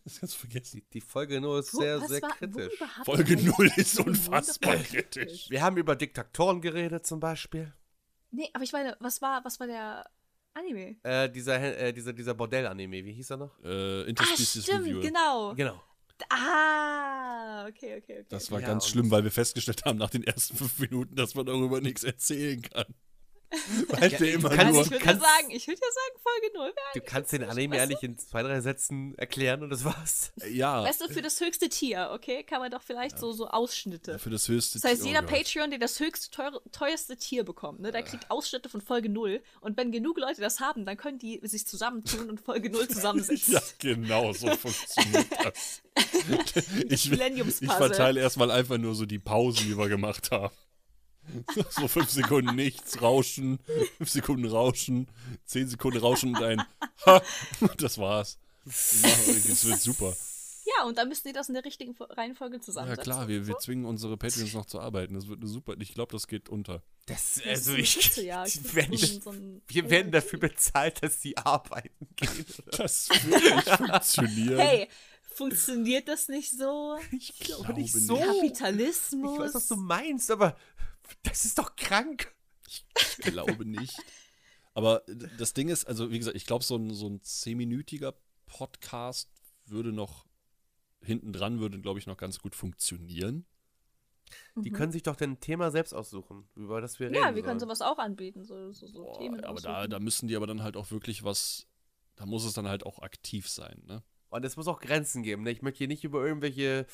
das kannst du vergessen. Die, die Folge 0 ist Wo- sehr, sehr war- kritisch. Folge eigentlich 0 ist unfassbar kritisch. Wir haben über Diktatoren geredet zum Beispiel. Nee, aber ich meine, was war, was war der Anime? Äh, dieser, äh, dieser, dieser Bordell-Anime, wie hieß er noch? Äh, Ah, Interspecies stimmt, Review. genau. Genau. Ah, okay, okay, okay. Das war Ja, ganz schlimm, weil wir festgestellt haben nach den ersten fünf Minuten, dass man darüber nichts erzählen kann. Weil der immer kannst- nur. ich würde ja kannst- sagen, ich würde ja sagen, Folge 0 wäre Du kannst den Anime weißt eigentlich in zwei, drei Sätzen erklären und das war's. Ja, Weißt du, für das höchste Tier, okay, kann man doch vielleicht so, so Ausschnitte. für das höchste. Das heißt, oh jeder Gott. Patreon, der das höchste, teure, teuerste Tier bekommt, ne, der kriegt Ausschnitte von Folge 0. Und wenn genug Leute das haben, dann können die sich zusammentun und Folge 0 zusammensetzen. Ja, genau, so funktioniert das. Ich, ich verteile erstmal einfach nur so die Pausen, die wir gemacht haben. So fünf Sekunden nichts, Rauschen, fünf Sekunden Rauschen, zehn Sekunden Rauschen und ein Ha! Das war's. Es wird super. Ja, und dann müssen die das in der richtigen Fo- Reihenfolge Ja zusammensetzen. klar, wir, wir zwingen unsere Patreons noch zu arbeiten. Das wird eine super. Ich glaube, das geht unter. Das, Das also ist ich, eine Witze-Jagd. die Das werden, so wir werden dafür bezahlt, dass die arbeiten gehen. Oder? Das wird nicht funktionieren. Hey, funktioniert das nicht so? ich glaube nicht. so. Kapitalismus? Ich weiß, was du meinst, aber das ist doch krank. Ich glaube nicht. Aber das Ding ist, also wie gesagt, ich glaube, so ein, so ein zehnminütiger Podcast würde noch hinten dran, würde, glaube ich, noch ganz gut funktionieren. Die können sich doch ein Thema selbst aussuchen, über das wir reden. Mhm. Ja, wir können sollen. sowas auch anbieten, so, so, so Boah, Themen. aber da, da müssen die aber dann halt auch wirklich was, da muss es dann halt auch aktiv sein, ne? Und es muss auch Grenzen geben. Ne? Ich möchte hier nicht über irgendwelche.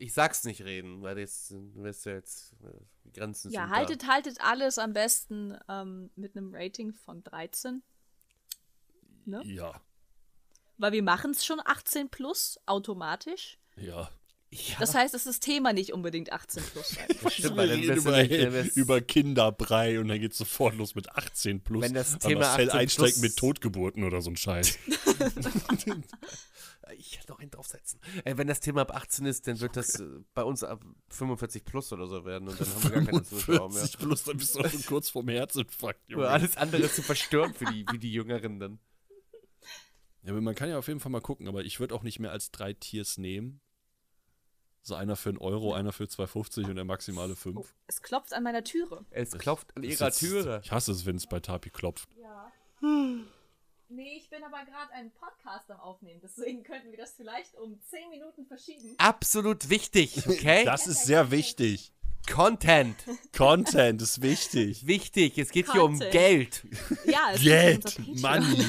Ich sag's nicht reden, weil jetzt, du weißt ja jetzt, äh, die Grenzen ja, sind haltet, haltet alles am besten ähm, mit einem Rating von 13. Ne? Ja, Weil wir machen es schon 18 plus automatisch. ja. Ja, Das heißt, dass das Thema nicht unbedingt 18 plus sein muss. stimmt, Wir weil dann über, nicht, wirst- über Kinderbrei und dann geht's sofort los mit 18 plus. Wenn das Thema Marcel 18 einsteigt plus- mit Totgeburten oder so ein Scheiß. Ich hätte noch einen draufsetzen. Äh, wenn das Thema ab 18 ist, dann wird das äh, bei uns ab 45 plus oder so werden und dann haben wir gar keine Zuschauer mehr. 40 plus, dann bist du auch schon kurz vorm Herzinfarkt, Junge. Oder alles andere zu verstören für die, für die Jüngeren dann. Ja, man kann ja auf jeden Fall mal gucken, aber ich würde auch nicht mehr als drei Tiers nehmen. So einer für einen Euro, einer für 2,50 und der maximale 5. Oh, es klopft an meiner Türe. Es klopft an ihrer jetzt- Türe. Ich hasse es, wenn es bei Tapi klopft. Ja. Nee, ich bin aber gerade einen Podcast am Aufnehmen, deswegen könnten wir das vielleicht um 10 Minuten verschieben. Absolut wichtig, okay? Das ist sehr wichtig. Content. Content ist wichtig. Wichtig. Es geht hier um Content. Geld. Ja, es Geld. Money.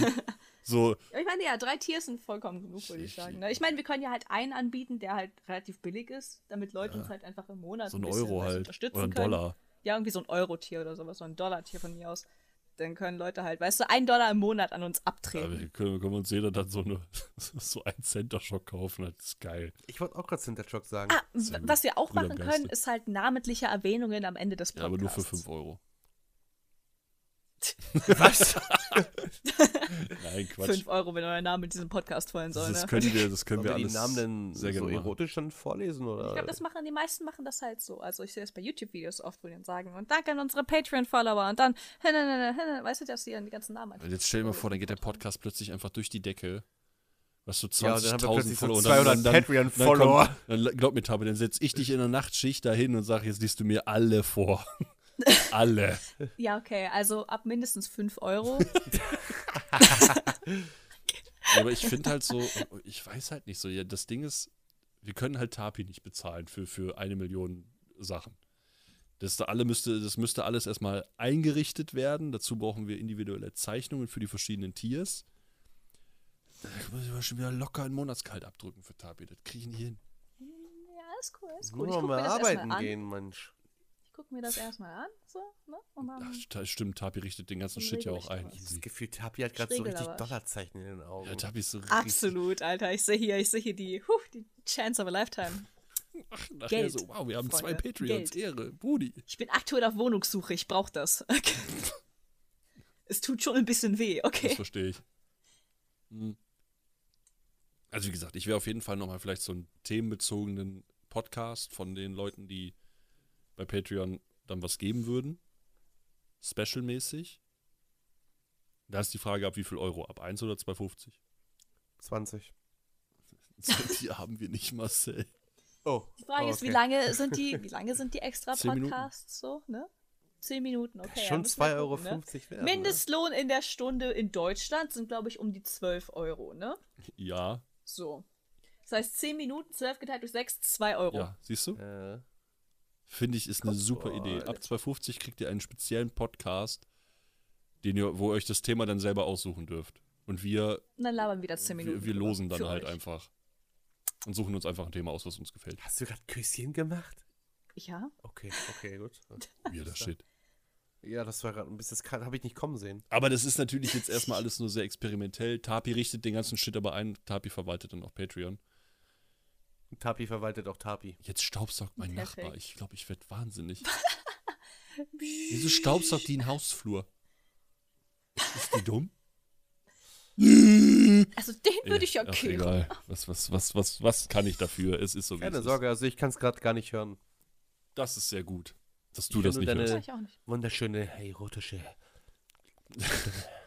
So, Ja, Ich meine, ja, drei Tiers sind vollkommen genug, würde ich sagen. ne? Ich meine, wir können ja halt einen anbieten, der halt relativ billig ist, damit Leute uns halt einfach im Monat so ein bisschen Euro halt. unterstützen Oder ein können. Dollar. Ja, irgendwie so ein Euro-Tier oder sowas, so ein Dollar-Tier von mir aus. Dann können Leute halt, weißt du, ein Dollar im Monat an uns abtreten. wir können, können wir uns jeder dann so, eine, so einen Center-Shock kaufen. Das ist geil. Ich wollte auch gerade Hintershock sagen. Ah, was wir auch machen können, ist halt namentliche Erwähnungen am Ende des Ja, Podcasts. aber nur für 5 Euro. Was? Nein, Quatsch. 5 Euro, wenn euer Name in diesem Podcast fallen soll. Das Ne? können wir, das können Sollen wir wir die alles Namen denn sehr so erotisch dann vorlesen? Oder? Ich glaube, das machen die meisten machen das halt so. Also ich sehe das bei YouTube-Videos oft, wo die dann sagen, und danke an unsere Patreon-Follower und dann, weißt du, dass die dann die ganzen Namen einfach. Jetzt stell dir mal vor, dann geht der Podcast plötzlich einfach durch die Decke. Was so Ja, dann haben wir 20.000 plötzlich so Follower. und 200 dann, dann, dann, Patreon-Follower. kommt- Dann, glaub mir, Tabe, dann setze ich dich in der Nachtschicht dahin und sage, jetzt liest du mir alle vor. alle. Ja, okay, also ab mindestens 5 Euro. Aber ich finde halt so, ich weiß halt nicht so, ja, das Ding ist, wir können halt Tapi nicht bezahlen für, für eine Million Sachen. Das, da alle müsste, das müsste alles erstmal eingerichtet werden. Dazu brauchen wir individuelle Zeichnungen für die verschiedenen Tiers. Da muss ich aber schon wieder locker einen Monatskalt abdrücken für Tapi. Das kriege ich nicht hin. ja, ist cool, ist Nur cool. Gucke mal das arbeiten gehen, Mensch. Ich gucke mir das erstmal an, so, ne? Und dann, Ach, stimmt, Tapi richtet den ganzen Shit ja auch ein. regelrechtes. Das Gefühl, Tapi hat gerade so richtig. Dollarzeichen in den Augen. Ja, Tapi ist so richtig. Absolut, Alter. Ich sehe hier, ich sehe hier die, huh, die Chance of a Lifetime. Ach, nachher Geld, so, wow, wir haben zwei Freunde, Patreons. Geld. Ehre, Brudi. Ich bin aktuell auf Wohnungssuche, ich brauche das. Es tut schon ein bisschen weh, Das okay. verstehe ich. Hm. Also wie gesagt, ich wäre auf jeden Fall nochmal vielleicht so einen themenbezogenen Podcast von den Leuten, die bei Patreon dann was geben würden. Special-mäßig. Da ist die Frage, ab wie viel Euro? Ab 1 oder 2,50? 20. Die haben wir nicht, Marcel. Oh. Die Frage oh, ist, wie okay. lange sind die, wie lange sind die extra Zehn Minuten. Podcasts so, ne? Zehn Minuten, okay. ja, Schon wir 2,50 Euro gucken, ne? wert. Mindestlohn in der Stunde in Deutschland sind, glaube ich, um die 12 Euro, ne? Ja, So. Das heißt, 10 Minuten, 12 geteilt durch 6, 2 Euro. ja, siehst du? Ne? Finde ich, ist eine super Idee. Ab 2,50 kriegt ihr einen speziellen Podcast, den ihr, wo ihr euch das Thema dann selber aussuchen dürft. Und wir, Und dann labern wir wieder 10 Minuten. wir, wir losen dann halt euch. einfach. Und suchen uns einfach ein Thema aus, was uns gefällt. Hast du gerade Küsschen gemacht? Ja? Okay, okay, gut. Weirder Shit. Ja, das war gerade ein bisschen, das habe ich nicht kommen sehen. Aber das ist natürlich jetzt erstmal alles nur sehr experimentell. Tapi richtet den ganzen Shit aber ein. Tapi verwaltet dann auch Patreon. Tapi verwaltet auch Tapi. Jetzt staubsaugt mein Perfekt. Nachbar. Ich glaube, ich werde wahnsinnig. Wieso staubsaugt die einen Hausflur? Ist die dumm? Also den würde ich ja Ach, kehren. egal. Was, was, was, was, was kann ich dafür? Es ist so wie Keine es Sorge, also ich kann es gerade gar nicht hören. Ist. Das ist sehr gut, dass du Ich das nicht deine- hörst. Ich auch nicht. Wunderschöne erotische.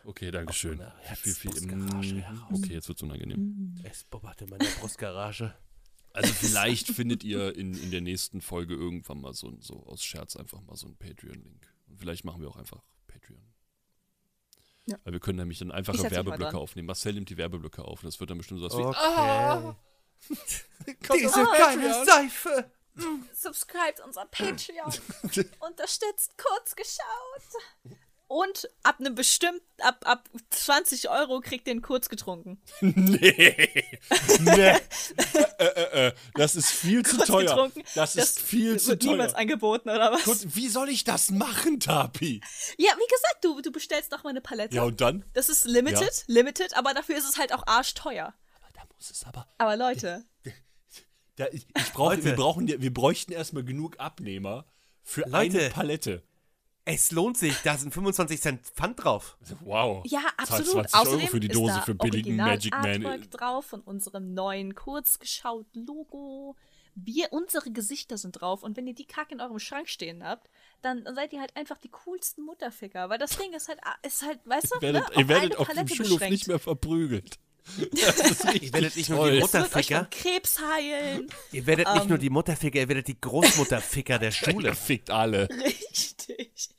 Okay, danke schön. meiner Viel, viel, mm, heraus. okay, jetzt wird's unangenehm. Es bobberte meine Brustgarage. Also vielleicht findet ihr in, in der nächsten Folge irgendwann mal so, ein- so aus Scherz einfach mal so einen Patreon-Link. Und vielleicht machen wir auch einfach Patreon. Ja. Weil wir können nämlich dann einfache Werbeblöcke aufnehmen. Marcel nimmt die Werbeblöcke auf und das wird dann bestimmt so was wie Okay. Diese geile Seife! Subscribt unser Patreon. Unterstützt kurz geschaut. Und ab einem bestimmten, ab, ab 20 Euro kriegt ihr einen kurz getrunken. Nee. nee. äh, äh, äh, das ist viel zu Kurz teuer. getrunken. Das ist viel zu wird niemals teuer. angeboten, oder was? Kurz, wie soll ich das machen, Tapi? Ja, wie gesagt, du, du bestellst doch mal eine Palette. Ja, und dann? das ist limited, limited, aber dafür ist es halt auch arschteuer. Aber da muss es aber. Aber Leute, Da, ich, ich brauche, Leute. wir, brauchen, ja- wir bräuchten erstmal genug Abnehmer für eine Leute. Palette. Es lohnt sich, da sind 25 Cent Pfand drauf. Wow. ja, absolut. 20 Außerdem Euro für die ist Dose da für billigen Original Magic Man. Artwork drauf von unserem neuen Kurzgeschaut-Logo. Wir, unsere Gesichter sind drauf und wenn ihr die Kacke in eurem Schrank stehen habt, dann seid ihr halt einfach die coolsten Mutterficker, weil das Ding ist halt, ist halt, weißt du, Ihr werdet, ne, ihr werdet eine auf dem Schulhof beschränkt. nicht mehr verprügelt. Das ist richtig Ihr werdet nicht nur toll. die Mutterficker, von Krebs heilen. ihr werdet nicht Ähm. nur die Mutterficker, ihr werdet die Großmutterficker der Ihr Schule. fickt alle. Richtig.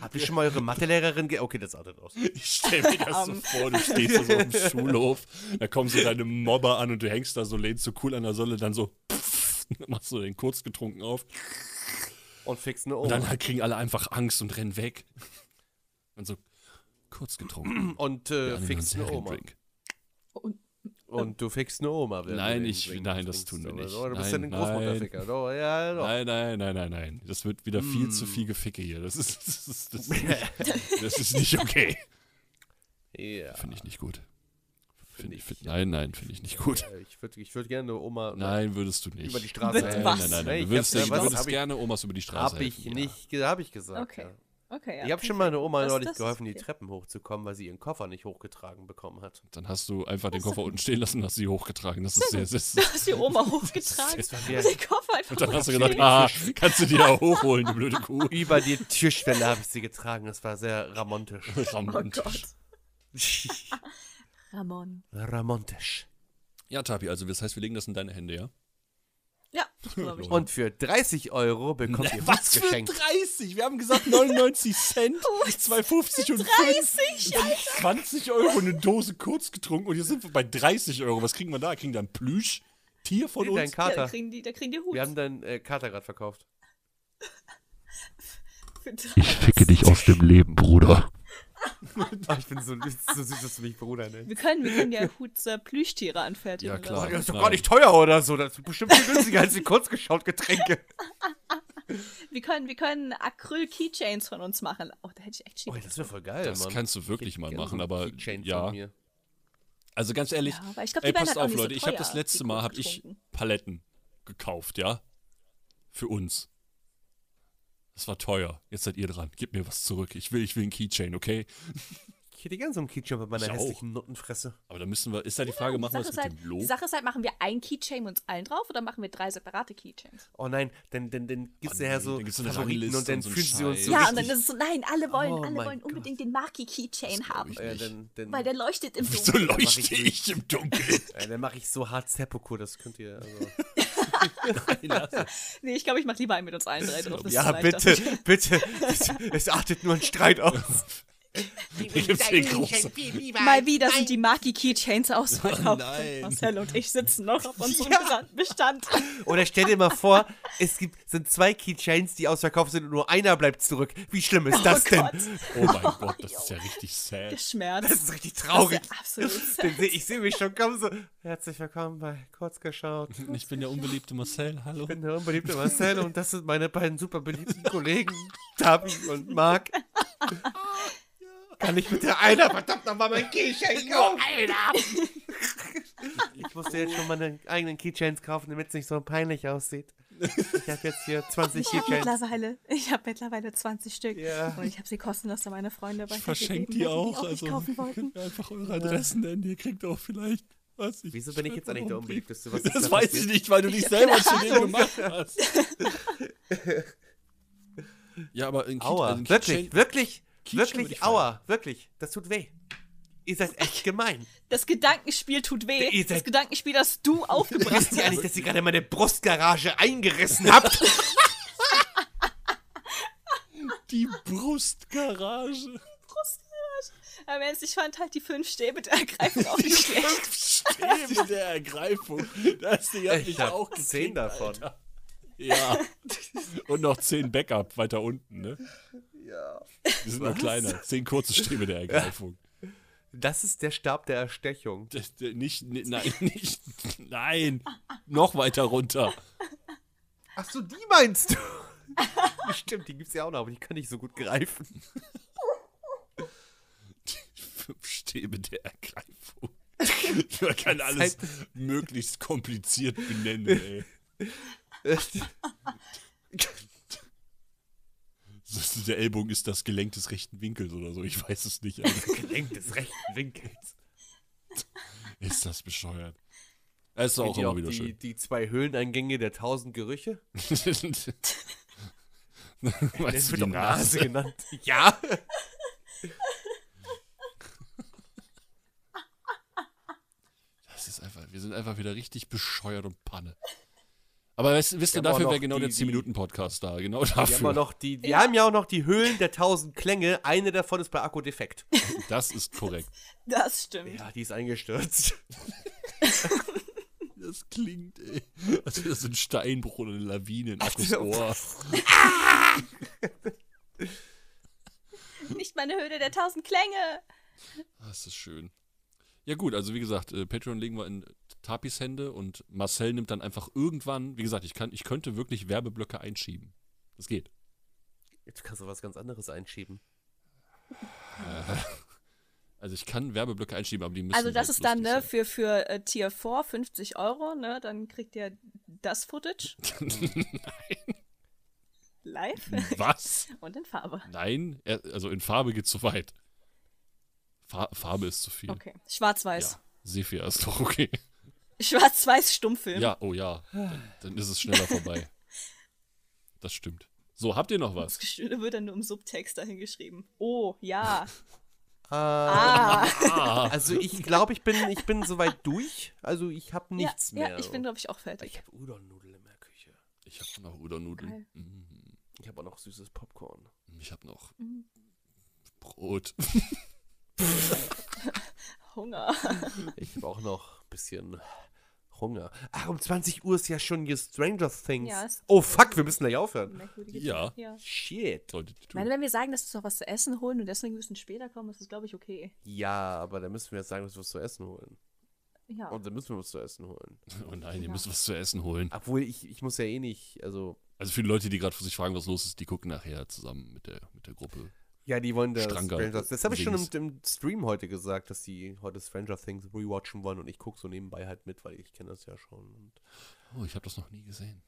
Habt ihr schon mal eure Mathelehrerin ge... Okay, das outet aus. Ich stell mir das so vor, du stehst da so auf dem Schulhof, da kommen so deine Mobber an und du hängst da so, lehnst so cool an der Solle, dann so pff, machst du den kurz getrunken auf. Und fix eine Und dann halt kriegen alle einfach Angst und rennen weg. Und so kurz getrunken. Und äh, uns eine Oma. Seriendrink. Und Und du fixst eine Oma. Nein, du ich- nein, das tun wir oder nicht. so. Du bist Nein, ja ein Großmutterficker. Doch, ja, doch. Nein, nein, nein, nein, nein. Das wird wieder viel zu viel Geficke hier. Das ist, das ist, das ist, nicht, das ist nicht okay. Ja. Finde ich nicht gut. Finde ich, ich- find, nein, nein, finde ich nicht gut. Ich würde ich würd gerne eine Oma Nein, würdest du nicht. über die Straße Nein, nein, nein, nein. Du ich würdest, du was würdest ich- gerne Omas über die Straße Habe ich helfen, nicht, ge- habe ich gesagt. Okay. Ja. Okay, ja. Ich habe schon mal eine Oma Das- neulich das geholfen, die okay. Treppen hochzukommen, weil sie ihren Koffer nicht hochgetragen bekommen hat. Dann hast du einfach den Koffer unten stehen lassen und hast sie hochgetragen. Das ist sehr, sehr, Du hast die Oma hochgetragen. Und den Koffer einfach Und dann hast du gedacht, ah, kannst du die da hochholen, du blöde Kuh. Über die Türschwelle habe ich sie getragen. Das war sehr ramontisch. Oh Ramontisch. Gott. Ramon. ramontisch. Ja, Tapi, also das heißt, wir legen das in deine Hände, ja? Ja, ich. Und für 30 Euro bekommt ihr was geschenkt. 30? Wir haben gesagt 99 Cent, 2,50 und 30, 5, 20 Euro eine Dose kurz getrunken und jetzt sind wir bei 30 Euro. Was kriegen wir da? Kriegen wir ein Plüsch-Tier von Nee, dein uns? Ja, da Kater. kriegen die, da kriegen die Hut. Wir haben deinen äh, Kater gerade verkauft. Für Ich ficke dich aus dem Leben, Bruder. Ich bin so, so süß, dass du mich Bruder nennst. wir können, wir können ja Huts äh, Plüschtiere anfertigen. Ja, klar. Das ist doch gar nicht teuer oder so. Das ist bestimmt viel günstiger als die kurzgeschaut Getränke. Wir können, wir können Acryl-Keychains von uns machen. Oh, da hätte ich echt schick. Oh, das wäre voll geil, Das Mann. kannst du wirklich Ich mal machen, aber ja. mir. Also ganz ehrlich, Ja, glaub, die ey, passt halt auf, nicht so Leute, ich habe das letzte Mal hab ich. Paletten gekauft, ja? Für uns. Das war teuer. Jetzt seid ihr dran. Gib mir was zurück. Ich will, ich will einen Keychain, okay? Ich hätte gern so einen Keychain mit meiner Ich auch. hässlichen Nuttenfresse. Aber da müssen wir. Ist ja die Frage, machen wir ist mit halt, dem Logo? die Sache ist halt, machen wir ein Keychain mit uns allen drauf oder machen wir drei separate Keychains? Oh nein, dann, dann, dann gibt es Oh ja nee, so dann gibt's so eine Favoriten und dann so fühlen sie uns so ja, und dann richtig... ist es so, nein, alle wollen, Oh alle wollen Gott. unbedingt den Maki-Keychain haben. ja, dann, dann, Weil der leuchtet im So Dunkeln. leuchte mach ich ich im Dunkeln. äh, dann mache ich so hart Seppuku, das könnt ihr... Also. Nee, ich glaube, ich mache lieber einen mit uns allen drei drauf. ja, bitte, bitte, bitte. Es artet nur ein Streit aus. Mal wieder sind die Maki-Keychains ausverkauft. nein. Marcel und ich sitzen noch auf unserem Ja. Bestand. Oder stell dir mal vor, es gibt, sind zwei Keychains, die ausverkauft sind und nur einer bleibt zurück. Wie schlimm ist das denn? Gott. Oh mein Gott, das ist ja richtig Der sad. Schmerz. Das ist richtig Das traurig. ist ja absolut sad. Ich sehe mich schon kommen so. Herzlich willkommen bei Kurzgeschaut. Ich bin der unbeliebte Marcel, hallo. Ich bin der unbeliebte Marcel und das sind meine beiden super beliebten Kollegen, Tabi und Marc. Kann ich bitte einer verdammt nochmal mein Keychain kaufen? Alter! Ich musste jetzt schon meine eigenen Keychains kaufen, damit es nicht so peinlich aussieht. Ich habe jetzt hier 20 Ich habe Keychains. mittlerweile, ich habe mittlerweile 20 Stück. Ja. Und ich habe sie kostenlos an meine Freunde Verschenkt weitergegeben, die weil auch. die auch nicht Also einfach eure Adressen nennen. Ihr kriegt auch vielleicht. Was, Wieso bin ich jetzt eigentlich der. Unbeliebteste? Das da weiß ich nicht, weil du dich selber zu denen gemacht hast. ja, aber Key, Aua, also ein wirklich, wirklich, Würde wirklich, ich aua, wirklich. Das tut weh. Ihr seid echt gemein. Das Gedankenspiel tut weh. Das Gedankenspiel, das du aufgebracht Wisst ihr eigentlich, hast. dass ihr gerade meine Brustgarage eingerissen habt? Die Brustgarage. Aber ernst, ich fand halt die fünf Stäbe der Ergreifung auch nicht schlecht. Stäbe der Ergreifung. Das Ding hat Ich mich auch zehn gekriegt, davon. Alter. Ja. Und noch zehn Backup weiter unten, ne? Ja. Die sind nur kleiner. Zehn kurze Stäbe der Ergreifung. Das ist der Stab der Erstechung. Das, nicht, ni- nein, nicht, nein. Noch weiter runter. Ach so, die meinst du? Stimmt, die gibt's ja auch noch, aber die kann nicht so gut greifen. Fünf Stäbe der Ergreifung. Man kann alles möglichst kompliziert benennen, ey. Der Ellbogen ist das Gelenk des rechten Winkels oder so. Ich weiß es nicht. Alter. Gelenk des rechten Winkels. Ist das bescheuert? Es ist auch immer auch wieder die, schön. die zwei Höhleneingänge der tausend Gerüche? Das du wird die doch Nase? genannt. Ja. Das ist einfach, wir sind einfach wieder richtig bescheuert und Panne. Aber wisst, wisst ihr, dafür wäre genau die- der die- 10-Minuten-Podcast da. Genau Wir haben, dafür. noch die, wir haben ja auch noch die Höhlen der tausend Klänge. Eine davon ist bei Akku defekt. Das ist korrekt. Das stimmt. Ja, die ist eingestürzt. Das klingt, ey. Als wäre das ein Steinbruch oder eine Lawine in Akkus Ohr. Nicht meine Höhle der tausend Klänge. Das ist schön. Ja gut, also wie gesagt, äh, Patreon legen wir in Tapis Hände und Marcel nimmt dann einfach irgendwann, wie gesagt, ich, kann, ich könnte wirklich Werbeblöcke einschieben. Das geht. Jetzt kannst du was ganz anderes einschieben. Also ich kann Werbeblöcke einschieben, aber die müssen Also das halt ist dann ne, für, für äh, Tier 4 50 Euro, ne? Dann kriegt ihr das Footage live sein. Was? und in Farbe. Nein, er, also in Farbe geht zu weit. Fa Farbe ist zu viel. Okay. Schwarz-Weiß. Ja, Sepia ist doch okay. Schwarz-Weiß Stummfilm. Ja, oh ja, dann, dann ist es schneller vorbei. Das stimmt. So, habt ihr noch Das was? Geschöne wird dann nur im Subtext dahin geschrieben. Oh, ja. Ah, Ah. also ich glaube, ich bin, ich bin soweit durch. Also ich habe ja, nichts mehr. ja, ich bin, glaube ich, auch fertig. ich habe Udon-Nudeln in der Küche. Ich habe noch Udon-Nudeln. Mm, Ich habe auch noch süßes Popcorn. Ich habe noch Mhm. Brot. Hunger. Ich habe auch noch bisschen Hunger. Ach, um 20 Uhr ist ja schon hier Stranger Things. Ja, oh fuck, wir müssen gleich aufhören. Ja. Ja. Shit. Ich meine, wenn wir sagen, dass wir noch was zu essen holen und deswegen müssen später kommen, ist das, glaube ich, okay. Ja, aber dann müssen wir jetzt sagen, dass wir was zu essen holen. Ja. Und dann müssen wir was zu essen holen. Oh nein, ihr Ja. müsst was zu essen holen. Obwohl, ich, ich muss ja eh nicht, also. Also für die Leute, die gerade sich fragen, was los ist, die gucken nachher zusammen mit der, mit der Gruppe. Ja, die wollen das Stranger Stranger Das habe ich schon im, im Stream heute gesagt, dass die heute Stranger Things rewatchen wollen und ich gucke so nebenbei halt mit, weil ich kenne das ja schon. Und Oh, ich habe das noch nie gesehen.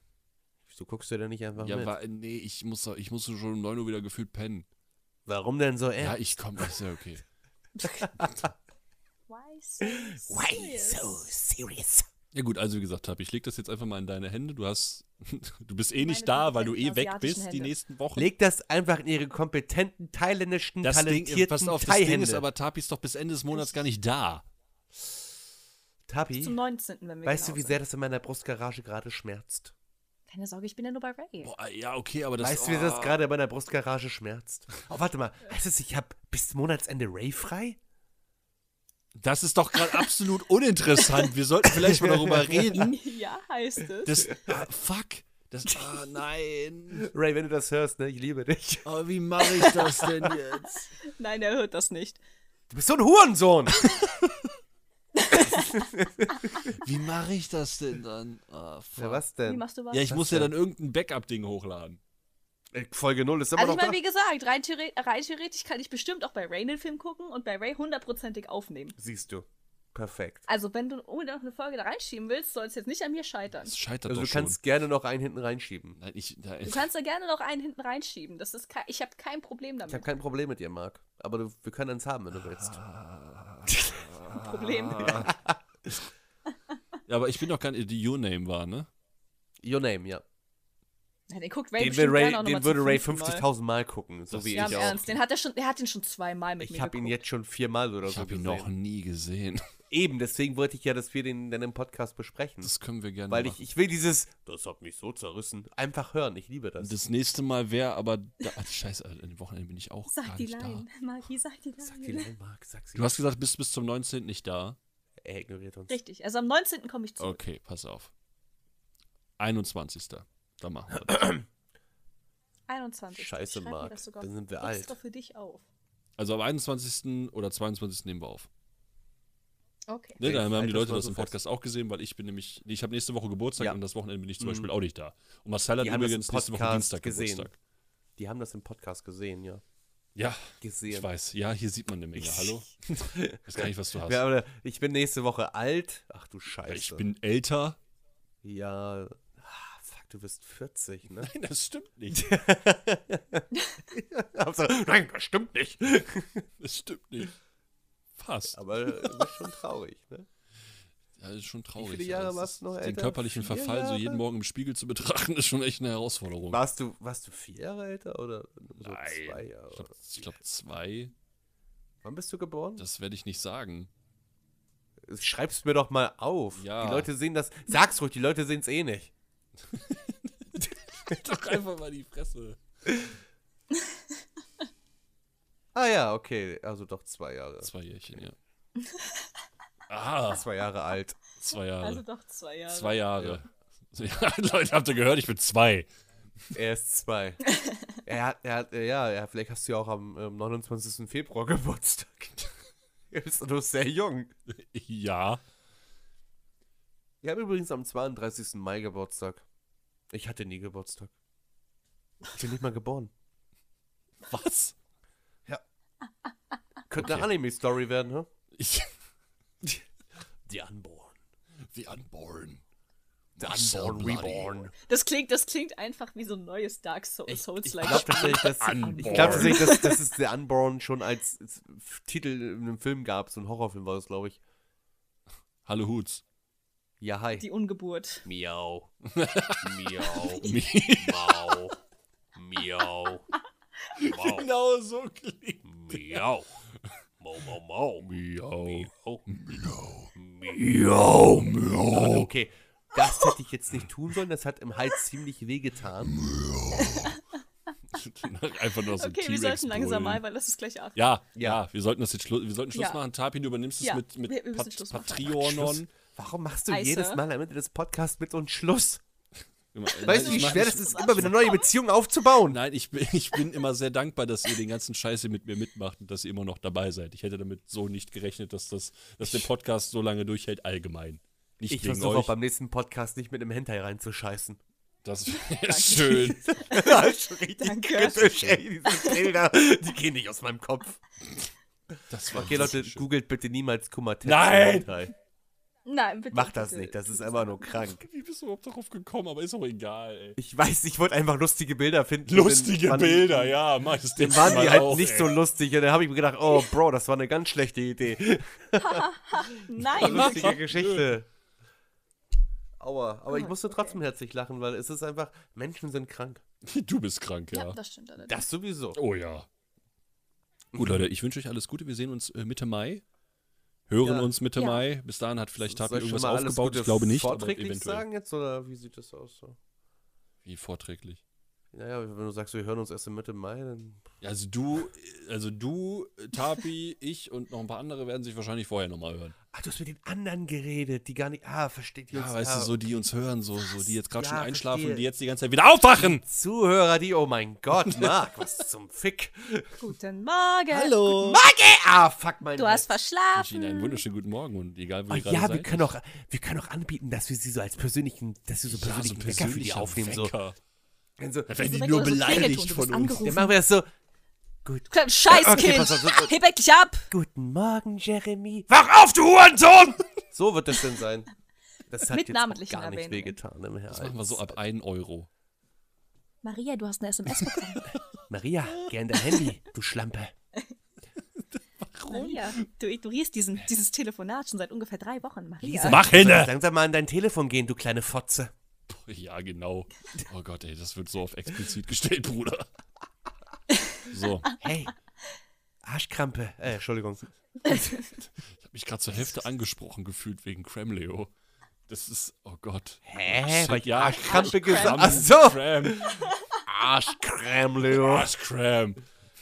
Du guckst dir da nicht einfach Ja, mit. war, nee, ich muss, ich musste schon um 9 Uhr wieder gefühlt pennen. Warum denn so Ja, ernst? ich komm, ist ja okay. Why so Why so serious? Ja gut, also wie gesagt, Tabi, ich leg das jetzt einfach mal in deine Hände. Du hast, du bist eh nicht Meine da, weil du eh weg bist die Hände. nächsten Wochen. Leg das einfach in ihre kompetenten, thailändischen, das Ding, talentierten pass auf, das Ding ist Thai-Hände. aber, Tapi ist doch bis Ende des Monats gar nicht da. Tabi, Zum 19., wenn wir weißt genau du, wie sind. sehr das in meiner Brustgarage gerade schmerzt? Keine Sorge, ich bin ja nur bei Ray. Boah, ja, okay, aber das weißt du, wie das oh. gerade in meiner Brustgarage schmerzt? Oh, warte mal. Heißt es, ich habe bis Monatsende Ray frei? Das ist doch gerade absolut uninteressant. Wir sollten vielleicht mal darüber reden. Ja, heißt es. Das, ah, fuck. Das, ah, nein. Ray, wenn du das hörst, ne, ich liebe dich. Aber wie mache ich das denn jetzt? Nein, er hört das nicht. Du bist so ein Hurensohn. Wie mache ich das denn dann? Ah, fuck. ja, was Wie denn? machst du was? Ja, ich Was muss ja denn? dann irgendein Backup-Ding hochladen. Äh, Folge 0 ist immer also ich noch meine, da. wie gesagt, rein, theore rein theoretisch kann ich bestimmt auch bei Ray einen Film gucken und bei Ray hundertprozentig aufnehmen. Siehst du. Perfekt. Also wenn du unbedingt noch eine Folge da reinschieben willst, soll es jetzt nicht an mir scheitern. Das scheitert Also doch du kannst gerne noch einen hinten reinschieben. schon. Nein, ich, da, Du kannst da gerne noch einen hinten reinschieben. Das ist ich habe kein Problem Ich habe damit. kein Problem mit dir, Marc. Aber du, wir können eins haben, wenn du willst. Problem. ja, aber ich bin doch gar nicht, die Your Name war, ne? Your Name, ja. Ja, den guckt Ray Den, will Ray, den würde Ray fünften Mal. 50.000 Mal gucken, so Das- wie Ja, ich auch. Ernst, den hat er schon, der hat ihn schon zweimal mit Ich mir habe ihn jetzt schon viermal oder Ich so habe ihn gesehen. noch nie gesehen. Eben, deswegen wollte ich ja, dass wir den dann im Podcast besprechen. Das können wir gerne Weil ich, machen. ich will dieses, das hat mich so zerrissen, einfach hören. Ich liebe das. Das nächste Mal wäre aber, da, ah, scheiße, an dem Wochenende bin ich auch Sag gar die nicht da. Line. Magi, sag die Sag die Line. Line, Marc, sag sie. Du hast gesagt, bist bis zum 19. nicht da. er ignoriert uns. Richtig, also am 19. komme ich zurück. Okay, pass auf. 21. Da machen wir das. 21. Scheiße, Marc, dann sind wir extra alt. für dich auf. Also am 21. oder 22. nehmen wir auf. Okay. Ne, Okay, da haben halt die das Leute das im fest. Podcast auch gesehen, weil ich bin nämlich, ich habe nächste Woche Geburtstag Ja. und das Wochenende bin ich zum Mhm. Beispiel auch nicht da. Und Marcel hat Die haben das im übrigens nächste Woche Podcast Dienstag gesehen. Geburtstag. Die haben das im Podcast gesehen, ja. Ja, Gesehen. ich weiß. Ja, hier sieht man eine Menge. Hallo? Ich weiß gar nicht, was du hast. Ja, aber ich bin nächste Woche alt. Ach du Scheiße. ich bin älter. Ja. Du bist 40, ne? Nein, das stimmt nicht. Also, Nein, das stimmt nicht. Das stimmt nicht. Fast. Aber du bist schon traurig, ne? Ja, das ist schon traurig. viele Jahre Das warst ist- du noch Den älter? körperlichen Vier Verfall so jeden Jahre? Morgen im Spiegel zu betrachten, ist schon echt eine Herausforderung. Warst du, warst du vier Jahre älter oder so Nein. zwei Ich Jahre? glaube, glaub, zwei. Wann bist du geboren? Das werde ich nicht sagen. Schreib's mir doch mal auf. Ja. Die Leute sehen das. Sag's ruhig, die Leute sehen's eh nicht. Doch einfach mal die Fresse. Ah ja, okay. Also doch zwei Jahre. Zwei Jährchen, ja. Ah, Zwei Jahre alt. zwei Jahre. Also doch zwei Jahre. zwei Jahre. Ja, Leute, habt ihr gehört? Ich bin zwei. Er ist zwei. er hat, er hat, ja, ja, vielleicht hast du ja auch am ähm, 29. Februar Geburtstag. du bist nur sehr jung. Ja. Ich habe übrigens am 32. Mai Geburtstag. Ich hatte nie Geburtstag. Ich bin nicht mal geboren. Was? Könnte eine Okay. Anime-Story werden, hä? Ich. The Unborn. The Unborn. The Unborn? Reborn. Das klingt, das klingt einfach wie so ein neues Dark Souls. Ich, ich Souls-like glaube tatsächlich, dass, Unborn. ich glaub tatsächlich dass, dass es The Unborn schon als, als Titel in einem Film gab. So ein Horrorfilm war das, glaube ich. Hallo Huts. Ja, hi. Die Ungeburt. Miau. Miau. Miau. Mau. genau so klingt. Miau. Mau, mau, mau. Miau. Miau. Miau. Miau. Okay, das hätte ich jetzt nicht tun sollen. Das hat im Hals ziemlich wehgetan. Einfach nur so ein Okay, wir sollten langsam mal, weil das ist gleich acht. Ja, Ja. ja, wir sollten das jetzt Schluss, wir sollten Schluss Ja. machen. Tapin, du übernimmst es mit, mit wir- Warum machst du Ei, jedes. Mal am Ende des Podcasts mit uns Schluss? Nein, Weißt du, wie schwer das ist, immer wieder eine neue Beziehung aufzubauen? Nein, ich bin, ich bin immer sehr dankbar, dass ihr den ganzen Scheiße mit mir mitmacht und dass ihr immer noch dabei seid. Ich hätte damit so nicht gerechnet, dass, das, dass der Podcast so lange durchhält, allgemein. Nicht Ich wegen versuche euch. auch beim nächsten Podcast nicht mit einem Hentai reinzuscheißen. das wäre schön. das ist schon richtig Danke. kritisch, ey. Diese Bilder, die gehen nicht aus meinem Kopf. Das war Okay, Leute, schön. googelt bitte niemals Kummer Nein! Hentai. Nein, bitte. Mach das bitte. nicht, das ist einfach nur krank. Wie bist du überhaupt darauf gekommen? Aber ist auch egal, ey. Ich weiß, ich wollte einfach lustige Bilder finden. Lustige Dann- Bilder, ja, mach das Dann waren die halt auch, nicht ey. so lustig und dann habe ich mir gedacht, oh Bro, das war eine ganz schlechte Idee. Nein, Lustige Geschichte. Aua, aber ich Oh, musste okay. trotzdem herzlich lachen, weil es ist einfach, Menschen sind krank. Du bist krank, ja. ja. das stimmt allerdings. Das sowieso. Oh ja. Gut, Leute, ich wünsche euch alles Gute. Wir sehen uns äh, Mitte Mai. Hören Ja. uns Mitte Ja. Mai. Bis dahin hat vielleicht Tapi irgendwas aufgebaut. Ich glaube nicht, aber Vorträglich eventuell. sagen jetzt oder wie sieht das aus? So? Wie vorträglich. Naja, wenn du sagst, wir hören uns erst in Mitte Mai, dann. Ja, also du, also du, Tapi, ich und noch ein paar andere werden sich wahrscheinlich vorher nochmal hören. Ach, du hast mit den anderen geredet, die gar nicht. Ah, versteht die Ja, uns. weißt ah, du, so die uns hören, so, so die jetzt gerade Ja, schon einschlafen verstehe. und die jetzt die ganze Zeit wieder aufwachen. Zuhörer, die, oh mein Gott, Marc, was zum Fick. Guten Morgen. Hallo. Ah, fuck mein Du hast Ich wünsche Ihnen einen verschlafen. wunderschönen guten Morgen und egal wo Oh, ihr gerade ja, seid. wir können, auch, wir können auch anbieten, dass wir sie so als persönlichen, dass wir so ja, so persönlichen Wecker für die aufnehmen. So. Wecker. So, Die wenn nur du so Klingelton, beleidigt von uns. angerufen. dann machen wir das so. Gut. Kleines Scheißkind. Okay, auf, so- Heb endlich ab. Guten Morgen, Jeremy. Wach auf, du Hurensohn! So wird das denn sein. Das hat Mit jetzt auch namentlichen gar nicht wehgetan im Herzen. Das machen wir so ab 1 Euro. Maria, du hast eine SMS bekommen. Maria, gern dein Handy, du Schlampe. Maria, du ignorierst diesen, dieses Telefonat schon seit ungefähr drei Wochen. Maria. Lisa, Mach hinne! Langsam mal an dein Telefon gehen, du kleine Fotze. Ja, genau. Oh Gott, ey, das wird so auf explizit gestellt, Bruder. So, Hey, Arschkrampe. Äh, Entschuldigung. ich habe mich gerade zur Hälfte angesprochen gefühlt wegen Cremleo. Das ist, oh Gott. Hä? Weil Ja, Arschkrampe gesagt Ach so. Arschcreme, Leo.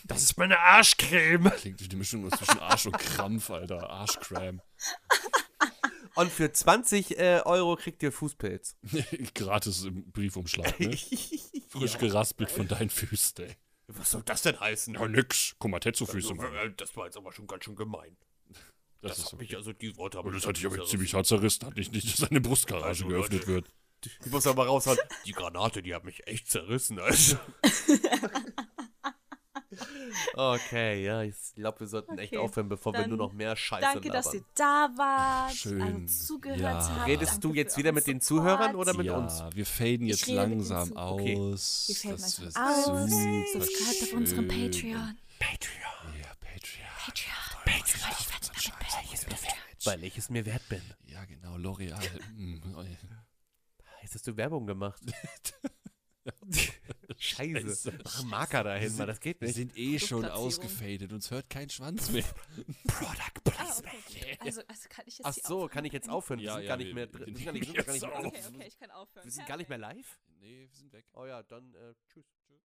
Das ist meine Arschcreme. Klingt wie die Mischung zwischen Arsch und Krampf, Alter. Arschcram. Und für 20 äh, Euro kriegt ihr Fußpilz. Gratis im Briefumschlag, ne? Frisch geraspelt von deinen Füßen, ey. Was soll das denn heißen? Ja, nix. Guck mal, Tetsu-Füße. Äh, Das war jetzt aber schon ganz schön gemein. Das, Das ist hab ich, also die Worte Aber habe das hatte ich aber ziemlich hart zerrissen. Hat nicht, nicht, dass seine Brustgarage Also, geöffnet Leute. wird. Ich muss aber raushauen. Die Granate, die hat mich echt zerrissen, also. okay, ja, ich glaube, wir sollten echt Okay, aufhören, bevor wir nur noch mehr Scheiße Danke, dass ihr labern. da wart, Schön. also zugehört Ja. habt. Redest Danke du jetzt wieder mit den. Zuhörern oder mit ja, uns? wir faden jetzt langsam Zu- Okay. aus. Wir fällen Das langsam wird aus. Subscribe auf unserem. Patreon. Patreon. Ja, Patreon. Patreon. Patreon. Ich werde damit Patreon. Weil ich es mir wert bin. Ja, genau, L'Oreal. Mm, Jetzt hast du Werbung gemacht. Scheiße. Scheiße. Mach einen Marker dahin, sind, das geht nicht. Wir sind eh schon ausgefadet, uns hört kein Schwanz mehr. Product Placement. Ah, okay. also, also kann ich jetzt Ach so, kann ich jetzt aufhören? Ja, wir sind ja, gar nicht mehr drin. Wir sind gar nicht, sind gar nicht mehr okay, okay, ich kann aufhören. Wir sind gar nicht mehr live? Nee, wir sind weg. Oh ja, dann äh, tschüss. Tschüss.